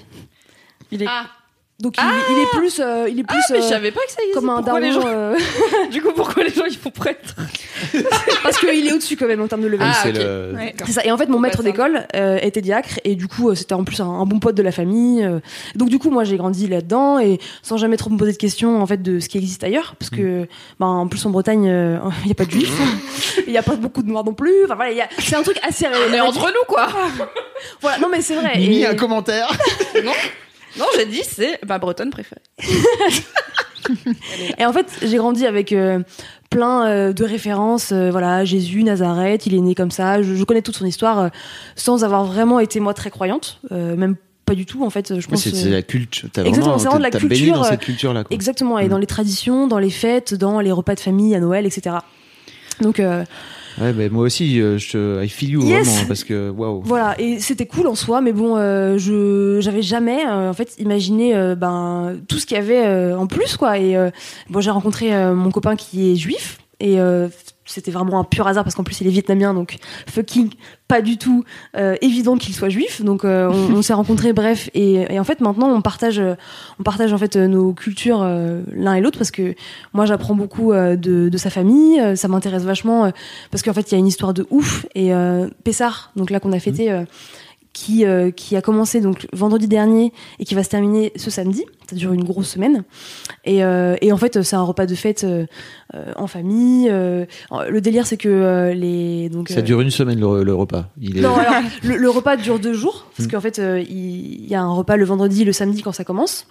Il est. Ah. Donc il, il est plus, euh, il est plus Ah, mais je euh, savais pas que ça existait. comme un pourquoi daron. les gens... euh, Du coup, pourquoi les gens ils font prêtre parce qu'il est au-dessus quand même en termes de level. Ah, c'est ok. le. Ouais. C'est ça. Et en fait, mon maître d'école euh, était diacre et du coup, euh, c'était en plus un, un bon pote de la famille. euh. Donc du coup, moi, j'ai grandi là-dedans et sans jamais trop me poser de questions en fait de ce qui existe ailleurs, parce que, ben, en plus en Bretagne, euh, il n'y a pas de juifs, il n'y a pas beaucoup de noirs non plus. Enfin voilà, a- c'est un truc assez. On est entre nous, quoi. Voilà, non mais c'est vrai. Mimi, Et- un commentaire. non, non, j'ai dit c'est ma bretonne préférée. Et en fait, j'ai grandi avec euh, plein euh, de références. euh, voilà, Jésus, Nazareth, il est né comme ça. Je, je connais toute son histoire euh, sans avoir vraiment été moi très croyante, euh, même pas du tout en fait. Je pense. c'est la culture. Exactement, c'est vraiment de la culture, dans cette culture-là. quoi. Exactement, et Mm. dans les traditions, dans les fêtes, dans les repas de famille à Noël, etc. Donc euh, Ouais, mais moi aussi, euh, je te, I feel you Yes. vraiment parce que waouh. voilà, et c'était cool en soi, mais bon, euh, je j'avais jamais euh, en fait imaginé euh, ben tout ce qu'il y avait en plus quoi. Et bon, j'ai rencontré mon copain qui est juif et c'était vraiment un pur hasard parce qu'en plus il est vietnamien donc fucking pas du tout euh, évident qu'il soit juif. Donc euh, on, on s'est rencontrés bref et, et en fait maintenant on partage euh, on partage en fait nos cultures euh, l'un et l'autre parce que moi j'apprends beaucoup de, de sa famille ça m'intéresse vachement parce qu'en fait il y a une histoire de ouf. Et Pessar donc là qu'on a fêté euh, qui, euh, qui a commencé donc vendredi dernier et qui va se terminer ce samedi. Ça dure une grosse semaine. Et, euh, et en fait, c'est un repas de fête euh, en famille. le délire, c'est que les donc Ça dure une semaine le, le repas. Il est... non, alors, le, le repas dure deux jours, parce Mm. qu'en fait, il il y a un repas le vendredi et le samedi quand ça commence.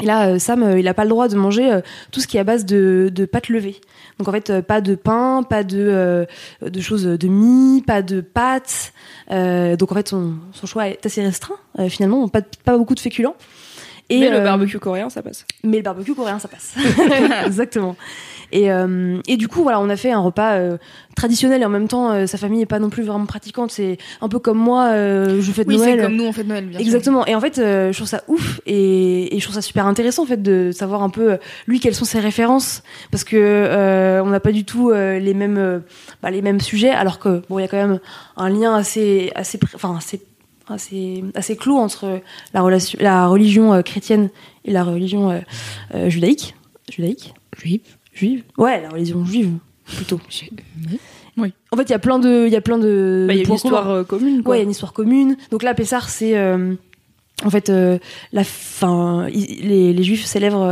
Et là, euh, Sam, euh, il n'a pas le droit de manger euh, tout ce qui est à base de, de pâtes levées. Donc en fait, pas de pain, pas de, de choses de mie, pas de pâtes. Euh, donc en fait, son, son choix est assez restreint, euh, finalement, pas, pas beaucoup de féculents. Et, Mais le barbecue coréen, ça passe. mais le barbecue coréen, ça passe. Exactement. Et, euh, et du coup, voilà, on a fait un repas euh, traditionnel et en même temps, euh, sa famille est pas non plus vraiment pratiquante. C'est un peu comme moi, euh, je fête Oui, c'est Noël. comme nous, on fait de Noël, bien sûr. Exactement. Et en fait, euh, je trouve ça ouf et, et je trouve ça super intéressant en fait de savoir un peu lui quelles sont ses références parce que euh, on n'a pas du tout euh, les mêmes euh, bah, les mêmes sujets alors que bon il y a quand même un lien assez assez enfin assez assez assez clos entre la relation la religion euh, chrétienne et la religion euh, euh, judaïque judaïque Juive. Juive ouais la religion juive plutôt Oui. en fait il y a plein de il y a plein de Bah, Il y a une histoire euh, commune, quoi. Ouais, il y a une histoire commune. Donc là, Pessar, c'est euh, en fait euh, la fin. Les, les Juifs célèbrent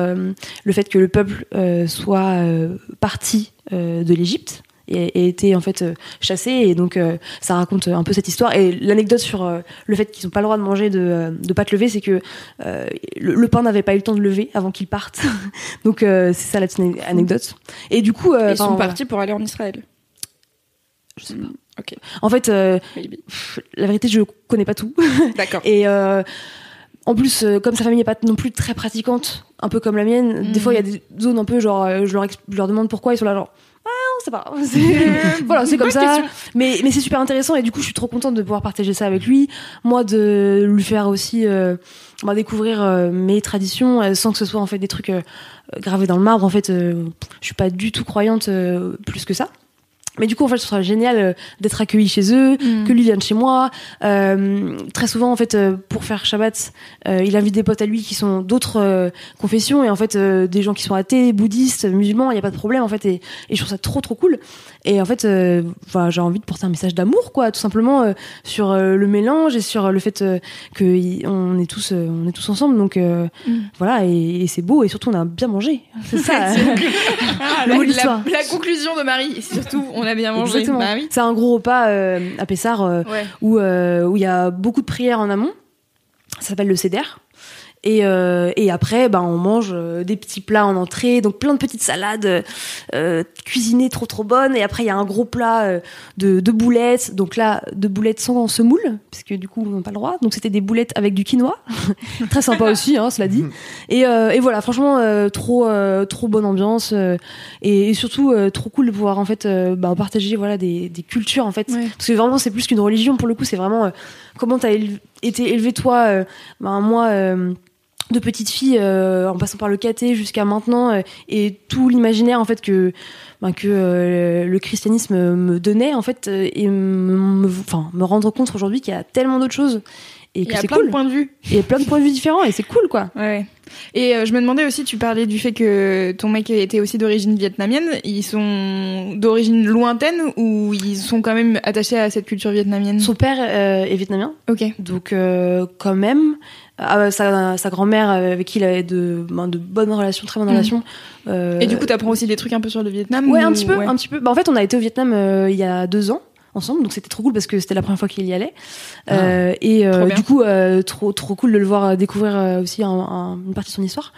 le fait que le peuple soit parti de l'Égypte et, et été en fait euh, chassé. Et donc euh, ça raconte un peu cette histoire. Et l'anecdote sur euh, le fait qu'ils n'ont pas le droit de manger de, euh, de pâte levée, c'est que euh, le, le pain n'avait pas eu le temps de lever avant qu'ils partent. donc euh, c'est ça la petite anecdote. Et du coup, euh, Ils sont partis pour aller en Israël. Je sais pas. Ok. En fait, euh, pff, la vérité, je connais pas tout. D'accord. Et euh, en plus, euh, comme sa famille n'est pas non plus très pratiquante, un peu comme la mienne, des Mhm. fois il y a des zones un peu genre, euh, je leur, je leur demande pourquoi, ils sont là genre, sait pas. C'est- voilà, c'est comme ça. Mais, mais c'est super intéressant et du coup, je suis trop contente de pouvoir partager ça avec lui. Moi, de lui faire aussi euh, bah, découvrir euh, mes traditions euh, sans que ce soit en fait des trucs euh, gravés dans le marbre. En fait, je suis pas du tout croyante plus que ça. Mais du coup, en fait, ce sera génial euh, d'être accueilli chez eux, Mm. que lui vienne chez moi. Euh, très souvent, en fait, euh, pour faire Shabbat, euh, il invite des potes à lui qui sont d'autres euh, confessions et en fait, des gens qui sont athées, bouddhistes, musulmans, il n'y a pas de problème en fait. Et, et je trouve ça trop trop cool. Et en fait, j'ai envie de porter un message d'amour, quoi, tout simplement sur le mélange et sur le fait que y- on est tous, on est tous ensemble. Donc Mm. voilà, et, et c'est beau et surtout on a bien mangé. C'est ça. Ah, Le la, mot de l'histoire. la- la conclusion de Marie, et surtout, on a bien mangé. Bah oui. C'est un gros repas euh, à Pessard euh, Ouais. où euh, où il y a beaucoup de prières en amont. Ça s'appelle le Seder. Et, euh, et après, ben, on mange euh, des petits plats en entrée, donc plein de petites salades euh, cuisinées trop trop bonnes. Et après, il y a un gros plat de, de boulettes. Donc là, de boulettes sans semoule, puisque du coup, on n'a pas le droit. Donc c'était des boulettes avec du quinoa. Très sympa aussi, hein, cela dit. Et, euh, et voilà, franchement, trop trop bonne ambiance. et, et surtout, trop cool de pouvoir en fait ben, partager voilà, des, des cultures en fait. Ouais. Parce que vraiment, c'est plus qu'une religion pour le coup, c'est vraiment comment t'as élevé- été élevé toi, ben, moi, de petite fille, euh, en passant par le caté jusqu'à maintenant, euh, et tout l'imaginaire en fait que ben, que euh, le christianisme me donnait en fait, euh, et me, enfin, me rendre compte aujourd'hui qu'il y a tellement d'autres choses et Il que y a c'est plein cool. de points de vue. Et plein de points de vue différents et c'est cool quoi. Ouais. Et euh, je me demandais aussi, tu parlais du fait que ton mec était aussi d'origine vietnamienne. Ils sont d'origine lointaine ou ils sont quand même attachés à cette culture vietnamienne? Son père euh, est vietnamien. Ok. Donc euh, quand même, ah, sa, sa grand-mère avec qui il avait de, ben, de bonnes relations, très bonnes Mhm. relations. Et du coup, t'apprends aussi des trucs un peu sur le Vietnam ouais, ou- un petit peu, ouais. un petit peu. Bah, en fait, on a été au Vietnam il y a deux ans ensemble, donc c'était trop cool parce que c'était la première fois qu'il y allait. Euh, et Ah. Euh, du coup, euh, trop trop cool de le voir euh, découvrir euh, aussi un- un- une partie de son histoire.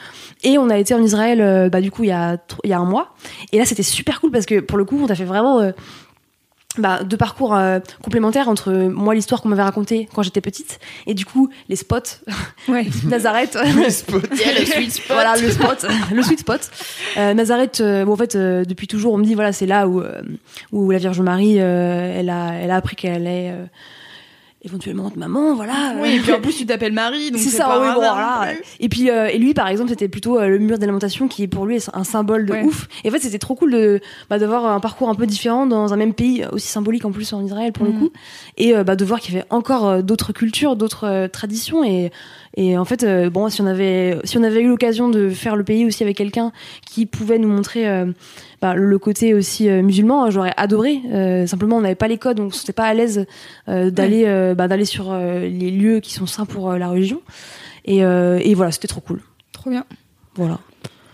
Et on a été en Israël, euh, bah du coup il y a il y a un mois. Et là, c'était super cool parce que pour le coup, on a fait vraiment euh, bah, deux parcours euh, complémentaires entre moi l'histoire qu'on m'avait racontée quand j'étais petite et du coup les spots Ouais. Nazareth le sweet spot. voilà le spot le sweet spot euh, Nazareth euh, bon, en fait euh, depuis toujours on me dit voilà c'est là où euh, où la Vierge Marie euh, elle a elle a appris qu'elle allait euh, éventuellement être maman voilà Oui, et puis en plus, tu t'appelles Marie, donc c'est ça, pas oui, bon, voilà. Et puis, euh, et lui, par exemple, c'était plutôt euh, le mur d'alimentation qui est pour lui un symbole de Ouais. ouf. Et en fait, c'était trop cool de bah, d'avoir un parcours un peu différent dans un même pays, aussi symbolique en plus en Israël pour le Mhm. coup, et euh, bah, de voir qu'il y avait encore d'autres cultures, d'autres traditions. Et, et en fait, bon, si on avait si on avait eu l'occasion de faire le pays aussi avec quelqu'un qui pouvait nous montrer bah, le côté aussi euh, musulman, j'aurais adoré. Euh, simplement, on n'avait pas les codes, donc on n'était pas à l'aise euh, d'aller euh, bah, d'aller sur euh, les lieux qui sont saints pour euh, la religion. Et, euh, et voilà, c'était trop cool. Trop bien. Voilà.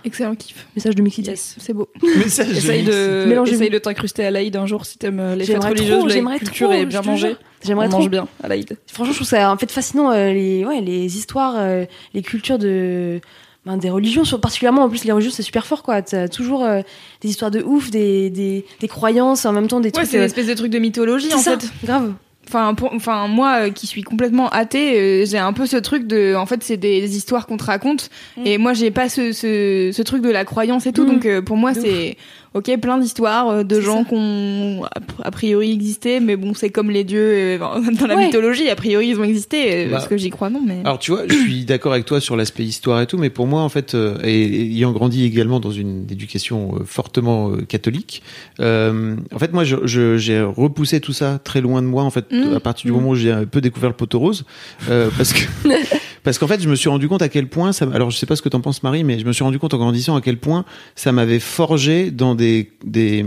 Excellent kiff. Message de Mixity. Yes, c'est beau. Message de Essaye de, Mélangez-vous. essaye de t'incruster à l'Aïd un jour si t'aimes les fêtes religieuses, la j'aimerais culture trop, et bien manger. J'aimerais On trop. mange bien à l'Aïd. Franchement, je trouve ça en fait fascinant euh, les ouais les histoires, euh, les cultures de ben, des religions, particulièrement en plus les religions c'est super fort quoi. T'as toujours euh, des histoires de ouf, des, des, des croyances en même temps des Ouais, trucs. c'est une euh, espèce de truc de mythologie en ça, fait. grave. Enfin, pour, enfin, moi euh, qui suis complètement athée, euh, j'ai un peu ce truc de, en fait, c'est des histoires qu'on te raconte, et moi j'ai pas ce, ce, ce truc de la croyance et tout, Mm. donc euh, pour moi c'est, ok, plein d'histoires euh, de gens qui ont a priori existé, mais bon, c'est comme les dieux euh, dans la Ouais. mythologie, a priori ils ont existé, euh, Bah, parce que j'y crois non, mais. Alors tu vois, je suis d'accord avec toi sur l'aspect histoire et tout, mais pour moi en fait, euh, et, et ayant grandi également dans une éducation euh, fortement euh, catholique, euh, en fait moi je- je- j'ai repoussé tout ça très loin de moi en fait Mm. à partir du moment où j'ai un peu découvert le poteau rose, euh, parce que parce qu'en fait je me suis rendu compte à quel point ça, alors je sais pas ce que t'en penses Marie, mais je me suis rendu compte en grandissant à quel point ça m'avait forgé dans des des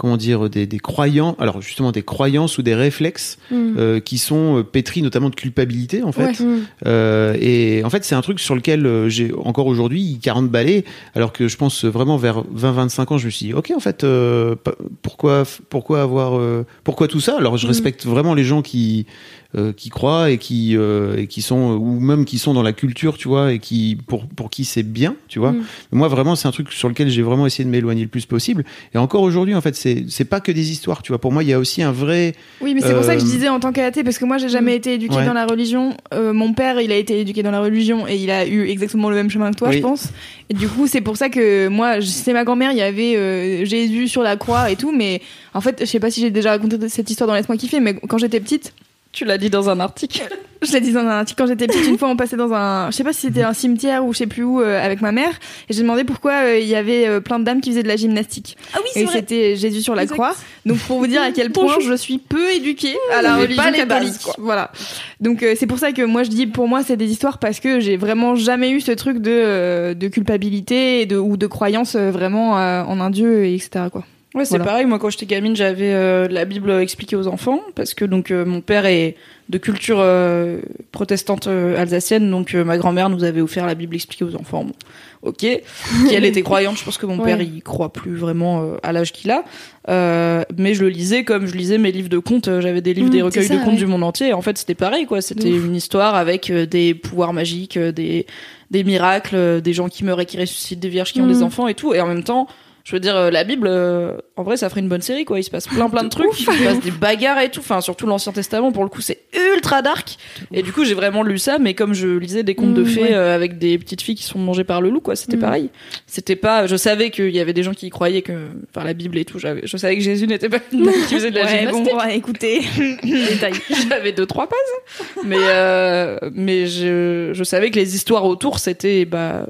comment dire des, des croyants, alors justement des croyances ou des réflexes Mm. euh, qui sont euh, pétris notamment de culpabilité en fait. Ouais. Mm. Euh, et en fait, c'est un truc sur lequel j'ai encore aujourd'hui 40 balais, alors que je pense vraiment vers 20-25 ans, je me suis dit, ok, en fait, euh, pourquoi, pourquoi avoir, pourquoi tout ça? Alors, je Mhm. respecte vraiment les gens qui qui croient et qui et qui sont ou même qui sont dans la culture, tu vois, et qui pour pour qui c'est bien, tu vois. Mhm. Moi, vraiment, c'est un truc sur lequel j'ai vraiment essayé de m'éloigner le plus possible. Et encore aujourd'hui, en fait, c'est c'est pas que des histoires, tu vois. Pour moi, il y a aussi un vrai. Oui, mais c'est pour ça que je Euh, disais en tant qu'athée, parce que moi j'ai jamais été éduquée Ouais. dans la religion. Euh, mon père, il a été éduqué dans la religion et il a eu exactement le même chemin que toi, Oui. je pense. Et du coup, c'est pour ça que moi, c'est ma grand-mère, il y avait euh, Jésus sur la croix et tout, mais en fait, je sais pas si j'ai déjà raconté cette histoire dans Laisse-moi kiffer, mais quand j'étais petite, Tu l'as dit dans un article. je l'ai dit dans un article, quand j'étais petite, une fois on passait dans un, je sais pas si c'était un cimetière ou je sais plus où, euh, avec ma mère, et j'ai demandé pourquoi euh, il y avait euh, plein de dames qui faisaient de la gymnastique. Ah oui, Et c'était Jésus sur la Exact. croix. Donc pour vous dire à quel point je suis peu éduquée à la religion pas les catholique. bases, quoi. Voilà. Donc c'est pour ça que moi je dis pour moi c'est des histoires parce que j'ai vraiment jamais eu ce truc de de culpabilité et de ou de croyance vraiment en un dieu et etc quoi. Ouais, c'est Voilà. pareil. Moi, quand j'étais gamine, j'avais euh, la Bible expliquée aux enfants parce que donc euh, mon père est de culture euh, protestante euh, alsacienne, donc euh, ma grand-mère nous avait offert la Bible expliquée aux enfants. Bon, ok. Qui elle était croyante. Je pense que mon Ouais. père il croit plus vraiment euh, à l'âge qu'il a, Euh, mais je le lisais comme je lisais mes livres de contes. Euh, J'avais des livres, Mmh, des c'est recueils ça, de contes ouais. du monde entier. Et en fait, c'était pareil, quoi. C'était une histoire avec euh, des pouvoirs magiques, euh, des des miracles, euh, des gens qui meurent et qui ressuscitent, des vierges qui ont des enfants et tout. Et en même temps, je veux dire, euh, la Bible, euh, en vrai, ça ferait une bonne série, quoi. Il se passe plein, plein de trucs, il se passe des bagarres et tout. Enfin, surtout l'Ancien Testament, pour le coup, c'est ultra dark. Et du coup, j'ai vraiment lu ça, mais comme je lisais des contes de Mhm, fées ouais. euh, avec des petites filles qui se font manger par le loup, quoi. C'était Mhm. pareil. C'était pas, je savais qu'il y avait des gens qui y croyaient que, par la Bible et tout, je savais que Jésus n'était pas qui faisait de la Ouais, bon, gymnastique. ouais, écoutez, détail. J'avais deux trois pages, mais euh, mais je, je savais que les histoires autour c'était bah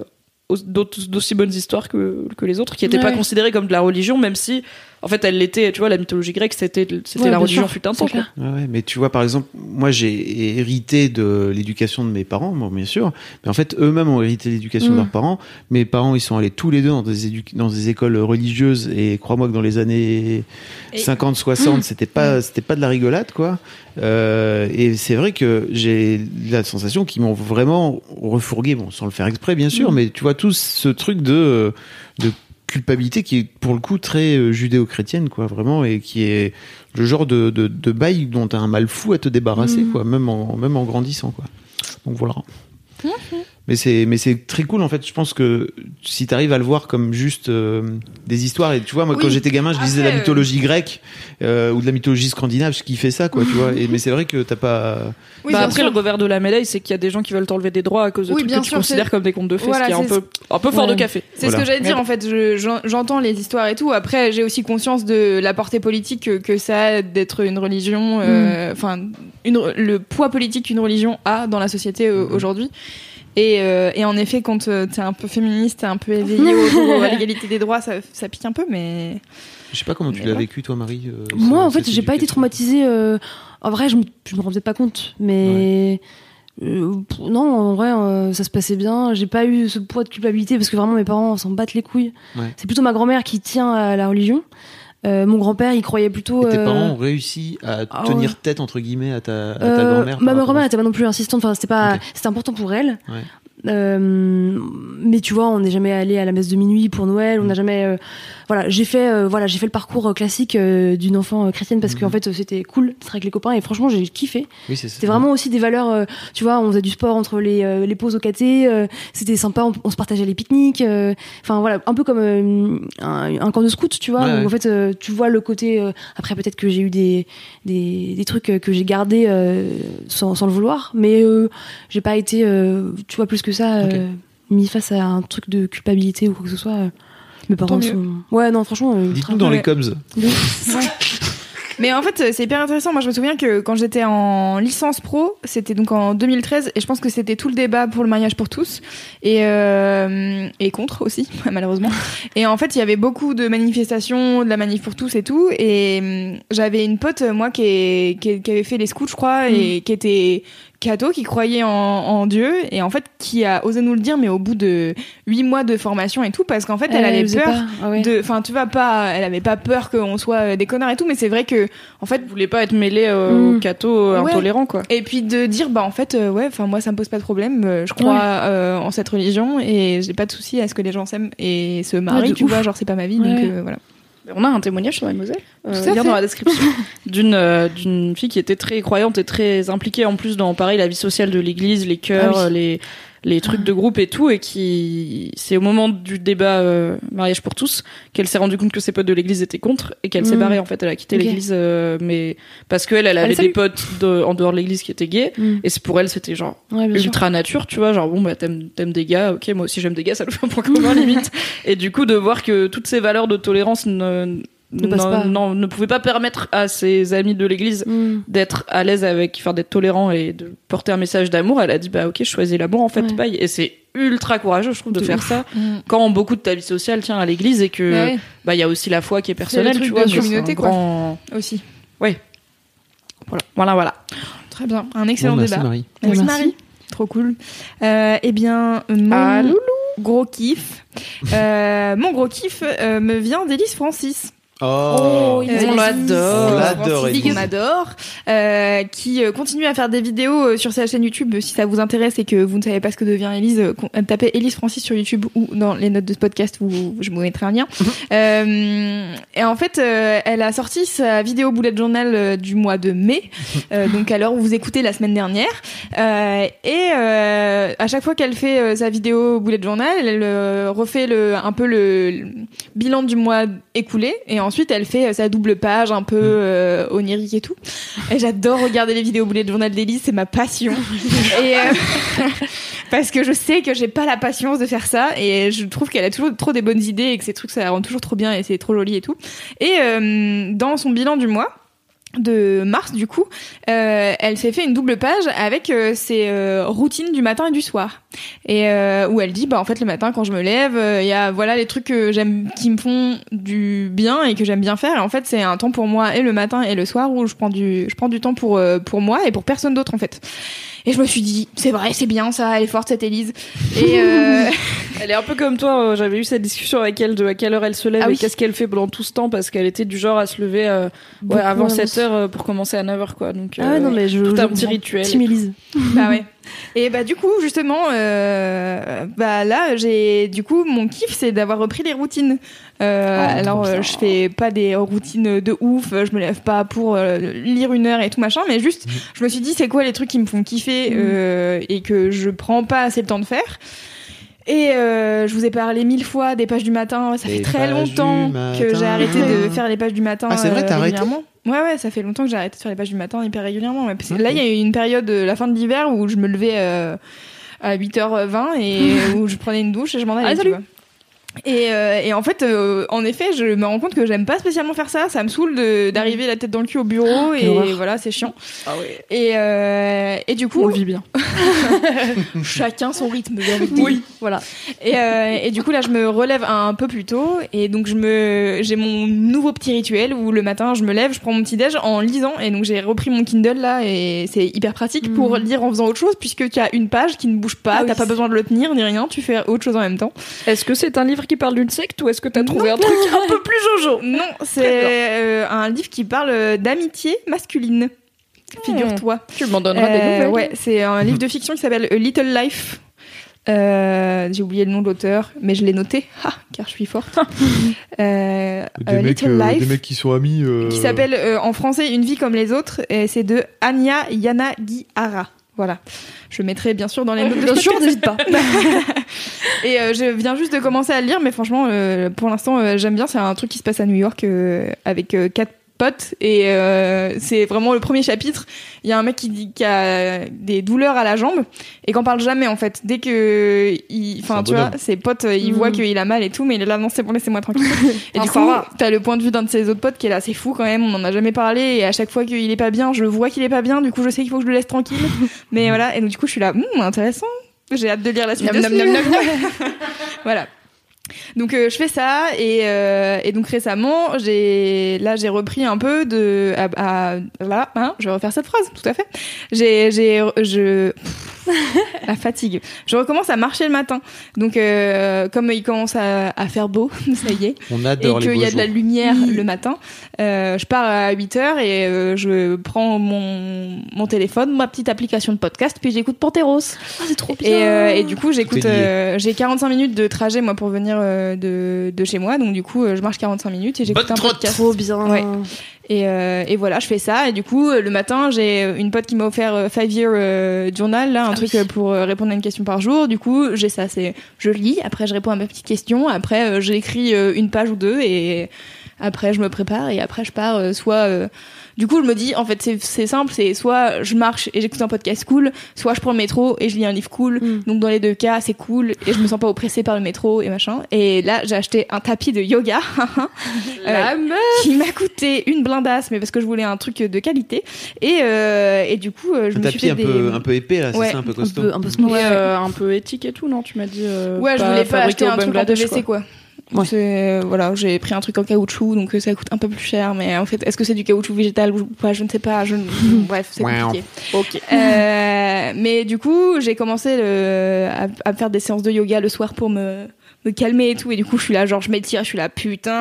d'aussi bonnes histoires que, que les autres qui n'étaient pas considérées comme de la religion même si en fait elle l'était tu vois la mythologie grecque c'était c'était Ouais, la religion sûr, fut un temps quoi. Ouais, mais tu vois, par exemple, moi j'ai hérité de l'éducation de mes parents, bon, bien sûr, mais en fait eux-mêmes ont hérité de l'éducation de Mm. leurs parents. Mes parents, ils sont allés tous les deux dans des, édu- dans des écoles religieuses et crois-moi que dans les années Et- 50, 60, c'était pas, c'était pas de la rigolade, quoi. Euh, et c'est vrai que j'ai la sensation qu'ils m'ont vraiment refourgué, bon, sans le faire exprès, bien sûr, mais tu vois, tout ce truc de, de culpabilité qui est pour le coup très euh, judéo-chrétienne, quoi, vraiment, et qui est le genre de, de, de bail dont t'as un mal fou à te débarrasser, quoi, même en, même en grandissant, quoi. Donc voilà. Mais c'est mais c'est très cool en fait. Je pense que si t'arrives à le voir comme juste euh, des histoires et tu vois moi quand j'étais gamin je lisais de la euh, mythologie grecque euh, ou de la mythologie scandinave je kiffais ça quoi tu vois. Et mais c'est vrai que t'as pas Oui, bah après sûr. le revers de la médaille c'est qu'il y a des gens qui veulent t'enlever des droits à cause de Oui, trucs bien que tu sûr, considères c'est- comme des contes de fées Voilà, ce qui est un c'est peu un peu fort Ouais. de café C'est Voilà. ce que j'allais dire en fait. Je- j'en- J'entends les histoires et tout. Après, j'ai aussi conscience de la portée politique que, que ça a d'être une religion. euh, Enfin, le poids politique qu'une religion a dans la société euh, aujourd'hui. Et, euh, et en effet, quand euh, t'es un peu féministe, t'es un peu éveillé au- à l'égalité des droits, ça, ça pique un peu, mais je sais pas comment tu l'as vécu toi Marie. euh, Moi, en fait, j'ai pas été traumatisée. euh, En vrai, je me, je me rendais pas compte. Mais. euh, non, en vrai, euh, ça se passait bien. J'ai pas eu ce poids de culpabilité parce que vraiment mes parents s'en battent les couilles. Ouais. C'est plutôt ma grand-mère qui tient à la religion. Euh, mon grand-père, il croyait plutôt. Et tes euh, parents ont réussi à ah tenir ouais. tête entre guillemets à ta, à ta Euh, grand-mère. ma grand-mère ça était pas non plus insistante. Enfin, c'était pas, c'était important pour elle. Ouais. Mais tu vois, on n'est jamais allé à la messe de minuit pour Noël. On Mm. n'a jamais. Voilà, j'ai fait, euh, voilà, j'ai fait le parcours euh, classique euh, d'une enfant chrétienne parce Mhm. qu'en fait, euh, c'était cool d'être avec les copains et franchement, j'ai kiffé. Oui, C'était vraiment aussi des valeurs. tu vois, on faisait du sport entre les, les pauses au caté. c'était sympa. On, on se partageait les pique-niques. Enfin voilà, un peu comme un, un camp de scout, tu vois. Ouais. En fait, tu vois le côté. après, peut-être que j'ai eu des, des, des trucs que j'ai gardés sans, sans le vouloir, mais j'ai pas été, tu vois, plus que ça, mis face à un truc de culpabilité ou quoi que ce soit. Euh. Mes parents sont. Ouais, non, franchement. euh, Dites-nous dans les coms. Mais en fait, c'est hyper intéressant. Moi, je me souviens que quand j'étais en licence pro, c'était donc en 2013, et je pense que c'était tout le débat pour le mariage pour tous, et, euh, et contre aussi, malheureusement. Et en fait, il y avait beaucoup de manifestations, de la manif pour tous et tout, et hum, j'avais une pote, moi, qui, est- qui, est- qui avait fait les scouts, je crois, et qui était catho, qui croyait en, en Dieu, et en fait, qui a osé nous le dire, mais au bout de huit mois de formation et tout, parce qu'en fait, elle, avait peur pas- ah ouais. de enfin tu vas pas elle avait pas peur qu'on soit des connards et tout mais c'est vrai que en fait Vous voulez pas être mêlé euh, Mm. aux cathos euh, Ouais. intolérants quoi et puis de dire bah en fait euh, ouais enfin moi ça me pose pas de problème euh, je crois Ouais. euh, en cette religion et j'ai pas de souci à ce que les gens s'aiment et se marient Ouais, de tu ouf. vois genre c'est pas ma vie donc euh, voilà On a un témoignage sur Mademoiselle, euh, fait. dans la description, d'une euh, d'une fille qui était très croyante et très impliquée en plus dans pareil la vie sociale de l'Église, les chœurs, Ah oui. les les trucs de groupe et tout, et qui c'est au moment du débat euh, mariage pour tous qu'elle s'est rendue compte que ses potes de l'église étaient contre et qu'elle s'est Mm. barrée en fait. Elle a quitté l'église, euh, mais parce qu'elle elle avait des potes de- en dehors de l'église qui étaient gays, Mm. et c'est pour elle c'était genre Ouais, bien sûr. ultra nature, tu vois, genre bon bah t'aimes t'aimes des gars, ok moi aussi j'aime des gars, ça nous fait un point commun limite. Et du coup de voir que toutes ces valeurs de tolérance ne Ne non- pas. non, ne pouvaient pas permettre à ses amis de l'église Mm. d'être à l'aise avec, enfin d'être tolérant et de porter un message d'amour, elle a dit bah ok je choisis l'amour en fait, Ouais. bye. Et c'est ultra courageux je trouve de, De faire ouf. ça Mm. quand beaucoup de ta vie sociale tient à l'église et que Bah ouais, bah il y a aussi la foi qui est personnelle, truc tu de vois, c'est communauté, un quoi. grand- aussi. Voilà, voilà, voilà. Très bien. Un excellent Bon, merci débat. Marie. Merci, Merci. Marie. Trop cool. Euh, eh bien, mon Ah, gros kiff. euh, mon gros kiff euh, me vient d'Élise Francis. Oh, Euh, on l'adore. On l'adore. On adore. Euh, qui euh, continue à faire des vidéos euh, sur sa chaîne YouTube. Si ça vous intéresse et que vous ne savez pas ce que devient euh, euh, tapez Élise Francis sur YouTube ou dans les notes de ce podcast où je vous mettrai un lien. Euh, et en fait, euh, elle a sorti sa vidéo bullet journal euh, du mois de mai, euh, donc à l'heure où vous écoutez la semaine dernière. Euh, et euh, à chaque fois qu'elle fait euh, sa vidéo bullet journal, elle euh, refait le, un peu le, le bilan du mois écoulé et ensuite elle fait euh, sa double page un peu euh, onirique et tout. Et j'adore regarder les vidéos bullet journal d'Élise, c'est ma passion. et euh, parce que je sais que j'ai pas la patience de faire ça et je trouve qu'elle a toujours trop des bonnes idées et que ces trucs ça la rend toujours trop bien et c'est trop joli et tout. Et euh, dans son bilan du mois de mars du coup, euh, elle s'est fait une double page avec euh, ses euh, routines du matin et du soir. Et euh, où elle dit bah en fait le matin quand je me lève, il y a voilà les trucs que j'aime qui me font du bien et que j'aime bien faire et en fait c'est un temps pour moi et le matin et le soir où je prends du je prends du temps pour euh, pour moi et pour personne d'autre en fait. Et je me suis dit c'est vrai, c'est bien ça, elle est forte cette Élise. Et euh, Elle est un peu comme toi, euh, j'avais eu cette discussion avec elle de à quelle heure elle se lève Ah et qu'est-ce qu'elle fait pendant tout ce temps parce qu'elle était du genre à se lever euh, ouais, avant à 7 heures euh, pour commencer à 9 heures quoi. Donc Ah ouais, euh, non, mais je. tout je un petit rituel. Team Élise. bah ouais. Et bah du coup justement euh, bah là j'ai du coup mon kiff c'est d'avoir repris les routines. Euh, Oh, alors euh, je fais pas des routines de ouf, je me lève pas pour euh, lire une heure et tout machin, mais juste je me suis dit c'est quoi les trucs qui me font kiffer euh, et que je prends pas assez le temps de faire. Et euh, je vous ai parlé mille fois des pages du matin. Ça Les fait très longtemps que j'ai arrêté de faire les pages du matin. Ah, c'est vrai, euh, t'as arrêté. Ouais, ouais, ça fait longtemps que j'ai arrêté de faire les pages du matin hyper régulièrement. ouais. Parce que là, il y a eu une période, euh, la fin de l'hiver, où je me levais euh, à 8h20 et où je prenais une douche et je m'en allais. Ah, salut. Et, euh, et en fait, euh, en effet, je me rends compte que j'aime pas spécialement faire ça. Ça me saoule de- d'arriver la tête dans le cul au bureau et horreur. voilà, c'est chiant. Ah ouais. Et, euh, et du coup, On vit bien. chacun son rythme. dire. Voilà. Et, euh, et du coup là, je me relève un peu plus tôt et donc je me, j'ai mon nouveau petit rituel où le matin je me lève, je prends mon petit déj en lisant et donc j'ai repris mon Kindle là et c'est hyper pratique pour lire en faisant autre chose puisque tu as une page qui ne bouge pas, Ah oui, t'as pas besoin de le tenir ni rien, tu fais autre chose en même temps. Est-ce que c'est un livre qui parle d'une secte ou est-ce que t'as trouvé un truc un peu plus jojo? Non, c'est euh, un livre qui parle d'amitié masculine. Figure-toi. Tu m'en donneras des Euh, nouvelles. Ouais, c'est un livre de fiction qui s'appelle A Little Life. Euh, J'ai oublié le nom de l'auteur, mais je l'ai noté, car je suis forte. euh, Des, A mecs, Little euh, Life, des mecs qui sont amis. euh, qui s'appelle euh, en français Une vie comme les autres, et c'est de Anya Yanagihara. Voilà. Je mettrai bien sûr dans les notes Bien sûr, n'hésite pas. Et euh, je viens juste de commencer à le lire, mais franchement, euh, pour l'instant, euh, j'aime bien. C'est un truc qui se passe à New York avec quatre potes, et euh, c'est vraiment le premier chapitre. Il y a un mec qui dit qu'il a des douleurs à la jambe et qu'on parle jamais en fait. Dès que, enfin, tu vois, ses potes, euh, ils Mhm. voient qu'il a mal et tout, mais il est là, non, c'est bon, laissez-moi tranquille. et du coup, t'as le point de vue d'un de ses autres potes qui est là, c'est fou quand même. On en a jamais parlé, et à chaque fois qu'il est pas bien, je vois qu'il est pas bien. Du coup, je sais qu'il faut que je le laisse tranquille. mais voilà, et donc du coup, je suis là, Hum, intéressant. J'ai hâte de lire la suite. Nam, nam, livre. voilà. Donc euh, je fais ça et, euh, et donc récemment j'ai là j'ai repris un peu de à, à- là hein, je vais refaire cette phrase tout à fait. J'ai j'ai je la fatigue je recommence à marcher le matin donc euh, comme il commence à, à faire beau ça y est On et adore les qu'il y a de la lumière le matin, euh, je pars à 8 heures et euh, je prends mon, mon téléphone, ma petite application de podcast, puis j'écoute Panteros. Ah, c'est trop bien. Et, euh, et du coup, j'écoute. Euh, j'ai 45 minutes de trajet moi pour venir euh, de, de chez moi, donc du coup, euh, je marche 45 minutes et j'écoute Bonne un trotte. podcast. Trop bien. Ouais. Et, euh, et voilà, je fais ça. Et du coup, euh, le matin, j'ai une pote qui m'a offert euh, Five Year euh, Journal, là, un truc euh, pour euh, répondre à une question par jour. Du coup, j'ai ça. C'est, je lis, après je réponds à ma petite question, après euh, j'écris euh, une page ou deux, et après je me prépare, et après je pars euh, soit. Euh, du coup, je me dis, en fait, c'est c'est simple, c'est soit je marche et j'écoute un podcast cool, soit je prends le métro et je lis un livre cool. Mm. Donc dans les deux cas, c'est cool et je me sens pas oppressée par le métro et machin. Et là, j'ai acheté un tapis de yoga La euh, qui m'a coûté une blindasse, mais parce que je voulais un truc de qualité. Et, euh, et du coup, euh, je Un me suis tapis fait un des... peu, un peu épais, là, c'est Ouais, ça, un peu Un costaud. peu, un peu. Ouais, euh, un peu éthique et tout, non Tu m'as dit. euh, Ouais, je voulais pas acheter un truc en PVC quoi. Ouais. C'est- Voilà, j'ai pris un truc en caoutchouc, donc euh, ça coûte un peu plus cher. Mais en fait, est-ce que c'est du caoutchouc végétal ou pas Je ne sais pas. Je... Bref, c'est compliqué. Ok. Euh, mais du coup, j'ai commencé le- à, à faire des séances de yoga le soir pour me, me calmer et tout. Et du coup, je suis là, genre, je m'étire, je suis là, putain,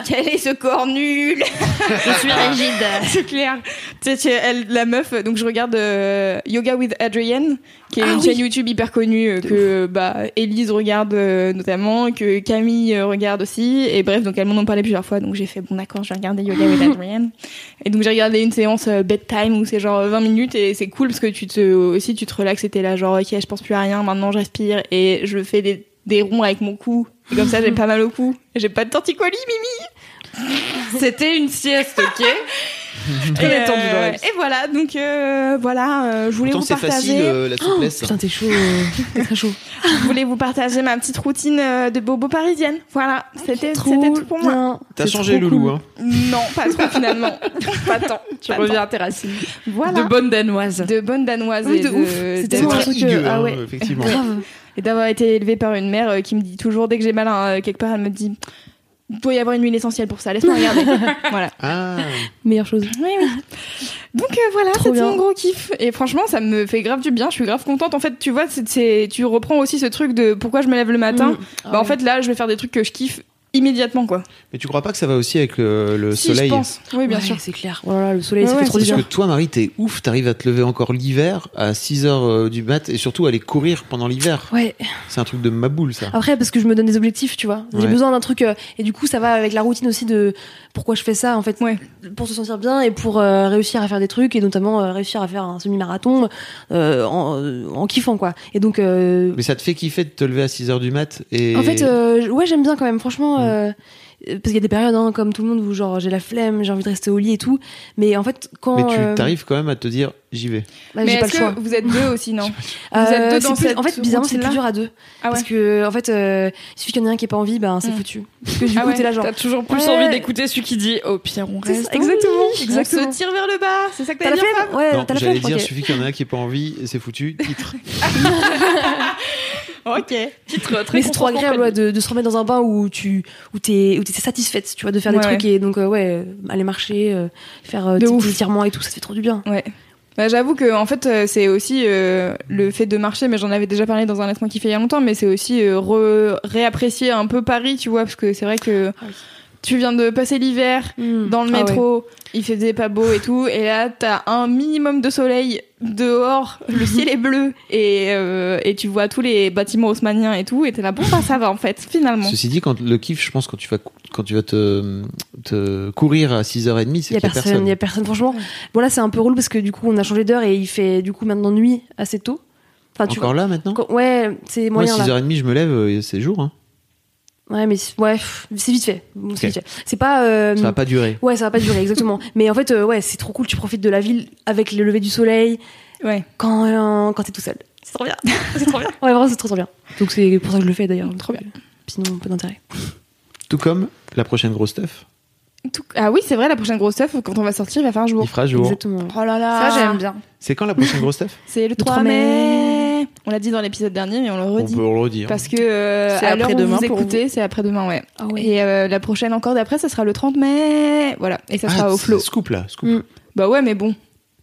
quel est ce corps nul Je suis rigide. C'est clair. Tu sais, tu- elle, la meuf, donc je regarde euh, Yoga with Adrienne, qui est Ah une oui. chaîne YouTube hyper connue euh, que bah Elise regarde euh, notamment, que Camille euh, regarde aussi. Et bref, donc elles m'en ont parlé plusieurs fois, donc j'ai fait bon d'accord, je vais regarder Yoga with Adrienne. Et donc j'ai regardé une séance euh, bedtime où c'est genre 20 minutes et c'est cool parce que tu te aussi tu te relaxes et t'es là genre ok je pense plus à rien, maintenant je respire et je fais des des ronds avec mon cou. Et comme ça j'ai pas mal au cou. J'ai pas de torticolis, Mimi. C'était une sieste, ok Très Et, euh, Loris. et voilà, donc euh, voilà, euh, je voulais Pourtant, vous c'est facile, partager, euh, la souplesse. Putain, t'es chaud. euh, très chaud. je voulais vous partager ma petite routine euh, de bobo parisienne. Voilà, c'était c'était tout pour moi. T'as changé, Loulou, cool. hein. Non, pas trop finalement. Pas tant. Tu Pas reviens à tes racines. Voilà. De bonne danoise. de bonne danoise Oui, et de ouf. Tellement un Très truc, euh, ah hein, ouais. effectivement. Et d'avoir été élevée par une mère euh, qui me dit toujours dès que j'ai mal à quelque part, elle me dit il doit y avoir une huile essentielle pour ça, laisse-moi regarder. voilà. Ah, Meilleure chose. Oui, oui. Donc euh, voilà, c'était mon gros kiff. Et franchement, ça me fait grave du bien. Je suis grave contente. En fait, tu vois, c'est, c'est- tu reprends aussi ce truc de pourquoi je me lève le matin. Mm. bah, en fait, là, je vais faire des trucs que je kiffe immédiatement, quoi. mais tu crois pas que ça va aussi avec le, le si, soleil je pense. Oui, bien Ouais, sûr. C'est clair. Oh là là, le soleil, Ouais, ça ouais, fait trop Parce que toi, Marie, t'es ouf, t'arrives à te lever encore l'hiver à 6 heures euh, du mat et surtout aller courir pendant l'hiver. Ouais. C'est un truc de ma boule, ça. Après, parce que je me donne des objectifs, tu vois. J'ai Ouais. besoin d'un truc. euh, et du coup, ça va avec la routine aussi de pourquoi je fais ça, en fait. Ouais. Pour se sentir bien et pour euh, réussir à faire des trucs et notamment euh, réussir à faire un semi-marathon euh, en, euh, en kiffant, quoi. Et donc. euh, Mais ça te fait kiffer de te lever à 6 heures du mat et... En fait, euh, ouais, j'aime bien quand même, franchement. Mm. euh, parce qu'il y a des périodes, hein, comme tout le monde, où genre j'ai la flemme, j'ai envie de rester au lit et tout. Mais en fait, quand. Mais tu euh, t'arrives quand même à te dire j'y vais. bah, Mais j'ai pas est-ce le choix. que vous êtes deux aussi, non Euh, vous êtes deux dans plus- cette En fait, bizarrement, c'est plus dur à deux. Ah ouais. Parce que, en fait, euh, il suffit qu'il y en ait un qui ait pas envie, ben c'est Mm. foutu. Parce que du Ah coup, ouais, t'es là genre. T'as toujours plus Ouais. envie d'écouter celui qui dit au pire on reste. ça, exactement, On exactement. se tire vers le bas, c'est ça que T'as t'as la dit flemme Ouais, non, t'as la j'allais flemme dire, ok. suffit qu'il y en a un qui ait pas envie c'est foutu. Titre. Ok. Titre très Mais c'est trop agréable ouais, de, de se remettre dans un bain où tu où t'es où t'es satisfaite, tu vois, de faire des trucs et donc euh, ouais, euh, aller marcher, euh, faire euh, De des étirements et tout, ça te fait trop du bien. Ouais. Bah, j'avoue que en fait c'est aussi euh, le fait de marcher mais j'en avais déjà parlé dans un laisse-moi kiffer il y a longtemps mais c'est aussi euh, re- réapprécier un peu Paris tu vois parce que c'est vrai que Ah oui. Tu viens de passer l'hiver dans le Ah ouais. métro il faisait pas beau et tout et là t'as un minimum de soleil dehors le ciel est bleu et, euh, et tu vois tous les bâtiments haussmanniens et tout et t'es là bon bah ça va en fait finalement Ceci dit, quand le kiff, je pense, quand tu vas, quand tu vas te, te courir à 6h30, Il c'est qu'il y a personne, il y a personne franchement. Bon là c'est un peu relou parce que du coup on a changé d'heure et il fait du coup maintenant nuit assez tôt. Enfin tu Encore là maintenant? Vois. Ouais, c'est Moi, moyen là. 6h30, je me lève, euh, c'est jour. Hein. Ouais, mais c'est- ouais, c'est vite fait. Bon, c'est pas euh, Ça va pas durer. Ouais, ça va pas durer exactement. mais en fait euh, ouais, c'est trop cool, tu profites de la ville avec le lever du soleil ouais quand euh, quand t'es tout seul. C'est trop bien. c'est trop bien. Ouais, vraiment c'est trop trop bien. Donc c'est pour ça que je le fais d'ailleurs. Trop bien. Sinon pas d'intérêt. Tout comme la prochaine grosse stuff. Tout- ah oui c'est vrai la prochaine grosse stuff quand on va sortir il va faire jour Il fera jour. Exactement. oh là là Ça j'aime bien. C'est quand la prochaine grosse stuff c'est le 3 3 mai, mai. On l'a dit dans l'épisode dernier mais on le On redit peut le redire. Parce que euh, C'est à l'heure où après-demain vous pour écoutez, c'est après-demain, ouais. Ah ouais. Et euh, la prochaine encore d'après, ça sera le 30 mai. Voilà. Et ça Ah, sera au flow. Scoop là, scoop. Mm. Bah ouais, mais bon.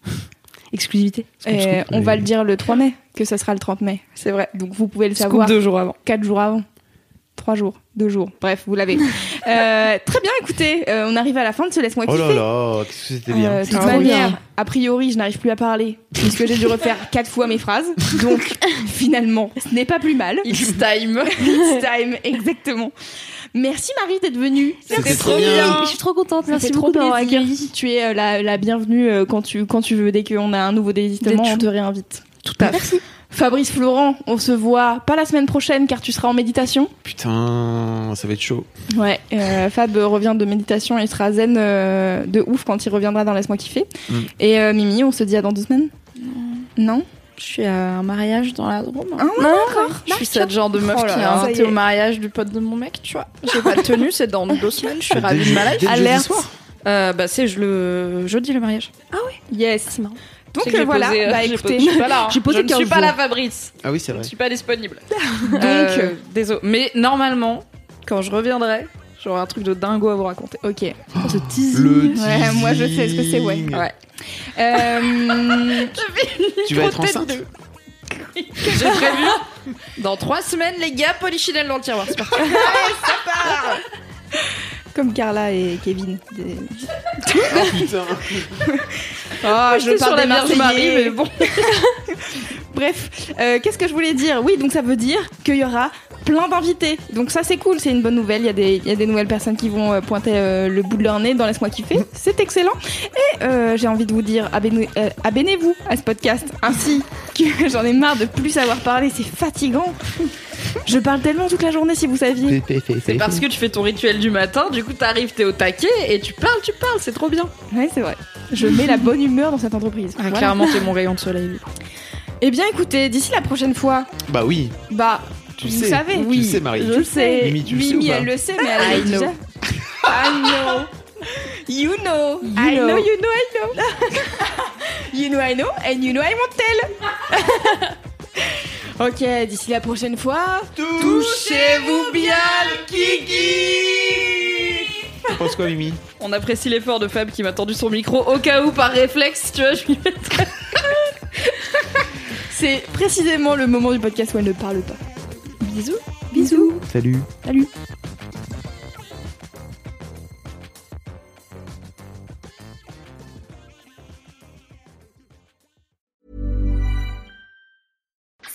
Exclusivité. Scoop, Et scoop, on va le dire le 3 mai, que ça sera le 30 mai. C'est vrai. Donc vous pouvez le Scoop savoir deux jours avant. 4 jours avant. 3 jours, 2 jours. Bref, vous l'avez. Euh, très bien, écoutez, euh, on arrive à la fin de ce Laisse-moi Oh kiffer. là là, qu'est-ce que c'était bien. Euh, de toute C'est trop manière, bien. a priori, je n'arrive plus à parler puisque j'ai dû refaire quatre fois mes phrases. Donc, finalement, ce n'est pas plus mal. It's time. It's time, exactement. Merci Marie d'être venue. C'était trop bien. Je suis trop contente. Merci beaucoup d'avoir accueilli. Tu es euh, la, la bienvenue quand tu, quand tu veux. Dès qu'on a un nouveau désistement, on te réinvite. Tout à fait. Fabrice Florent, on se voit pas la semaine prochaine car tu seras en méditation. Putain, ça va être chaud. Ouais, euh, Fab revient de méditation et sera zen euh, de ouf quand il reviendra dans Laisse-moi kiffer. Mm. Et euh, Mimi, on se dit à dans deux semaines Non Je suis à un mariage dans la Drôme. Ah ouais, d'accord. Je suis cette genre de meuf Oh là qui là, a ça y invité est. au mariage du pote de mon mec, tu vois. J'ai pas de tenue, c'est dans deux semaines, je suis ravie de ma life. Alerte. Euh, bah c'est je le jeudi le mariage. Yes. C'est marrant. Donc euh, voilà, posé, euh, bah écoutez, je suis pas là. hein. Posé je ne 15 suis pas là Fabrice. Ah oui, c'est Je vrai. ne suis pas disponible. Donc, Euh, désolé. Mais normalement, quand je reviendrai, j'aurai un truc de dingo à vous raconter. ok. Ce teasing. Le Ouais, moi, je sais ce que c'est, ouais. Ouais. Euh, Tu vas être enceinte J'ai prévu. Dans trois semaines, les gars, polichinelle dans le tiroir. C'est parti. Comme Carla et Kevin. Des- Putain. Oh, je J'étais parle sur la des Vierge Marie, mais bon. Bref, euh, qu'est-ce que je voulais dire? Oui, donc ça veut dire qu'il y aura plein d'invités. Donc ça c'est cool, c'est une bonne nouvelle. Il y a des, il y a des nouvelles personnes qui vont euh, pointer euh, le bout de leur nez dans Laisse-moi kiffer. C'est excellent. Et euh, j'ai envie de vous dire, abonnez- abonnez-vous à ce podcast. Ainsi que j'en ai marre de plus savoir parler, c'est fatigant. Je parle tellement toute la journée si vous saviez. C'est parce que tu fais ton rituel du matin, du coup t'arrives, t'es au taquet et tu parles, tu parles, c'est trop bien. Ouais, c'est vrai. Je mets la bonne humeur dans cette entreprise. Voilà. Ah, Clairement, t'es mon rayon de soleil. Eh bien écoutez, d'ici la prochaine fois, Bah oui, bah tu vous sais. savez. Tu oui, le sais, Marie. Je le sais. Mimi, tu le sais ou pas elle le sait, mais elle I know. déjà. I know. You know. I know. know, you know, I know. you know, I know, and you know, I won't tell. ok, d'ici la prochaine fois, touchez-vous bien le kiki. Tu penses quoi, Mimi? On apprécie l'effort de Fab qui m'a tendu son micro au cas où par réflexe, tu vois, je lui mettrais. C'est précisément le moment du podcast où elle ne parle pas. Bisous. Bisous. Salut. Salut.